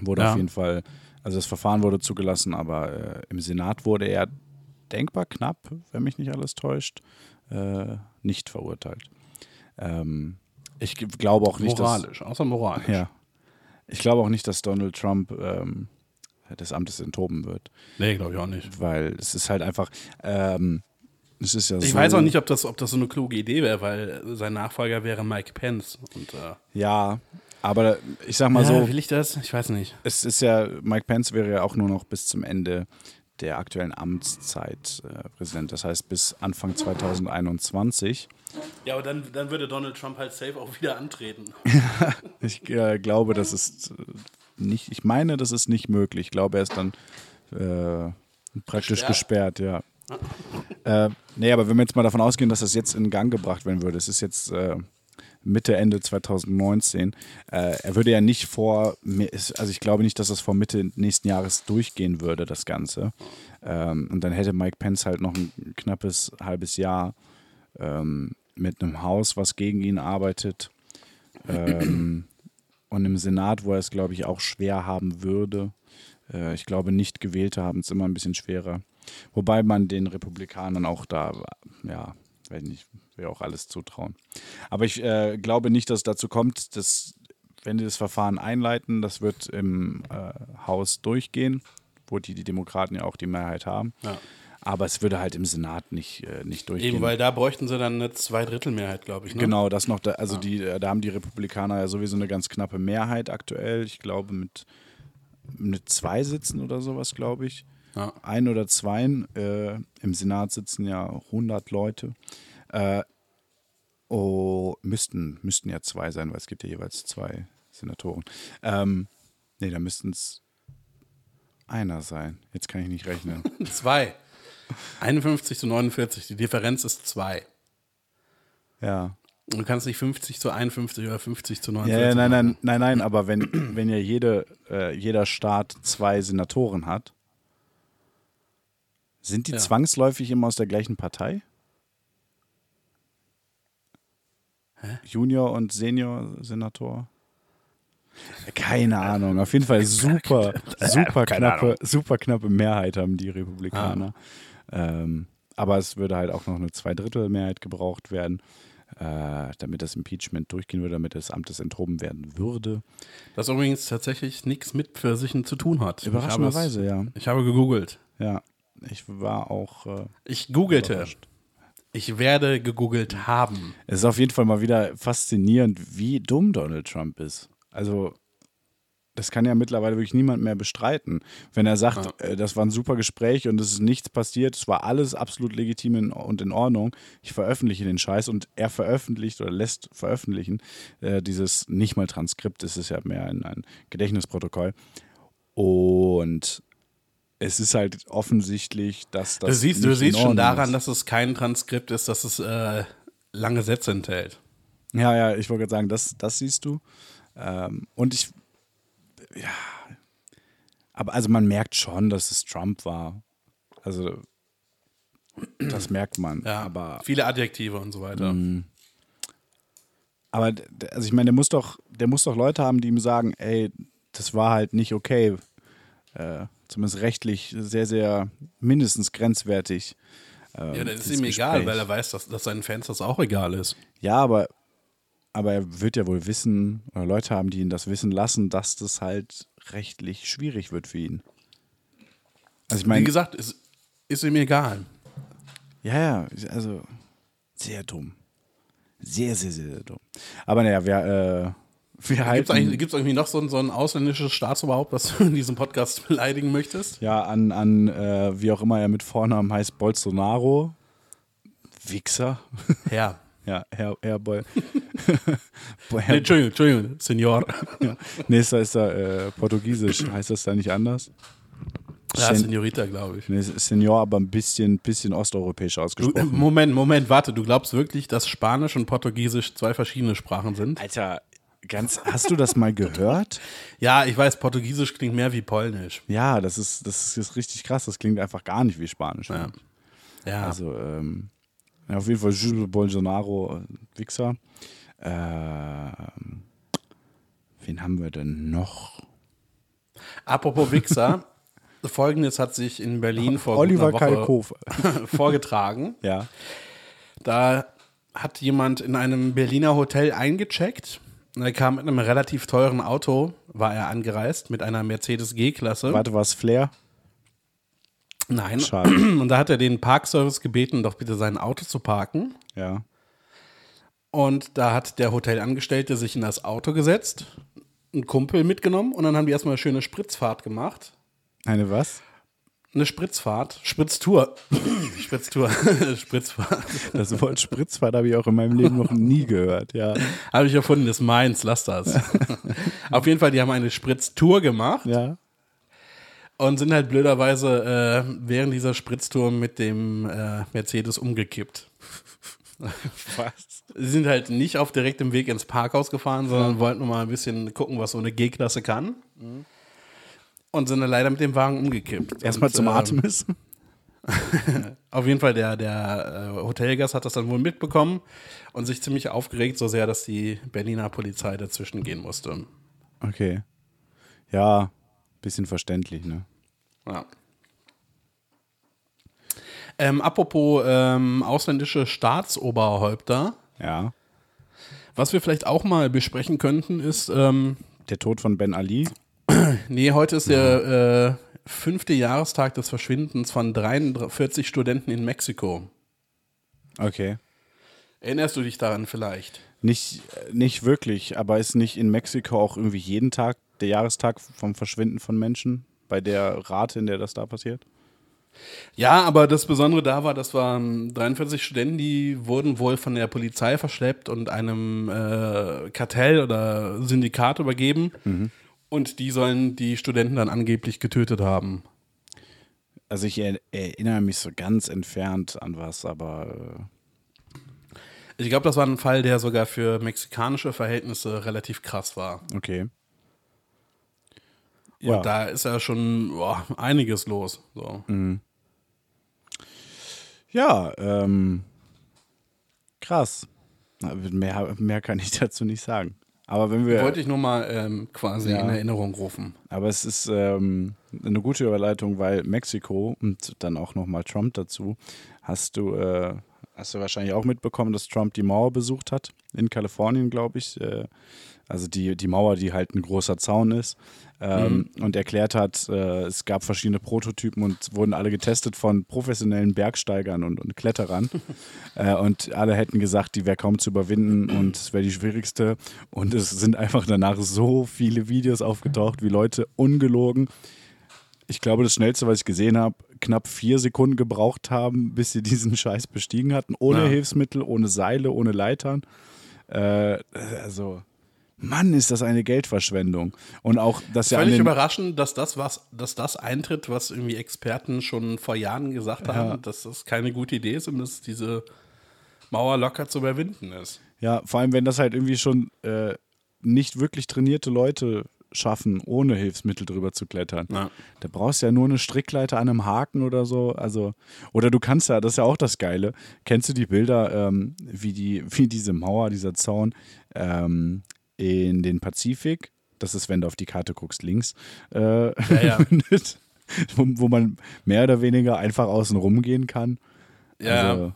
[SPEAKER 1] Wurde
[SPEAKER 3] Ja.
[SPEAKER 1] auf jeden Fall, also das Verfahren wurde zugelassen, aber äh, im Senat wurde er denkbar knapp, wenn mich nicht alles täuscht, äh, nicht verurteilt. Ähm, ich glaube auch nicht,
[SPEAKER 3] Moralisch, außer moralisch.
[SPEAKER 1] dass. Ja. Ich glaube auch nicht, dass Donald Trump ähm, des Amtes enthoben wird,
[SPEAKER 3] Nee, glaube ich auch nicht.
[SPEAKER 1] weil es ist halt einfach. Ähm, es ist ja
[SPEAKER 3] Ich
[SPEAKER 1] so,
[SPEAKER 3] weiß auch nicht, ob das, ob das so eine kluge Idee wäre, weil sein Nachfolger wäre Mike Pence. Und, äh,
[SPEAKER 1] Ja, aber ich sag mal
[SPEAKER 3] ja,
[SPEAKER 1] so,
[SPEAKER 3] will ich das? Ich weiß nicht.
[SPEAKER 1] es ist ja, Mike Pence wäre ja auch nur noch bis zum Ende der aktuellen Amtszeit äh, Präsident. Das heißt bis Anfang 2021.
[SPEAKER 3] Ja, aber dann, dann würde Donald Trump halt safe auch wieder antreten. <laughs>
[SPEAKER 1] Ich äh, glaube, das ist äh, nicht, ich meine, das ist nicht möglich. Ich glaube, er ist dann äh, praktisch gesperrt, ja. Äh, nee, aber wenn wir jetzt mal davon ausgehen, dass das jetzt in Gang gebracht werden würde, es ist jetzt äh, Mitte, Ende 2019, äh, er würde ja nicht vor, also ich glaube nicht, dass das vor Mitte nächsten Jahres durchgehen würde, das Ganze. Ähm, und dann hätte Mike Pence halt noch ein knappes halbes Jahr ähm, mit einem Haus, was gegen ihn arbeitet. Ähm, <clears throat> und im Senat, wo er es, glaube ich, auch schwer haben würde. Äh, ich glaube, nicht Gewählte haben es immer ein bisschen schwerer. Wobei man den Republikanern auch da, ja, weiß nicht, will auch alles zutrauen. Aber ich äh, glaube nicht, dass es dazu kommt, dass, wenn die das Verfahren einleiten, das wird im äh, Haus durchgehen, wo die, die Demokraten ja auch die Mehrheit haben.
[SPEAKER 3] Ja.
[SPEAKER 1] Aber es würde halt im Senat nicht, äh, nicht durchgehen.
[SPEAKER 3] Eben, weil da bräuchten sie dann eine Zweidrittelmehrheit, glaube ich. Ne?
[SPEAKER 1] Genau, das noch, da, also die, äh, da haben die Republikaner ja sowieso eine ganz knappe Mehrheit aktuell. Ich glaube mit mit zwei sitzen oder sowas, glaube ich.
[SPEAKER 3] Ja.
[SPEAKER 1] Ein oder zwei. Äh, Im Senat sitzen ja 100 Leute. Äh, oh, müssten, müssten ja zwei sein, weil es gibt ja jeweils zwei Senatoren. Ähm, nee, da müssten es einer sein. Jetzt kann ich nicht rechnen. <laughs>
[SPEAKER 3] Zwei. 51 zu 49. Die Differenz ist zwei.
[SPEAKER 1] ja.
[SPEAKER 3] Du kannst nicht 50 zu 51 oder 50 zu
[SPEAKER 1] Ja,
[SPEAKER 3] 49.
[SPEAKER 1] ja, nein, nein, nein, nein, aber wenn, wenn ja jede, äh, jeder Staat zwei Senatoren hat, sind die
[SPEAKER 3] Ja.
[SPEAKER 1] zwangsläufig immer aus der gleichen Partei? Junior und Senior-Senator? Keine Ahnung. Auf jeden Fall super, <laughs> super
[SPEAKER 3] Keine
[SPEAKER 1] knappe, super knappe Mehrheit haben die Republikaner. Ähm, aber es würde halt auch noch eine Zweidrittelmehrheit gebraucht werden, äh, damit das Impeachment durchgehen würde, damit des Amtes enthoben werden würde.
[SPEAKER 3] Das übrigens tatsächlich nichts mit Pfirsichen zu tun hat.
[SPEAKER 1] Überraschenderweise, ja.
[SPEAKER 3] Ich habe gegoogelt.
[SPEAKER 1] Ja, ich war auch. Äh,
[SPEAKER 3] Ich googelte.
[SPEAKER 1] Überrascht.
[SPEAKER 3] Ich werde gegoogelt haben.
[SPEAKER 1] es ist auf jeden Fall mal wieder faszinierend, wie dumm Donald Trump ist. Also, das kann ja mittlerweile wirklich niemand mehr bestreiten. Wenn er sagt, äh, das war ein super Gespräch und es ist nichts passiert, es war alles absolut legitim und in Ordnung, ich veröffentliche den Scheiß und er veröffentlicht oder lässt veröffentlichen äh, dieses nicht mal Transkript, es ist ja mehr ein, ein Gedächtnisprotokoll. Und es ist halt offensichtlich, dass das.
[SPEAKER 3] du siehst, du siehst schon daran,
[SPEAKER 1] ist.
[SPEAKER 3] dass es kein Transkript ist, dass es äh, lange Sätze enthält.
[SPEAKER 1] Ja, ja, ich wollte gerade sagen, das, das siehst du. Ähm, und ich, ja, aber also man merkt schon, dass es Trump war. Also, das merkt man.
[SPEAKER 3] Ja,
[SPEAKER 1] Aber,
[SPEAKER 3] viele Adjektive und so weiter.
[SPEAKER 1] aber, d- also ich meine, der muss doch, der muss doch Leute haben, die ihm sagen, ey, das war halt nicht okay. Äh, zumindest rechtlich sehr, sehr mindestens grenzwertig. ähm,
[SPEAKER 3] Ja, das ist ihm egal,
[SPEAKER 1] Gespräch.
[SPEAKER 3] weil er weiß, dass, dass seinen Fans das auch egal ist.
[SPEAKER 1] Ja, aber, aber er wird ja wohl wissen, oder Leute haben, die ihn das wissen lassen, dass das halt rechtlich schwierig wird für ihn. Also ich
[SPEAKER 3] Wie
[SPEAKER 1] meine,
[SPEAKER 3] gesagt, ist, ist ihm egal.
[SPEAKER 1] ja, ja, also sehr dumm. Sehr, sehr, sehr, sehr dumm. Aber naja, wir, äh, wir
[SPEAKER 3] Gibt es irgendwie noch so ein, so ein ausländisches Staatsoberhaupt, was du in diesem Podcast <laughs> beleidigen möchtest?
[SPEAKER 1] ja an, an äh, wie auch immer er mit Vornamen heißt, Bolsonaro. Wichser. <laughs>
[SPEAKER 3] Ja.
[SPEAKER 1] ja, Herr, Herr Bol. <laughs> Boah,
[SPEAKER 3] Nee,
[SPEAKER 1] Herr,
[SPEAKER 3] Entschuldigung, Entschuldigung, Senior.
[SPEAKER 1] ja. Nee, ist da, äh, Portugiesisch. Heißt das da nicht anders?
[SPEAKER 3] Ja,
[SPEAKER 1] Sen-
[SPEAKER 3] Senorita, glaube ich.
[SPEAKER 1] Nee, Senior, aber ein bisschen, bisschen osteuropäisch
[SPEAKER 3] Du,
[SPEAKER 1] ausgesprochen.
[SPEAKER 3] Moment, Moment, warte. Du glaubst wirklich, dass Spanisch und Portugiesisch zwei verschiedene Sprachen sind?
[SPEAKER 1] Alter, ganz, hast du das mal gehört? <laughs>
[SPEAKER 3] Ja, ich weiß, Portugiesisch klingt mehr wie Polnisch.
[SPEAKER 1] Ja, das ist, das ist richtig krass. Das klingt einfach gar nicht wie Spanisch.
[SPEAKER 3] Ja. Ja,
[SPEAKER 1] Also, ähm, ja, auf jeden Fall Jules Bolsonaro, äh, Wichser. Ähm, wen haben wir denn noch?
[SPEAKER 3] apropos Wichser. <laughs> Folgendes hat sich in Berlin vor
[SPEAKER 1] Oliver Kalkofe. <laughs>
[SPEAKER 3] vorgetragen.
[SPEAKER 1] Ja.
[SPEAKER 3] Da hat jemand in einem Berliner Hotel eingecheckt. Er kam mit einem relativ teuren Auto, war er angereist, mit einer Mercedes G-Klasse.
[SPEAKER 1] Warte, was Flair?
[SPEAKER 3] Nein.
[SPEAKER 1] Schade. <clears throat>
[SPEAKER 3] Und da hat er den Parkservice gebeten, doch bitte sein Auto zu parken.
[SPEAKER 1] Ja.
[SPEAKER 3] Und da hat der Hotelangestellte sich in das Auto gesetzt, einen Kumpel mitgenommen und dann haben die erstmal eine schöne Spritzfahrt gemacht.
[SPEAKER 1] Eine was?
[SPEAKER 3] Eine Spritzfahrt, Spritztour. <laughs> Spritztour, <laughs> Spritzfahrt.
[SPEAKER 1] Das Wort Spritzfahrt habe ich auch in meinem Leben noch nie gehört. Ja.
[SPEAKER 3] Habe ich erfunden, das ist meins, lass das. <laughs> Auf jeden Fall, die haben eine Spritztour gemacht
[SPEAKER 1] Ja.
[SPEAKER 3] und sind halt blöderweise äh, während dieser Spritztour mit dem äh, Mercedes umgekippt.
[SPEAKER 1] Was?
[SPEAKER 3] Sie sind halt nicht auf direktem Weg ins Parkhaus gefahren, sondern wollten nur mal ein bisschen gucken, was so eine G-Klasse kann. Und sind dann leider mit dem Wagen umgekippt.
[SPEAKER 1] Erstmal
[SPEAKER 3] Und,
[SPEAKER 1] zum
[SPEAKER 3] ähm,
[SPEAKER 1] Artemis. <laughs>
[SPEAKER 3] Auf jeden Fall, der, der äh, Hotelgast hat das dann wohl mitbekommen und sich ziemlich aufgeregt, so sehr, dass die Berliner Polizei dazwischen gehen musste.
[SPEAKER 1] Okay. Ja, bisschen verständlich, ne?
[SPEAKER 3] Ja. Ähm, apropos ähm, ausländische Staatsoberhäupter,
[SPEAKER 1] Ja.
[SPEAKER 3] was wir vielleicht auch mal besprechen könnten, ist, ähm,
[SPEAKER 1] Der Tod von Ben Ali.
[SPEAKER 3] Nee, heute ist der äh, fünfte Jahrestag des Verschwindens von 43 Studenten in Mexiko.
[SPEAKER 1] Okay.
[SPEAKER 3] Erinnerst du dich daran vielleicht?
[SPEAKER 1] Nicht, nicht wirklich, aber ist nicht in Mexiko auch irgendwie jeden Tag der Jahrestag vom Verschwinden von Menschen bei der Rate, in der das da passiert?
[SPEAKER 3] Ja, aber das Besondere da war, das waren 43 Studenten, die wurden wohl von der Polizei verschleppt und einem äh, Kartell oder Syndikat übergeben. Und die sollen die Studenten dann angeblich getötet haben.
[SPEAKER 1] Also ich er, erinnere mich so ganz entfernt an was, aber
[SPEAKER 3] Ich glaube, das war ein Fall, der sogar für mexikanische Verhältnisse relativ krass war.
[SPEAKER 1] äh, okay.
[SPEAKER 3] Und da ist ja schon boah, einiges los. So.
[SPEAKER 1] Ja, ähm, krass. Mehr, mehr kann ich <laughs> dazu nicht sagen. Aber wenn wir,
[SPEAKER 3] Wollte ich nur mal ähm, quasi
[SPEAKER 1] Ja.
[SPEAKER 3] in Erinnerung rufen.
[SPEAKER 1] aber es ist ähm, eine gute Überleitung, weil Mexiko und dann auch nochmal Trump dazu, hast du, äh, hast du wahrscheinlich auch mitbekommen, dass Trump die Mauer besucht hat in Kalifornien, glaube ich. Äh, also die, die Mauer, die halt ein großer Zaun ist. Ähm, Und erklärt hat, äh, es gab verschiedene Prototypen und wurden alle getestet von professionellen Bergsteigern und, und Kletterern. <laughs> äh, und alle hätten gesagt, die wäre kaum zu überwinden und es wäre die schwierigste. Und es sind einfach danach so viele Videos aufgetaucht, wie Leute ungelogen. Ich glaube, das schnellste, was ich gesehen habe, knapp vier Sekunden gebraucht haben, bis sie <laughs> diesen Scheiß bestiegen hatten. Ohne
[SPEAKER 3] Ja.
[SPEAKER 1] Hilfsmittel, ohne Seile, ohne Leitern. Äh, also, Mann, ist das eine Geldverschwendung. Und auch, dass ja
[SPEAKER 3] Völlig überraschend, dass das, was, dass das eintritt, was irgendwie Experten schon vor Jahren gesagt haben, dass das keine gute Idee ist und dass diese Mauer locker zu überwinden ist.
[SPEAKER 1] Ja, vor allem, wenn das halt irgendwie schon äh, nicht wirklich trainierte Leute schaffen, ohne Hilfsmittel drüber zu klettern.
[SPEAKER 3] Ja.
[SPEAKER 1] Da brauchst du ja nur eine Strickleiter an einem Haken oder so. Also, oder du kannst ja, das ist ja auch das Geile. Kennst du die Bilder, ähm, wie, die, wie diese Mauer, dieser Zaun ähm, in den Pazifik, das ist, wenn du auf die Karte guckst, links, äh,
[SPEAKER 3] ja. <laughs>
[SPEAKER 1] wo, wo man mehr oder weniger einfach außen rumgehen kann.
[SPEAKER 3] Ja,
[SPEAKER 1] Also,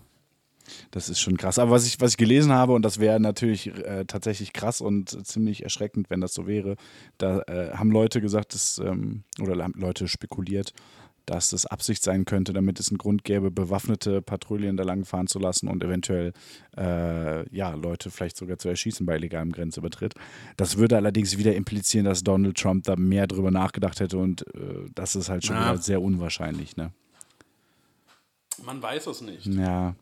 [SPEAKER 1] das ist schon krass. Aber was ich, was ich gelesen habe, und das wäre natürlich äh, tatsächlich krass und ziemlich erschreckend, wenn das so wäre, da äh, haben Leute gesagt, dass, ähm, oder haben Leute spekuliert, dass das Absicht sein könnte, damit es einen Grund gäbe, bewaffnete Patrouillen da lang fahren zu lassen und eventuell äh, ja, Leute vielleicht sogar zu erschießen bei illegalem Grenzübertritt. Das würde allerdings wieder implizieren, dass Donald Trump da mehr drüber nachgedacht hätte und äh, das ist halt schon
[SPEAKER 3] Ja.
[SPEAKER 1] wieder sehr unwahrscheinlich, ne?
[SPEAKER 3] man weiß es nicht.
[SPEAKER 1] Ja.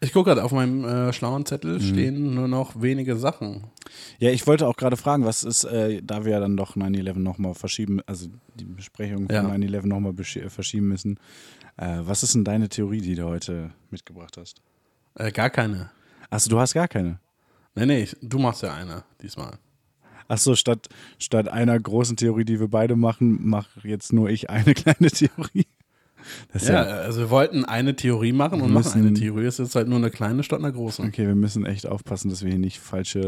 [SPEAKER 3] Ich gucke gerade auf meinem äh, schlauen Zettel stehen nur noch wenige Sachen.
[SPEAKER 1] Ja, ich wollte auch gerade fragen, was ist, äh, da wir ja dann doch 9-11 nochmal verschieben, also die Besprechung von
[SPEAKER 3] Ja.
[SPEAKER 1] 9-11 nochmal verschieben müssen. Äh, was ist denn deine Theorie, die du heute mitgebracht hast?
[SPEAKER 3] Äh, gar keine.
[SPEAKER 1] Achso, du hast gar keine.
[SPEAKER 3] Nee, nee, ich, du machst ja eine diesmal.
[SPEAKER 1] Achso, statt, statt einer großen Theorie, die wir beide machen, mache jetzt nur ich eine <laughs> kleine Theorie.
[SPEAKER 3] Ja,
[SPEAKER 1] ja,
[SPEAKER 3] also wir wollten eine Theorie machen und
[SPEAKER 1] Wir
[SPEAKER 3] machen eine
[SPEAKER 1] müssen-
[SPEAKER 3] Theorie. Es ist halt nur eine kleine statt einer großen.
[SPEAKER 1] okay, wir müssen echt aufpassen, dass wir hier nicht falsche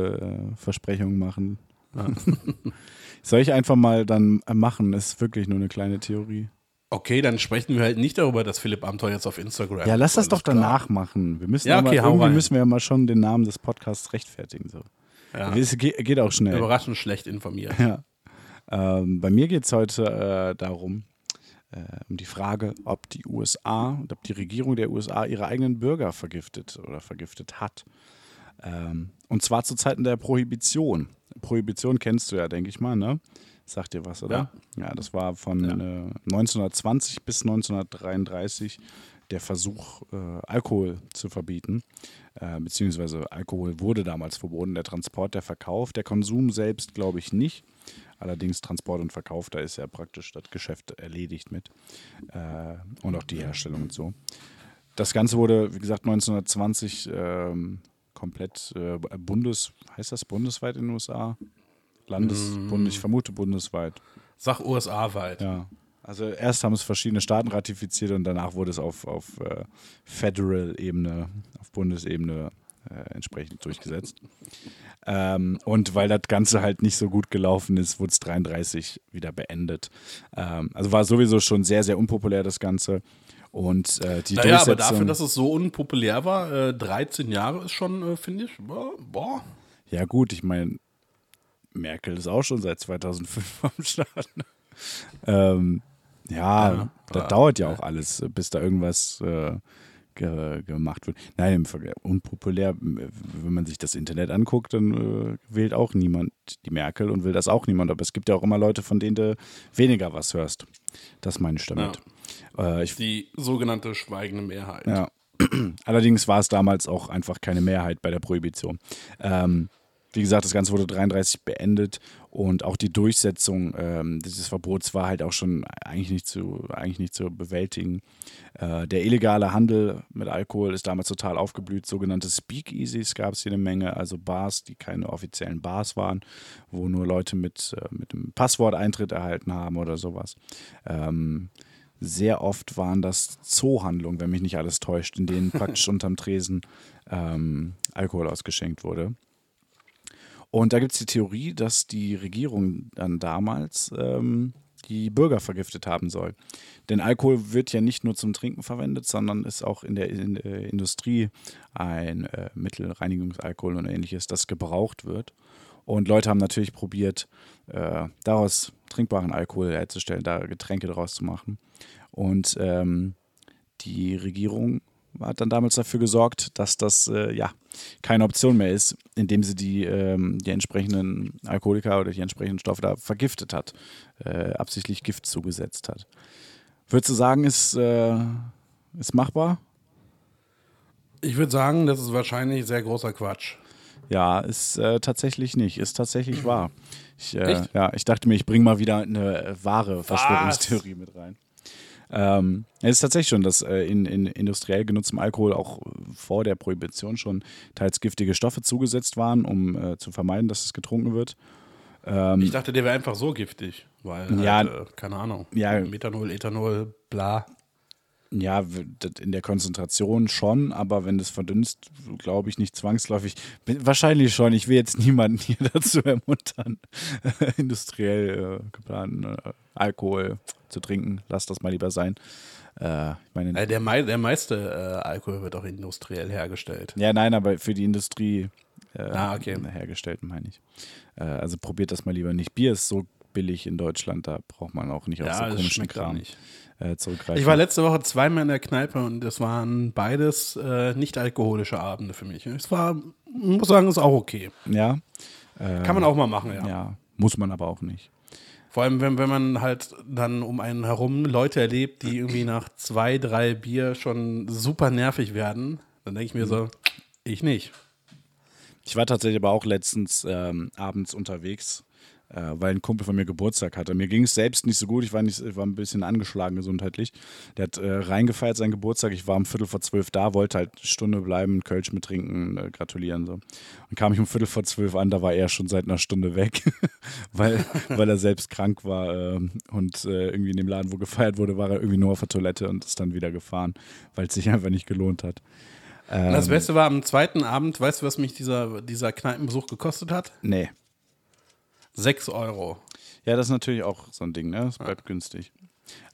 [SPEAKER 1] äh, Versprechungen machen. <laughs> Soll ich einfach mal dann äh, machen? Ist wirklich nur eine kleine Theorie.
[SPEAKER 3] Okay, dann sprechen wir halt nicht darüber, dass Philipp Amthor jetzt auf Instagram
[SPEAKER 1] Ja, lass das doch
[SPEAKER 3] klar.
[SPEAKER 1] danach machen. Wir müssen
[SPEAKER 3] Ja,
[SPEAKER 1] aber,
[SPEAKER 3] okay, hau
[SPEAKER 1] irgendwie müssen wir ja mal schon den Namen des Podcasts rechtfertigen. So.
[SPEAKER 3] Ja.
[SPEAKER 1] Es geht, auch schnell.
[SPEAKER 3] Überraschend schlecht informiert. <laughs>
[SPEAKER 1] Ja. Ähm, bei mir geht es heute äh, darum, um die Frage, ob die USA und ob die Regierung der USA ihre eigenen Bürger vergiftet oder vergiftet hat. Ähm, und zwar zu Zeiten der Prohibition. Prohibition kennst du ja, denke ich mal, ne? Sagt dir was, oder? Ja, das war von
[SPEAKER 3] Ja.
[SPEAKER 1] äh, 1920 bis 1933 der Versuch, äh, Alkohol zu verbieten. Äh, beziehungsweise Alkohol wurde damals verboten, der Transport, der Verkauf, der Konsum selbst glaube ich nicht. Allerdings Transport und Verkauf, da ist ja praktisch das Geschäft erledigt mit. Äh, und auch die Herstellung und so. Das Ganze wurde, wie gesagt, 1920 ähm, komplett äh, bundes, heißt das bundesweit in den USA? Landes, Bund, ich vermute bundesweit.
[SPEAKER 3] Sag USA weit.
[SPEAKER 1] Ja. Also erst haben es verschiedene Staaten ratifiziert und danach wurde es auf, auf äh, Federal-Ebene, auf Bundesebene äh, entsprechend durchgesetzt. Ähm, und weil das Ganze halt nicht so gut gelaufen ist, wurde es 33 wieder beendet. Ähm, also war sowieso schon sehr, sehr unpopulär das Ganze. Und äh, die
[SPEAKER 3] Naja, aber dafür, dass es so unpopulär war, äh, 13 Jahre ist schon, äh, finde ich, boah.
[SPEAKER 1] Ja, gut, ich meine, Merkel ist auch schon seit 2005 am Start. ne? ähm, ja,
[SPEAKER 3] Ja,
[SPEAKER 1] das dauert ja auch alles, bis da irgendwas äh, ge gemacht wird. Nein, unpopulär, wenn man sich das Internet anguckt, dann äh, wählt auch niemand die Merkel und will das auch niemand. Aber es gibt ja auch immer Leute, von denen du weniger was hörst. Das meine ich damit. Äh, ich,
[SPEAKER 3] Die sogenannte schweigende Mehrheit.
[SPEAKER 1] ja. <clears throat> Allerdings war es damals auch einfach keine Mehrheit bei der Prohibition. Ähm, wie gesagt, das Ganze wurde 33 beendet und auch die Durchsetzung ähm, dieses Verbots war halt auch schon eigentlich nicht zu, eigentlich nicht zu bewältigen. Äh, der illegale Handel mit Alkohol ist damals total aufgeblüht. Sogenannte Speakeasies gab es hier eine Menge, also Bars, die keine offiziellen Bars waren, wo nur Leute mit, äh, mit einem Passwort Eintritt erhalten haben oder sowas. Ähm, sehr oft waren das Zoohandlungen, wenn mich nicht alles täuscht, in denen praktisch <laughs> unterm Tresen ähm, Alkohol ausgeschenkt wurde. Und da gibt es die Theorie, dass die Regierung dann damals ähm, die Bürger vergiftet haben soll. Denn Alkohol wird ja nicht nur zum Trinken verwendet, sondern ist auch in der, in der Industrie ein äh, Mittel, Reinigungsalkohol und ähnliches, das gebraucht wird. Und Leute haben natürlich probiert, äh, daraus trinkbaren Alkohol herzustellen, da Getränke draus zu machen. Und ähm, die Regierung hat dann damals dafür gesorgt, dass das äh, ja keine Option mehr ist, indem sie die, ähm, die entsprechenden Alkoholiker oder die entsprechenden Stoffe da vergiftet hat, äh, absichtlich Gift zugesetzt hat. Würdest du sagen, ist, äh, ist machbar?
[SPEAKER 3] Ich würde sagen, das ist wahrscheinlich sehr großer Quatsch.
[SPEAKER 1] Ja, ist äh, tatsächlich nicht. Ist tatsächlich wahr. Ich, äh,
[SPEAKER 3] Echt?
[SPEAKER 1] ja, ich dachte mir, ich bringe mal wieder eine wahre Verschwörungstheorie mit rein. Ähm, es ist tatsächlich schon, dass äh, in, in industriell genutztem Alkohol auch vor der Prohibition schon teils giftige Stoffe zugesetzt waren, um äh, zu vermeiden, dass es getrunken wird.
[SPEAKER 3] Ich dachte, der wäre einfach so giftig, weil, halt,
[SPEAKER 1] Ja.
[SPEAKER 3] äh, keine Ahnung,
[SPEAKER 1] Ja.
[SPEAKER 3] Methanol, Ethanol, bla.
[SPEAKER 1] Ja, in der Konzentration schon, aber wenn das verdünnst, glaube ich nicht zwangsläufig. Wahrscheinlich schon. Ich will jetzt niemanden hier <laughs> dazu ermuntern, <laughs> industriell äh, geplanten äh, Alkohol zu trinken. Lass das mal lieber sein. Äh, ich meine,
[SPEAKER 3] Äh, der, mei der meiste äh, Alkohol wird auch industriell hergestellt.
[SPEAKER 1] ja, nein, aber für die Industrie äh,
[SPEAKER 3] Ah, okay.
[SPEAKER 1] hergestellt, meine ich. Also probiert das mal lieber nicht. Bier ist so billig in Deutschland, da braucht man auch nicht auf so
[SPEAKER 3] Ja,
[SPEAKER 1] komischen Kram
[SPEAKER 3] nicht.
[SPEAKER 1] äh, zurückgreifen.
[SPEAKER 3] Ich war letzte Woche zweimal in der Kneipe und es waren beides äh, nicht alkoholische Abende für mich. Es war, muss sagen, ist auch okay.
[SPEAKER 1] ja,
[SPEAKER 3] Kann man auch mal machen, ja.
[SPEAKER 1] ja, muss man aber auch nicht.
[SPEAKER 3] Vor allem, wenn, wenn man halt dann um einen herum Leute erlebt, die irgendwie nach zwei, drei Bier schon super nervig werden, dann denke ich mir so, ich nicht.
[SPEAKER 1] Ich war tatsächlich aber auch letztens ähm, abends unterwegs, äh, weil ein Kumpel von mir Geburtstag hatte. Mir ging es selbst nicht so gut, ich war, nicht, ich war ein bisschen angeschlagen gesundheitlich. Der hat äh, reingefeiert seinen Geburtstag, ich war um Viertel vor zwölf da, wollte halt eine Stunde bleiben, Kölsch mittrinken, äh, gratulieren. So. Und kam ich um Viertel vor zwölf an, da war er schon seit einer Stunde weg, <laughs> weil, weil er selbst krank war ähm, und äh, irgendwie in dem Laden, wo gefeiert wurde, war er irgendwie nur auf der Toilette und ist dann wieder gefahren, weil es sich einfach nicht gelohnt hat.
[SPEAKER 3] Und das Beste war am zweiten Abend, weißt du, was mich dieser, dieser Kneipenbesuch gekostet hat?
[SPEAKER 1] Nee.
[SPEAKER 3] Sechs Euro.
[SPEAKER 1] Ja, das ist natürlich auch so ein Ding, ne? Das bleibt günstig.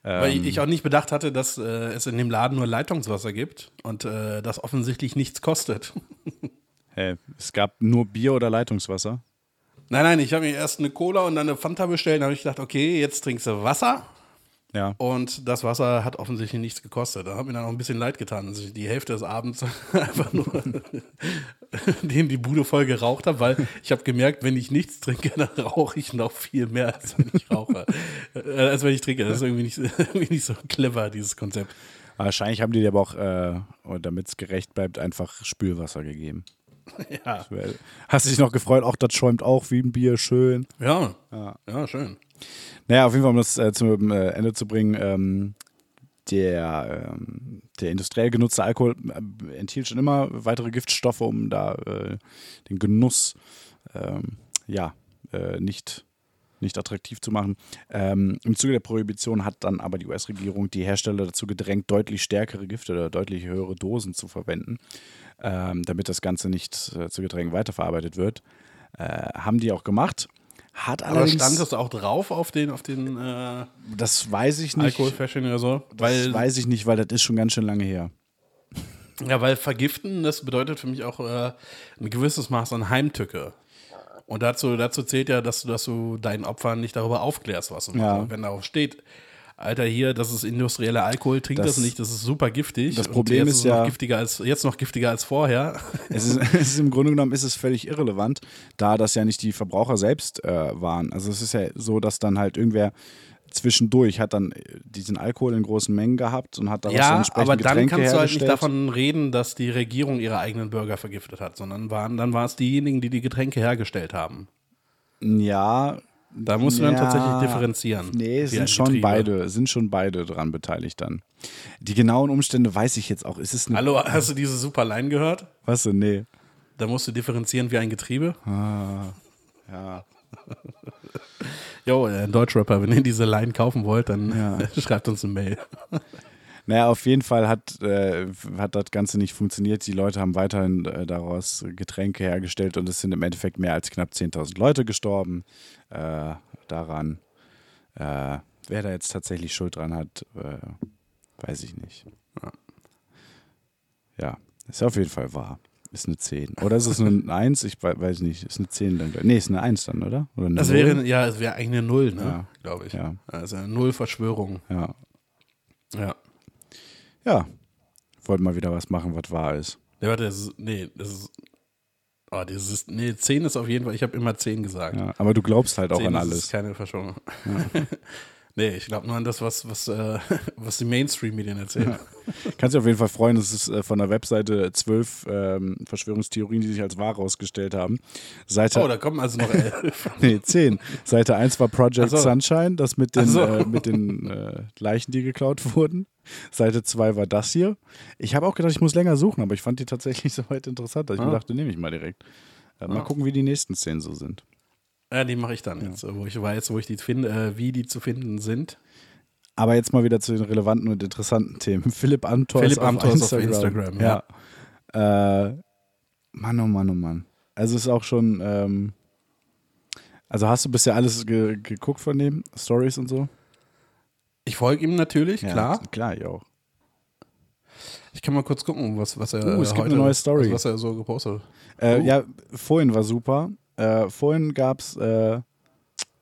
[SPEAKER 3] Weil
[SPEAKER 1] Ähm,
[SPEAKER 3] ich auch nicht bedacht hatte, dass äh, es in dem Laden nur Leitungswasser gibt und äh, das offensichtlich nichts kostet. <laughs>
[SPEAKER 1] Hey, es gab nur Bier oder Leitungswasser.
[SPEAKER 3] nein, nein, ich habe mir erst eine Cola und dann eine Fanta bestellt. Dann habe ich gedacht, okay, jetzt trinkst du Wasser.
[SPEAKER 1] Ja.
[SPEAKER 3] Und das Wasser hat offensichtlich nichts gekostet. Da hat mir dann auch ein bisschen leid getan, dass ich die Hälfte des Abends <laughs> einfach nur <laughs> den die Bude voll geraucht habe, weil ich habe gemerkt, wenn ich nichts trinke, dann rauche ich noch viel mehr, als wenn ich rauche. äh, als wenn ich trinke. Das ist irgendwie nicht, <laughs> irgendwie nicht so clever, dieses Konzept.
[SPEAKER 1] Wahrscheinlich haben die dir aber auch, äh, damit es gerecht bleibt, einfach Spülwasser gegeben.
[SPEAKER 3] Ja,
[SPEAKER 1] Hast du dich noch gefreut? Auch das schäumt auch wie ein Bier, schön.
[SPEAKER 3] ja, ja, schön.
[SPEAKER 1] Naja, auf jeden Fall, um das äh, zum äh, Ende zu bringen, ähm, der, ähm, der industriell genutzte Alkohol äh, enthielt schon immer weitere Giftstoffe, um da äh, den Genuss ähm, ja, äh, nicht, nicht attraktiv zu machen. Ähm, Im Zuge der Prohibition hat dann aber die US-Regierung die Hersteller dazu gedrängt, deutlich stärkere Gifte oder deutlich höhere Dosen zu verwenden, ähm, damit das Ganze nicht äh, zu Getränken weiterverarbeitet wird. Haben die auch gemacht. Hat
[SPEAKER 3] Aber
[SPEAKER 1] allerdings,
[SPEAKER 3] stand es auch drauf auf den, auf den äh,
[SPEAKER 1] das weiß ich nicht.
[SPEAKER 3] Alkoholfashioning oder so?
[SPEAKER 1] Das
[SPEAKER 3] Weil,
[SPEAKER 1] weiß ich nicht, weil das ist schon ganz schön lange her.
[SPEAKER 3] ja, weil vergiften, das bedeutet für mich auch äh, ein gewisses Maß an Heimtücke. Und dazu, dazu zählt ja, dass du, dass du deinen Opfern nicht darüber aufklärst, was du
[SPEAKER 1] Ja.
[SPEAKER 3] Wenn darauf steht, Alter, hier, das ist industrieller Alkohol, trink das,
[SPEAKER 1] Das-
[SPEAKER 3] nicht, das ist super giftig.
[SPEAKER 1] das Problem ist ja-
[SPEAKER 3] giftiger als, jetzt noch giftiger als vorher. <laughs>
[SPEAKER 1] Es ist, es ist im Grunde genommen ist es völlig irrelevant, da das ja nicht die Verbraucher selbst äh, waren. Also es ist ja so, dass dann halt irgendwer zwischendurch hat dann äh, diesen Alkohol in großen Mengen gehabt und hat daraus
[SPEAKER 3] Ja,
[SPEAKER 1] entsprechend
[SPEAKER 3] aber dann
[SPEAKER 1] Getränke
[SPEAKER 3] kannst du halt nicht davon reden, dass die Regierung ihre eigenen Bürger vergiftet hat, sondern waren, dann war es diejenigen, die die Getränke hergestellt haben.
[SPEAKER 1] Ja,
[SPEAKER 3] Da musst du dann
[SPEAKER 1] Ja,
[SPEAKER 3] tatsächlich differenzieren.
[SPEAKER 1] Nee, es sind schon
[SPEAKER 3] Getriebe.
[SPEAKER 1] beide, sind schon beide dran beteiligt dann. Die genauen Umstände weiß ich jetzt auch. Ist es
[SPEAKER 3] Hallo, hast du diese super Line gehört?
[SPEAKER 1] was denn? Nee.
[SPEAKER 3] Da musst du differenzieren wie ein Getriebe.
[SPEAKER 1] Ja. <laughs>
[SPEAKER 3] Jo, äh, ein Deutschrapper, wenn ihr diese Line kaufen wollt, dann
[SPEAKER 1] Ja. <laughs>
[SPEAKER 3] schreibt uns eine Mail. <laughs>
[SPEAKER 1] Naja, auf jeden Fall hat, äh, hat das Ganze nicht funktioniert. Die Leute haben weiterhin äh, daraus Getränke hergestellt und es sind im Endeffekt mehr als knapp 10.000 Leute gestorben äh, daran. Äh, wer da jetzt tatsächlich Schuld dran hat, äh, weiß ich nicht. Ja, ist auf jeden Fall wahr. Ist eine 10. Oder ist es eine 1? Ich we- weiß nicht. Ist eine 10 dann? Nee, ist eine 1 dann, oder? oder
[SPEAKER 3] Das wäre, ja, es wäre eigentlich eine Null, ne?
[SPEAKER 1] Ja.
[SPEAKER 3] Glaube ich.
[SPEAKER 1] Ja.
[SPEAKER 3] Also eine Null-Verschwörung.
[SPEAKER 1] Ja.
[SPEAKER 3] Ja.
[SPEAKER 1] Ja. Wollten mal wieder was machen, was wahr ist.
[SPEAKER 3] Ja, warte, das ist, nee, das ist, oh, das ist, nee, 10 ist auf jeden Fall, ich habe immer 10 gesagt.
[SPEAKER 1] Ja, aber du glaubst halt auch
[SPEAKER 3] 10
[SPEAKER 1] an
[SPEAKER 3] ist
[SPEAKER 1] alles.
[SPEAKER 3] keine Verschwörung. <laughs> nee, ich glaube nur an das, was, was, äh, <laughs> was die Mainstream-Medien erzählen.
[SPEAKER 1] Kannst dich auf jeden Fall freuen, es ist äh, von der Webseite zwölf ähm, Verschwörungstheorien, die sich als wahr herausgestellt haben. Seite,
[SPEAKER 3] Oh, da kommen also noch elf. <laughs>
[SPEAKER 1] nee, zehn. Seite 1 war Project
[SPEAKER 3] so.
[SPEAKER 1] Sunshine, das mit den,
[SPEAKER 3] so.
[SPEAKER 1] äh, mit den äh, Leichen, die geklaut wurden. Seite 2 war das hier. Ich habe auch gedacht, ich muss länger suchen, aber ich fand die tatsächlich <laughs> soweit interessant, dass ich
[SPEAKER 3] Ah.
[SPEAKER 1] mir dachte, nehme ich mal direkt. Äh, mal
[SPEAKER 3] Ah.
[SPEAKER 1] gucken, wie die nächsten zehn so sind.
[SPEAKER 3] Ja, die mache ich dann jetzt, wo ich weiß, wo ich die finde, äh, wie die zu finden sind.
[SPEAKER 1] Aber jetzt mal wieder zu den relevanten und interessanten Themen. <laughs> Philipp Amthor
[SPEAKER 3] Philipp
[SPEAKER 1] ist auf
[SPEAKER 3] auf
[SPEAKER 1] Instagram.
[SPEAKER 3] Instagram,
[SPEAKER 1] ja. Äh, Mann, oh Mann, oh Mann. Also ist auch schon, ähm, also hast du bisher alles ge geguckt von dem? Stories und so?
[SPEAKER 3] Ich folge ihm natürlich, klar.
[SPEAKER 1] Klar, ich auch.
[SPEAKER 3] Ich kann mal kurz gucken, was, was er
[SPEAKER 1] Uh, es gibt
[SPEAKER 3] heute,
[SPEAKER 1] eine neue Story.
[SPEAKER 3] Was, was er so gepostet hat.
[SPEAKER 1] Äh,
[SPEAKER 3] Oh.
[SPEAKER 1] Ja, vorhin war super. Äh, vorhin gab es äh,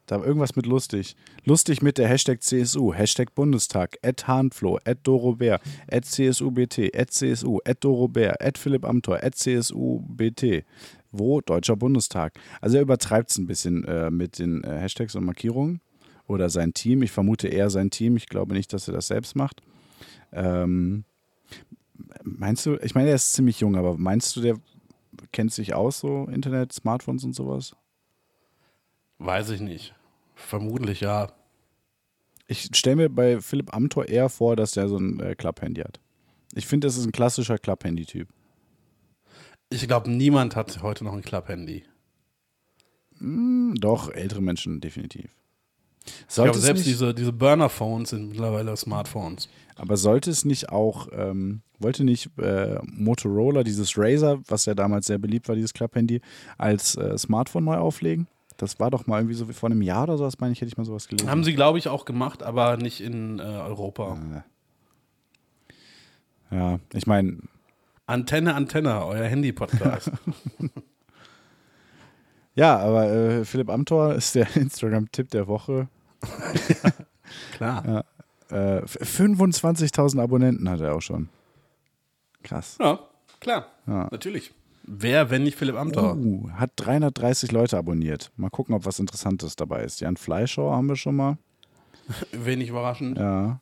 [SPEAKER 1] da irgendwas mit lustig. Lustig mit der Hashtag CSU, Hashtag Bundestag, at Hahnflo, at Dorobert, at CSUBT, at CSU, at Dorobert, at Philipp Amthor, at CSUBT. Wo? Deutscher Bundestag. Also er übertreibt es ein bisschen äh, mit den äh, Hashtags und Markierungen. Oder sein Team. Ich vermute eher sein Team. Ich glaube nicht, dass er das selbst macht. Ähm, meinst du, ich meine, er ist ziemlich jung, aber meinst du, der kennt sich aus, so Internet, Smartphones und sowas?
[SPEAKER 3] Weiß ich nicht. Vermutlich ja.
[SPEAKER 1] Ich stelle mir bei Philipp Amthor eher vor, dass der so ein äh, Klapphandy hat. Ich finde, das ist ein klassischer Klapphandy-Typ.
[SPEAKER 3] Ich glaube, niemand hat heute noch ein Club-Handy.
[SPEAKER 1] Hm, Doch, ältere Menschen definitiv.
[SPEAKER 3] Ich
[SPEAKER 1] Sollte
[SPEAKER 3] glaube,
[SPEAKER 1] es
[SPEAKER 3] selbst diese, diese Burner-Phones sind mittlerweile Smartphones.
[SPEAKER 1] aber sollte es nicht auch, ähm, wollte nicht äh, Motorola dieses Razer, was ja damals sehr beliebt war, dieses Klapphandy, als äh, Smartphone neu auflegen? Das war doch mal irgendwie so wie vor einem Jahr oder sowas, meine ich, hätte ich mal sowas gelesen.
[SPEAKER 3] Haben sie, glaube ich, auch gemacht, aber nicht in äh, Europa.
[SPEAKER 1] ja, ich meine,
[SPEAKER 3] Antenne, Antenne, euer Handy-Podcast. <laughs> <laughs>
[SPEAKER 1] ja, aber äh, Philipp Amthor ist der <laughs> Instagram-Tipp der Woche. <laughs>
[SPEAKER 3] Klar.
[SPEAKER 1] Äh, f- 25.000 Abonnenten hat er auch schon. Krass.
[SPEAKER 3] Ja, klar.
[SPEAKER 1] Ja.
[SPEAKER 3] Natürlich. Wer, wenn nicht Philipp Amthor?
[SPEAKER 1] Uh, hat 330 Leute abonniert. Mal gucken, ob was Interessantes dabei ist. Jan Fleischauer haben wir schon mal. <laughs>
[SPEAKER 3] Wenig überraschend.
[SPEAKER 1] Ja.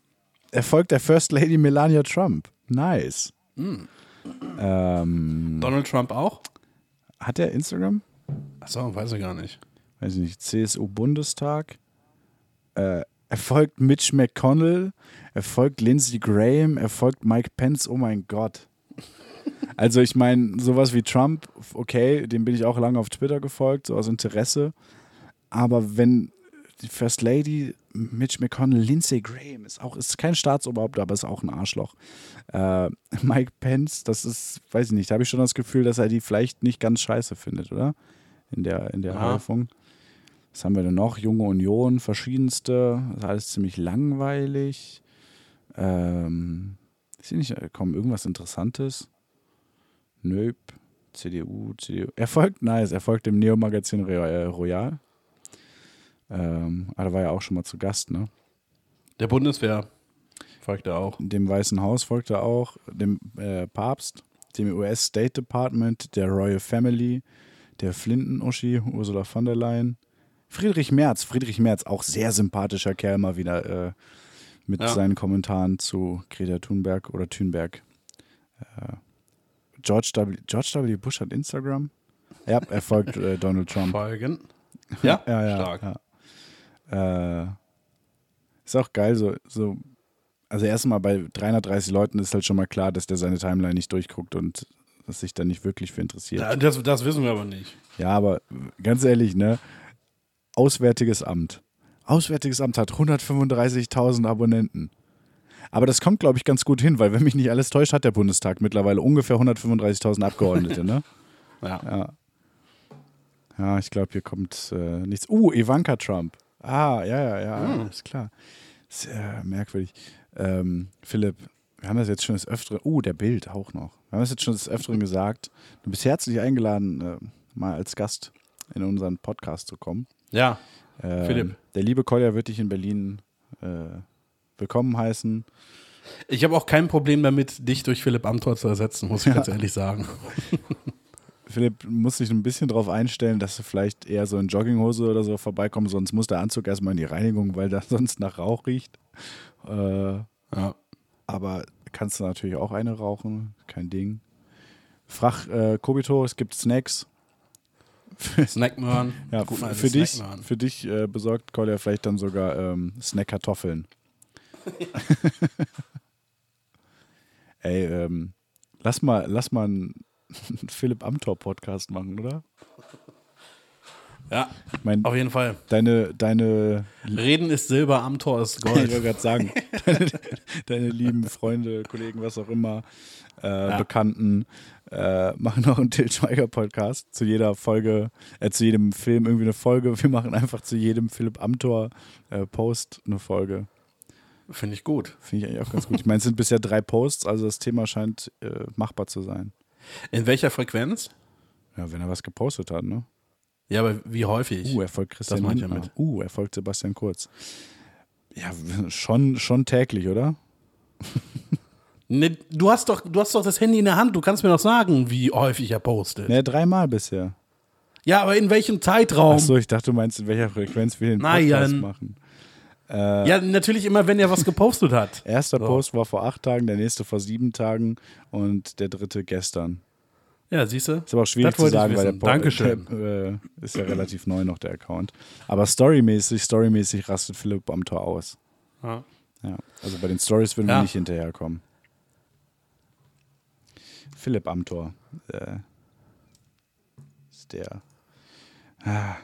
[SPEAKER 1] Er folgt der First Lady Melania Trump. Nice.
[SPEAKER 3] Hm.
[SPEAKER 1] Ähm,
[SPEAKER 3] Donald Trump auch?
[SPEAKER 1] hat er Instagram?
[SPEAKER 3] Achso, weiß ich gar nicht.
[SPEAKER 1] Weiß ich nicht. CSU-Bundestag. Äh, er folgt Mitch McConnell. Er folgt Lindsey Graham. Er folgt Mike Pence. Oh mein Gott. Also ich meine, sowas wie Trump, okay, dem bin ich auch lange auf Twitter gefolgt, so aus Interesse. Aber wenn die First Lady, Mitch McConnell, Lindsey Graham ist auch, ist kein Staatsoberhaupt, aber ist auch ein Arschloch. Äh, Mike Pence, das ist, weiß ich nicht, da habe ich schon das Gefühl, dass er die vielleicht nicht ganz scheiße findet, oder? In der, in der. Häufung. Was haben wir denn noch? Junge Union, verschiedenste. Das ist alles ziemlich langweilig. Ähm, ist hier nicht, äh, komm, irgendwas Interessantes? Nöp, CDU, CDU. Er folgt, nice, er folgt dem Neo-Magazin Royal. Royal. Ähm, aber da war ja auch schon mal zu Gast, ne?
[SPEAKER 3] Der Bundeswehr folgt er auch.
[SPEAKER 1] dem Weißen Haus folgt er auch, dem äh, Papst, dem US State Department, der Royal Family, der Flinten-Uschi, Ursula von der Leyen, Friedrich Merz, Friedrich Merz, auch sehr sympathischer Kerl mal wieder äh, mit
[SPEAKER 3] Ja.
[SPEAKER 1] seinen Kommentaren zu Greta Thunberg oder Thunberg. Äh, George, w, George W. Bush hat Instagram. Ja, er folgt äh, Donald Trump.
[SPEAKER 3] Folgen. Ja,
[SPEAKER 1] Ja, <laughs> ja.
[SPEAKER 3] stark.
[SPEAKER 1] Ja. Äh, ist auch geil, so, so. Also, erstmal bei 330 Leuten ist halt schon mal klar, dass der seine Timeline nicht durchguckt und das sich da nicht wirklich für interessiert.
[SPEAKER 3] Da- Das, das wissen wir aber nicht.
[SPEAKER 1] Ja, aber ganz ehrlich, ne? Auswärtiges Amt. Auswärtiges Amt hat 135.000 Abonnenten. Aber das kommt, glaube ich, ganz gut hin, weil, wenn mich nicht alles täuscht, hat der Bundestag mittlerweile ungefähr 135.000 Abgeordnete, ne? <laughs>
[SPEAKER 3] Ja.
[SPEAKER 1] Ja. Ja, ich glaube, hier kommt äh, nichts. Uh, Ivanka Trump. Ah, ja, ja, ja, ist klar. Sehr merkwürdig. Ähm, Philipp, wir haben das jetzt schon des Öfteren. Uh, der Bild auch noch. Wir haben das jetzt schon des Öfteren gesagt. Du bist herzlich eingeladen, äh, mal als Gast in unseren Podcast zu kommen.
[SPEAKER 3] Ja,
[SPEAKER 1] Ähm,
[SPEAKER 3] Philipp.
[SPEAKER 1] Der liebe Kolja wird dich in Berlin äh, willkommen heißen.
[SPEAKER 3] ich habe auch kein Problem damit, dich durch Philipp Amthor zu ersetzen, muss ich
[SPEAKER 1] Ja.
[SPEAKER 3] ganz ehrlich sagen. <laughs>
[SPEAKER 1] Philipp muss sich ein bisschen darauf einstellen, dass du vielleicht eher so in Jogginghose oder so vorbeikommst, sonst muss der Anzug erstmal in die Reinigung, weil das <laughs> sonst nach Rauch riecht. Äh,
[SPEAKER 3] Ja.
[SPEAKER 1] aber kannst du natürlich auch eine rauchen, kein Ding. Frag äh, Kobito, es gibt Snacks.
[SPEAKER 3] Snackmöhren. <laughs>
[SPEAKER 1] Ja,
[SPEAKER 3] Guten
[SPEAKER 1] f-
[SPEAKER 3] alten
[SPEAKER 1] für dich, für dich äh, besorgt Kolja vielleicht dann sogar ähm, Snack-Kartoffeln. <laughs> Ey, ähm, lass mal, lass mal einen <laughs> Philipp Amthor-Podcast machen, oder?
[SPEAKER 3] Ja,
[SPEAKER 1] Ich meine,
[SPEAKER 3] auf jeden Fall.
[SPEAKER 1] deine, deine
[SPEAKER 3] Reden ist Silber, Amthor ist
[SPEAKER 1] Ich
[SPEAKER 3] Gold.
[SPEAKER 1] wollte gerade sagen, <laughs> deine, deine lieben Freunde, Kollegen, was auch immer, äh, Bekannten, äh, machen noch einen Til Schweiger Podcast zu jeder Folge, äh, zu jedem Film irgendwie eine Folge. Wir machen einfach zu jedem Philipp Amthor äh, Post eine Folge.
[SPEAKER 3] Finde ich gut.
[SPEAKER 1] Finde ich eigentlich auch ganz gut. Ich meine, es sind bisher drei Posts, also das Thema scheint äh, machbar zu sein.
[SPEAKER 3] In welcher Frequenz?
[SPEAKER 1] Ja, wenn er was gepostet hat, ne?
[SPEAKER 3] Ja, aber wie häufig?
[SPEAKER 1] Uh, er folgt Christian
[SPEAKER 3] Das
[SPEAKER 1] Lindner.
[SPEAKER 3] damit.
[SPEAKER 1] Uh, er folgt Sebastian Kurz. Ja, schon, schon täglich, oder?
[SPEAKER 3] Ne, du, hast doch, du hast doch das Handy in der Hand, du kannst mir doch sagen, wie häufig er postet.
[SPEAKER 1] Ne, dreimal bisher.
[SPEAKER 3] Ja, aber in welchem Zeitraum?
[SPEAKER 1] Achso, ich dachte, du meinst, in welcher Frequenz wir den
[SPEAKER 3] Nein.
[SPEAKER 1] Podcast machen.
[SPEAKER 3] Ja, natürlich immer, wenn er was gepostet hat.
[SPEAKER 1] Erster
[SPEAKER 3] So.
[SPEAKER 1] Post war vor acht Tagen, der nächste vor sieben Tagen und der dritte gestern.
[SPEAKER 3] Ja, siehst du?
[SPEAKER 1] Ist aber auch schwierig zu sagen, weil der,
[SPEAKER 3] wissen.
[SPEAKER 1] Po-
[SPEAKER 3] Dankeschön.
[SPEAKER 1] der äh, ist ja relativ neu noch, der Account. Aber storymäßig, storymäßig rastet Philipp am Tor aus.
[SPEAKER 3] Ja.
[SPEAKER 1] Ja, also bei den Stories würden wir
[SPEAKER 3] Ja.
[SPEAKER 1] nicht hinterherkommen. Philipp Amthor. Äh, ist der. Ah,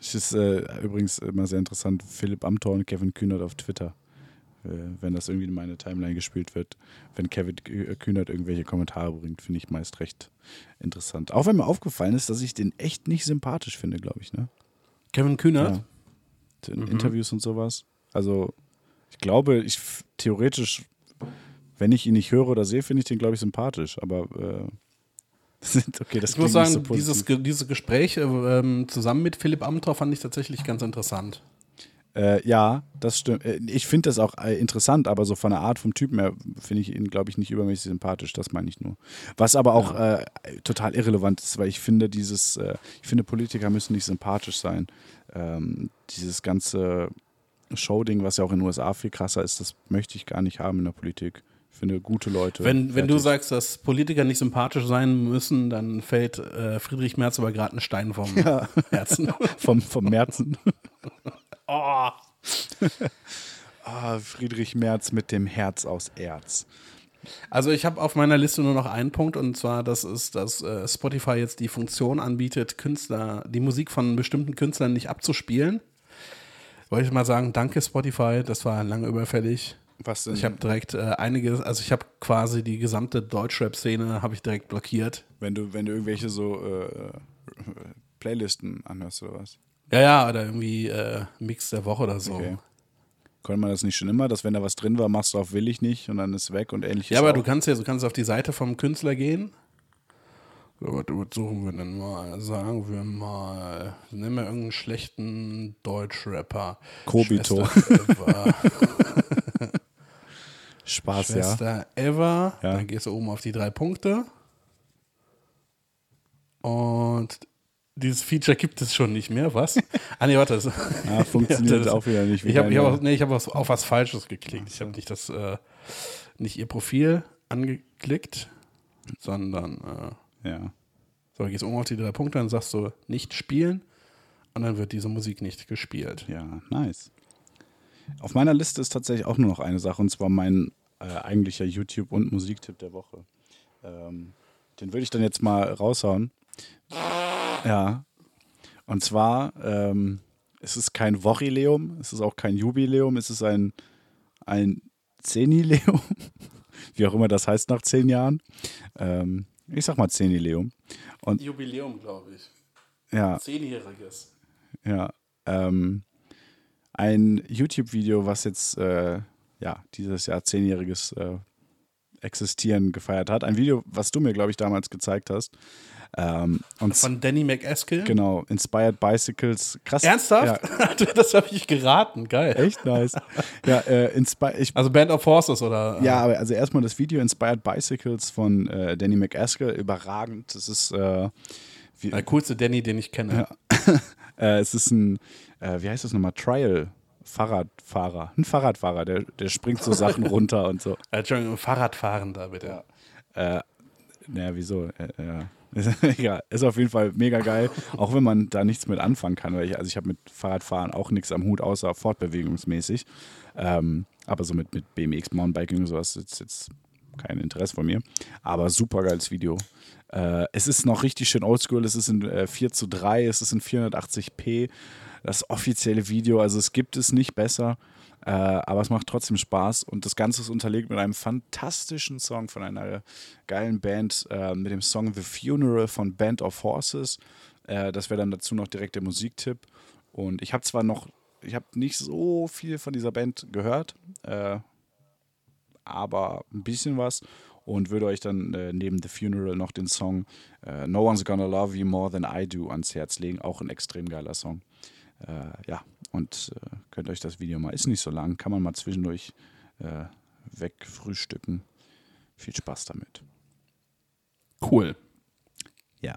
[SPEAKER 1] es ist äh, übrigens immer sehr interessant, Philipp Amthor und Kevin Kühnert auf Twitter. Äh, wenn das irgendwie in meine Timeline gespielt wird, wenn Kevin Kü- Kühnert irgendwelche Kommentare bringt, finde ich meist recht interessant. Auch wenn mir aufgefallen ist, dass ich den echt nicht sympathisch finde, glaube ich. Ne?
[SPEAKER 3] Kevin Kühnert?
[SPEAKER 1] Ja. In Interviews und sowas. Also, ich glaube, ich theoretisch, wenn ich ihn nicht höre oder sehe, finde ich den, glaube ich, sympathisch. Aber äh, <laughs> okay,
[SPEAKER 3] Ich muss sagen,
[SPEAKER 1] so
[SPEAKER 3] dieses, dieses Gespräch äh, ähm, zusammen mit Philipp Amthor fand ich tatsächlich ganz interessant.
[SPEAKER 1] Äh, ja, das stimmt. Äh, Ich finde das auch äh, interessant, aber so von der Art vom Typen her finde ich ihn, glaube ich, nicht übermäßig sympathisch. Das meine ich nur. Was aber auch äh, total irrelevant ist, weil ich finde, dieses, äh, ich finde, Politiker müssen nicht sympathisch sein. Ähm, dieses ganze Showding, was ja auch in den USA viel krasser ist, das möchte ich gar nicht haben in der Politik. Ich finde gute Leute.
[SPEAKER 3] Wenn, wenn du sagst, dass Politiker nicht sympathisch sein müssen, dann fällt äh, Friedrich Merz aber gerade ein Stein vom <laughs> Herzen.
[SPEAKER 1] vom, vom Märzen. <laughs>
[SPEAKER 3] Oh. <laughs>
[SPEAKER 1] Ah, Friedrich Merz mit dem Herz aus Erz.
[SPEAKER 3] Also ich habe auf meiner Liste nur noch einen Punkt und zwar, das ist, dass äh, Spotify jetzt die Funktion anbietet, Künstler, die Musik von bestimmten Künstlern nicht abzuspielen. Wollte ich mal sagen, danke Spotify, das war lange überfällig.
[SPEAKER 1] Was denn?
[SPEAKER 3] Ich habe direkt äh, einiges, also ich habe quasi die gesamte Deutschrap-Szene habe ich direkt blockiert.
[SPEAKER 1] wenn du, wenn du irgendwelche so äh, Playlisten anhörst oder was?
[SPEAKER 3] Ja, ja, oder irgendwie äh, Mix der Woche oder so.
[SPEAKER 1] Okay. Konnte man das nicht schon immer, dass wenn da was drin war, machst du auf will ich nicht und dann ist weg und ähnliches.
[SPEAKER 3] Ja, aber
[SPEAKER 1] auch?
[SPEAKER 3] du kannst ja, du kannst auf die Seite vom Künstler gehen So, was, suchen wir denn mal? Sagen wir mal, nehmen wir irgendeinen schlechten Deutschrapper.
[SPEAKER 1] Kobito.
[SPEAKER 3] Schwester. <laughs>
[SPEAKER 1] Spaß, ja.
[SPEAKER 3] Schwester Eva.
[SPEAKER 1] Ja.
[SPEAKER 3] Dann gehst du oben auf die drei Punkte. Und dieses Feature gibt es schon nicht mehr, was? <laughs> ah, nee, warte. Das,
[SPEAKER 1] Ja, funktioniert <laughs>
[SPEAKER 3] das-
[SPEAKER 1] auch wieder nicht. wie
[SPEAKER 3] Ich habe hab auch, nee, ich hab was, auf was Falsches geklickt. Ich habe nicht das, äh, nicht ihr Profil angeklickt, sondern, äh,
[SPEAKER 1] ja.
[SPEAKER 3] so, gehst oben auf die drei Punkte, dann sagst du nicht spielen und dann wird diese Musik nicht gespielt.
[SPEAKER 1] Ja, nice. Auf meiner Liste ist tatsächlich auch nur noch eine Sache, und zwar mein äh, eigentlicher YouTube- und Musiktipp der Woche. Ähm, den würde ich dann jetzt mal raushauen. Ja. Und zwar, ähm, es ist kein Wochileum, es ist auch kein Jubiläum, es ist ein, ein Zenileum, <laughs> wie auch immer das heißt nach zehn Jahren. Ähm, ich sag mal Zenileum. Und
[SPEAKER 3] Jubiläum, glaube ich.
[SPEAKER 1] ja,
[SPEAKER 3] Zehnjähriges.
[SPEAKER 1] Ja, ähm, ein YouTube-Video, was jetzt äh, ja dieses Jahr zehnjähriges äh, Existieren gefeiert hat. Ein Video, was du mir, glaube ich, damals gezeigt hast. Ähm,
[SPEAKER 3] Von Danny McEskill?
[SPEAKER 1] genau, Inspired Bicycles. Krass.
[SPEAKER 3] Ernsthaft? <laughs> das habe ich geraten. Geil.
[SPEAKER 1] Ja, echt nice. <laughs> ja, äh, ich,
[SPEAKER 3] Also Band of Horses oder?
[SPEAKER 1] ja, aber also erstmal das Video Inspired Bicycles von äh, Danny McAskill, überragend. Das ist äh, wie,
[SPEAKER 3] Der coolste Danny, den ich kenne. <laughs>
[SPEAKER 1] Äh, es ist ein, äh, wie heißt das nochmal? Trial. Fahrradfahrer. Ein Fahrradfahrer, der, der springt so Sachen runter und so.
[SPEAKER 3] Äh, Entschuldigung, Fahrradfahren da bitte.
[SPEAKER 1] Äh, naja, wieso? Äh, ja. <laughs> Ist, ist auf jeden Fall mega geil, auch wenn man da nichts mit anfangen kann. Weil ich, also ich habe mit Fahrradfahren auch nichts am Hut, außer fortbewegungsmäßig. Ähm, aber so mit, mit BMX, Mountainbiking und sowas ist jetzt kein Interesse von mir. Aber super geiles Video. Äh, es ist noch richtig schön oldschool. Es ist in äh, 4 zu 3, es ist in 480p. Das offizielle Video, also es gibt es nicht besser. Äh, aber es macht trotzdem Spaß und das Ganze ist unterlegt mit einem fantastischen Song von einer geilen Band, äh, mit dem Song The Funeral von Band of Horses. Äh, das wäre dann dazu noch direkt der Musiktipp. Und ich habe zwar noch, ich habe nicht so viel von dieser Band gehört, äh, aber ein bisschen was und würde euch dann äh, neben The Funeral noch den Song äh, No One's Gonna Love You More Than I Do ans Herz legen. Auch ein extrem geiler Song. Äh, ja, und äh, könnt euch das Video mal, ist nicht so lang, kann man mal zwischendurch äh, wegfrühstücken. Viel Spaß damit.
[SPEAKER 3] Cool.
[SPEAKER 1] Ja.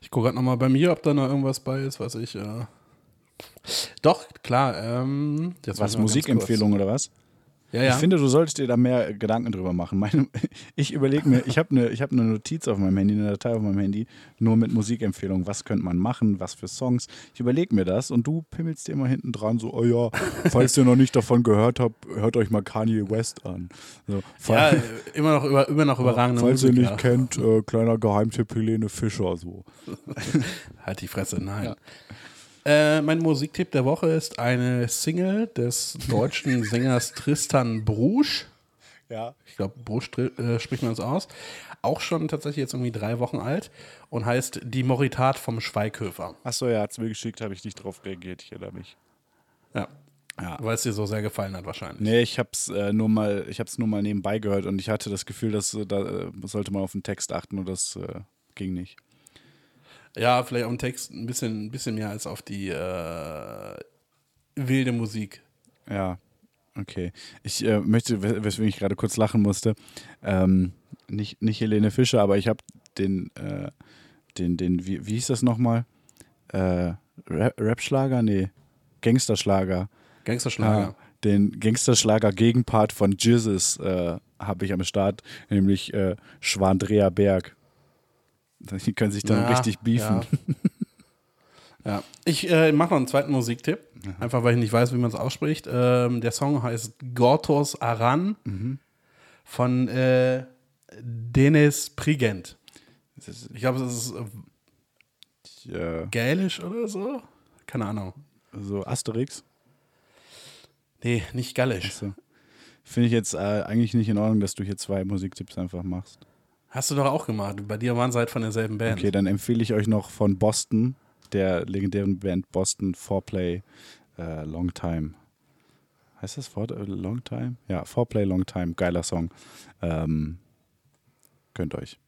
[SPEAKER 3] Ich gucke gerade nochmal bei mir, ob da noch irgendwas bei ist, was ich. Äh Doch, klar. Ähm,
[SPEAKER 1] Was, Musikempfehlung oder was?
[SPEAKER 3] Ja, ja.
[SPEAKER 1] Ich finde, du solltest dir da mehr Gedanken drüber machen. Meine, <laughs> ich überlege mir, ich habe eine hab ne Notiz auf meinem Handy, eine Datei auf meinem Handy, nur mit Musikempfehlungen. Was könnte man machen, was für Songs. Ich überlege mir das und du pimmelst dir immer hinten dran, so, oh ja, <laughs> falls ihr noch nicht davon gehört habt, hört euch mal Kanye West an. So,
[SPEAKER 3] ja,
[SPEAKER 1] fall-
[SPEAKER 3] äh, immer noch, über, immer noch überragende
[SPEAKER 1] falls
[SPEAKER 3] Musik.
[SPEAKER 1] ihr nicht
[SPEAKER 3] ja.
[SPEAKER 1] kennt, äh, kleiner Geheimtipp Helene Fischer. So. <laughs>
[SPEAKER 3] Halt die Fresse, nein. Äh, mein Musiktipp der Woche ist eine Single des deutschen <laughs> Sängers Tristan Brusch.
[SPEAKER 1] Ja.
[SPEAKER 3] Ich glaube, Brusch äh, spricht man es aus. Auch schon tatsächlich jetzt irgendwie drei Wochen alt und heißt Die Moritat vom Schweighöfer.
[SPEAKER 1] Achso, ja, hat es mir geschickt, habe ich nicht drauf reagiert, ich erinnere mich.
[SPEAKER 3] Ja.
[SPEAKER 1] Ja.
[SPEAKER 3] Weil es dir so sehr gefallen hat, wahrscheinlich.
[SPEAKER 1] Nee, ich hab's äh, nur mal, ich nur mal nebenbei gehört und ich hatte das Gefühl, dass äh, da äh, sollte man auf den Text achten und das ging nicht.
[SPEAKER 3] Ja, vielleicht auf den Text ein bisschen, ein bisschen mehr als auf die äh, wilde Musik.
[SPEAKER 1] Ja, okay. Ich äh, möchte, wes- weswegen ich gerade kurz lachen musste, ähm, nicht, nicht Helene Fischer, aber ich habe den, äh, den, den, wie, wie hieß das nochmal? Äh, Rap- Rap-Schlager? Nee, Gangsterschlager.
[SPEAKER 3] Gangsterschlager.
[SPEAKER 1] Ja, den Gangsterschlager-Gegenpart von Jizzes äh, habe ich am Start, nämlich äh, Schwandrea Berg. Die können sich dann
[SPEAKER 3] Ja,
[SPEAKER 1] richtig beefen.
[SPEAKER 3] Ja. <laughs> Ja. Ich äh, mache noch einen zweiten Musiktipp. Einfach weil ich nicht weiß, wie man es ausspricht. Ähm, der Song heißt Gortos Aran von äh, Denis Prigent.
[SPEAKER 1] Das
[SPEAKER 3] Ich glaube, es ist äh,
[SPEAKER 1] äh,
[SPEAKER 3] gälisch oder so. Keine Ahnung.
[SPEAKER 1] so Asterix.
[SPEAKER 3] Nee, nicht gallisch.
[SPEAKER 1] So. Finde ich jetzt äh, eigentlich nicht in Ordnung, dass du hier zwei Musiktipps einfach machst.
[SPEAKER 3] Hast du doch auch gemacht. Bei dir waren sie halt von derselben Band.
[SPEAKER 1] Okay, dann empfehle ich euch noch von Boston, der legendären Band Boston, Foreplay äh, Long Time. Heißt das Wort äh, Long Time? Ja, Foreplay Long Time, geiler Song. Ähm, könnt euch.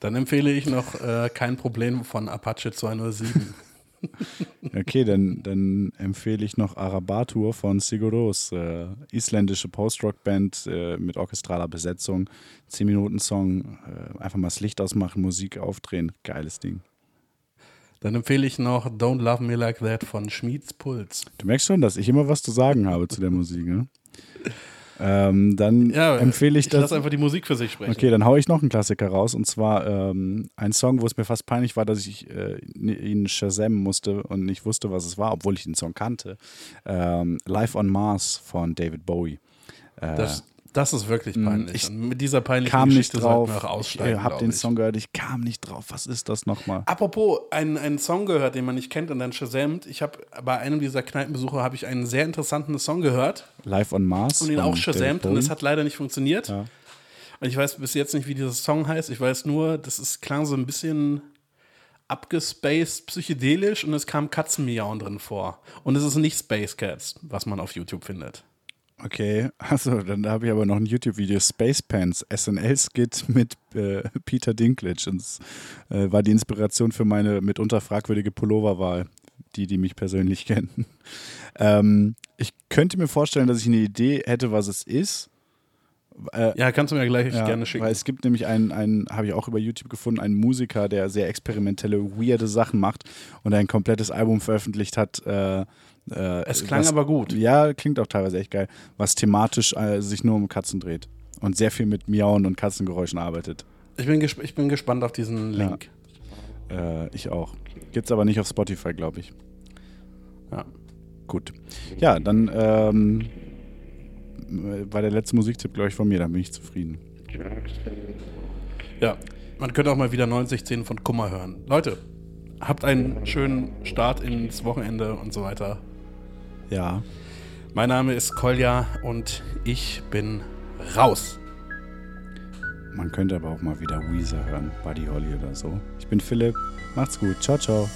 [SPEAKER 3] Dann empfehle ich noch äh, kein Problem von Apache 207. <laughs> <laughs>
[SPEAKER 1] Okay, dann, dann empfehle ich noch Arabatur von Siguros, äh, isländische Post-Rock-Band äh, mit orchestraler Besetzung. 10 Minuten Song, äh, einfach mal das Licht ausmachen, Musik aufdrehen, geiles Ding.
[SPEAKER 3] Dann empfehle ich noch Don't Love Me Like That von Schmieds Puls.
[SPEAKER 1] Du merkst schon, dass ich immer was zu sagen habe zu der Musik, ne? <laughs> Ähm, dann
[SPEAKER 3] Ja,
[SPEAKER 1] empfehle ich
[SPEAKER 3] ich
[SPEAKER 1] das.
[SPEAKER 3] lasse einfach die Musik für sich sprechen.
[SPEAKER 1] Okay, dann haue ich noch einen Klassiker raus und zwar ähm, ein Song, wo es mir fast peinlich war, dass ich äh, ihn shazammen musste und nicht wusste, was es war, obwohl ich den Song kannte. Ähm, Live on Mars von David Bowie. Äh,
[SPEAKER 3] Das, das ist wirklich peinlich.
[SPEAKER 1] ich
[SPEAKER 3] Und mit dieser peinlichen
[SPEAKER 1] kam nicht
[SPEAKER 3] Geschichte sollten
[SPEAKER 1] drauf.
[SPEAKER 3] wir auch
[SPEAKER 1] Ich
[SPEAKER 3] aussteigen.
[SPEAKER 1] äh, habe den
[SPEAKER 3] ich.
[SPEAKER 1] Song gehört, ich kam nicht drauf. Was ist das nochmal?
[SPEAKER 3] Apropos, einen, einen Song gehört, den man nicht kennt und dann shazamt. Ich habe bei einem dieser Kneipenbesuche habe ich einen sehr interessanten Song gehört
[SPEAKER 1] Live on Mars.
[SPEAKER 3] und ihn
[SPEAKER 1] von
[SPEAKER 3] auch shazamt und es hat leider nicht funktioniert.
[SPEAKER 1] Ja.
[SPEAKER 3] Und ich weiß bis jetzt nicht, wie dieser Song heißt. Ich weiß nur, das ist, klang so ein bisschen abgespaced, psychedelisch und es kam Katzenmiauen drin vor. Und es ist nicht Space Cats, was man auf YouTube findet.
[SPEAKER 1] Okay, also dann habe ich aber noch ein YouTube-Video, Space Pants, SNL-Skit mit äh, Peter Dinklage. Und es äh, war die Inspiration für meine mitunter fragwürdige Pulloverwahl, die, die mich persönlich <laughs> kennen. Ähm, ich könnte mir vorstellen, dass ich eine Idee hätte, was es ist. Äh,
[SPEAKER 3] Ja, kannst du mir gleich
[SPEAKER 1] ja,
[SPEAKER 3] gerne schicken.
[SPEAKER 1] Weil es gibt nämlich einen, einen habe ich auch über YouTube gefunden, einen Musiker, der sehr experimentelle, weirde Sachen macht und ein komplettes Album veröffentlicht hat. Äh, äh,
[SPEAKER 3] Es klang
[SPEAKER 1] was-
[SPEAKER 3] aber gut.
[SPEAKER 1] Ja, klingt auch teilweise echt geil, was thematisch äh, sich nur um Katzen dreht und sehr viel mit Miauen und Katzengeräuschen arbeitet.
[SPEAKER 3] Ich bin, ich bin gespannt auf diesen
[SPEAKER 1] Ja.
[SPEAKER 3] Link.
[SPEAKER 1] Äh, ich auch. Gibt's aber nicht auf Spotify, glaube ich.
[SPEAKER 3] Ja.
[SPEAKER 1] Gut. Ja, dann ähm, war der letzte Musiktipp, glaube ich, von mir. Dann bin ich zufrieden.
[SPEAKER 3] Ja, man könnte auch mal wieder 90 Szenen von Kummer hören. Leute, habt einen schönen Start ins Wochenende und so weiter.
[SPEAKER 1] Ja.
[SPEAKER 3] Mein Name ist Kolja und ich bin raus.
[SPEAKER 1] Man könnte aber auch mal wieder Weezer hören, Buddy Holly oder so. Ich bin Philipp. Macht's gut. Ciao, ciao.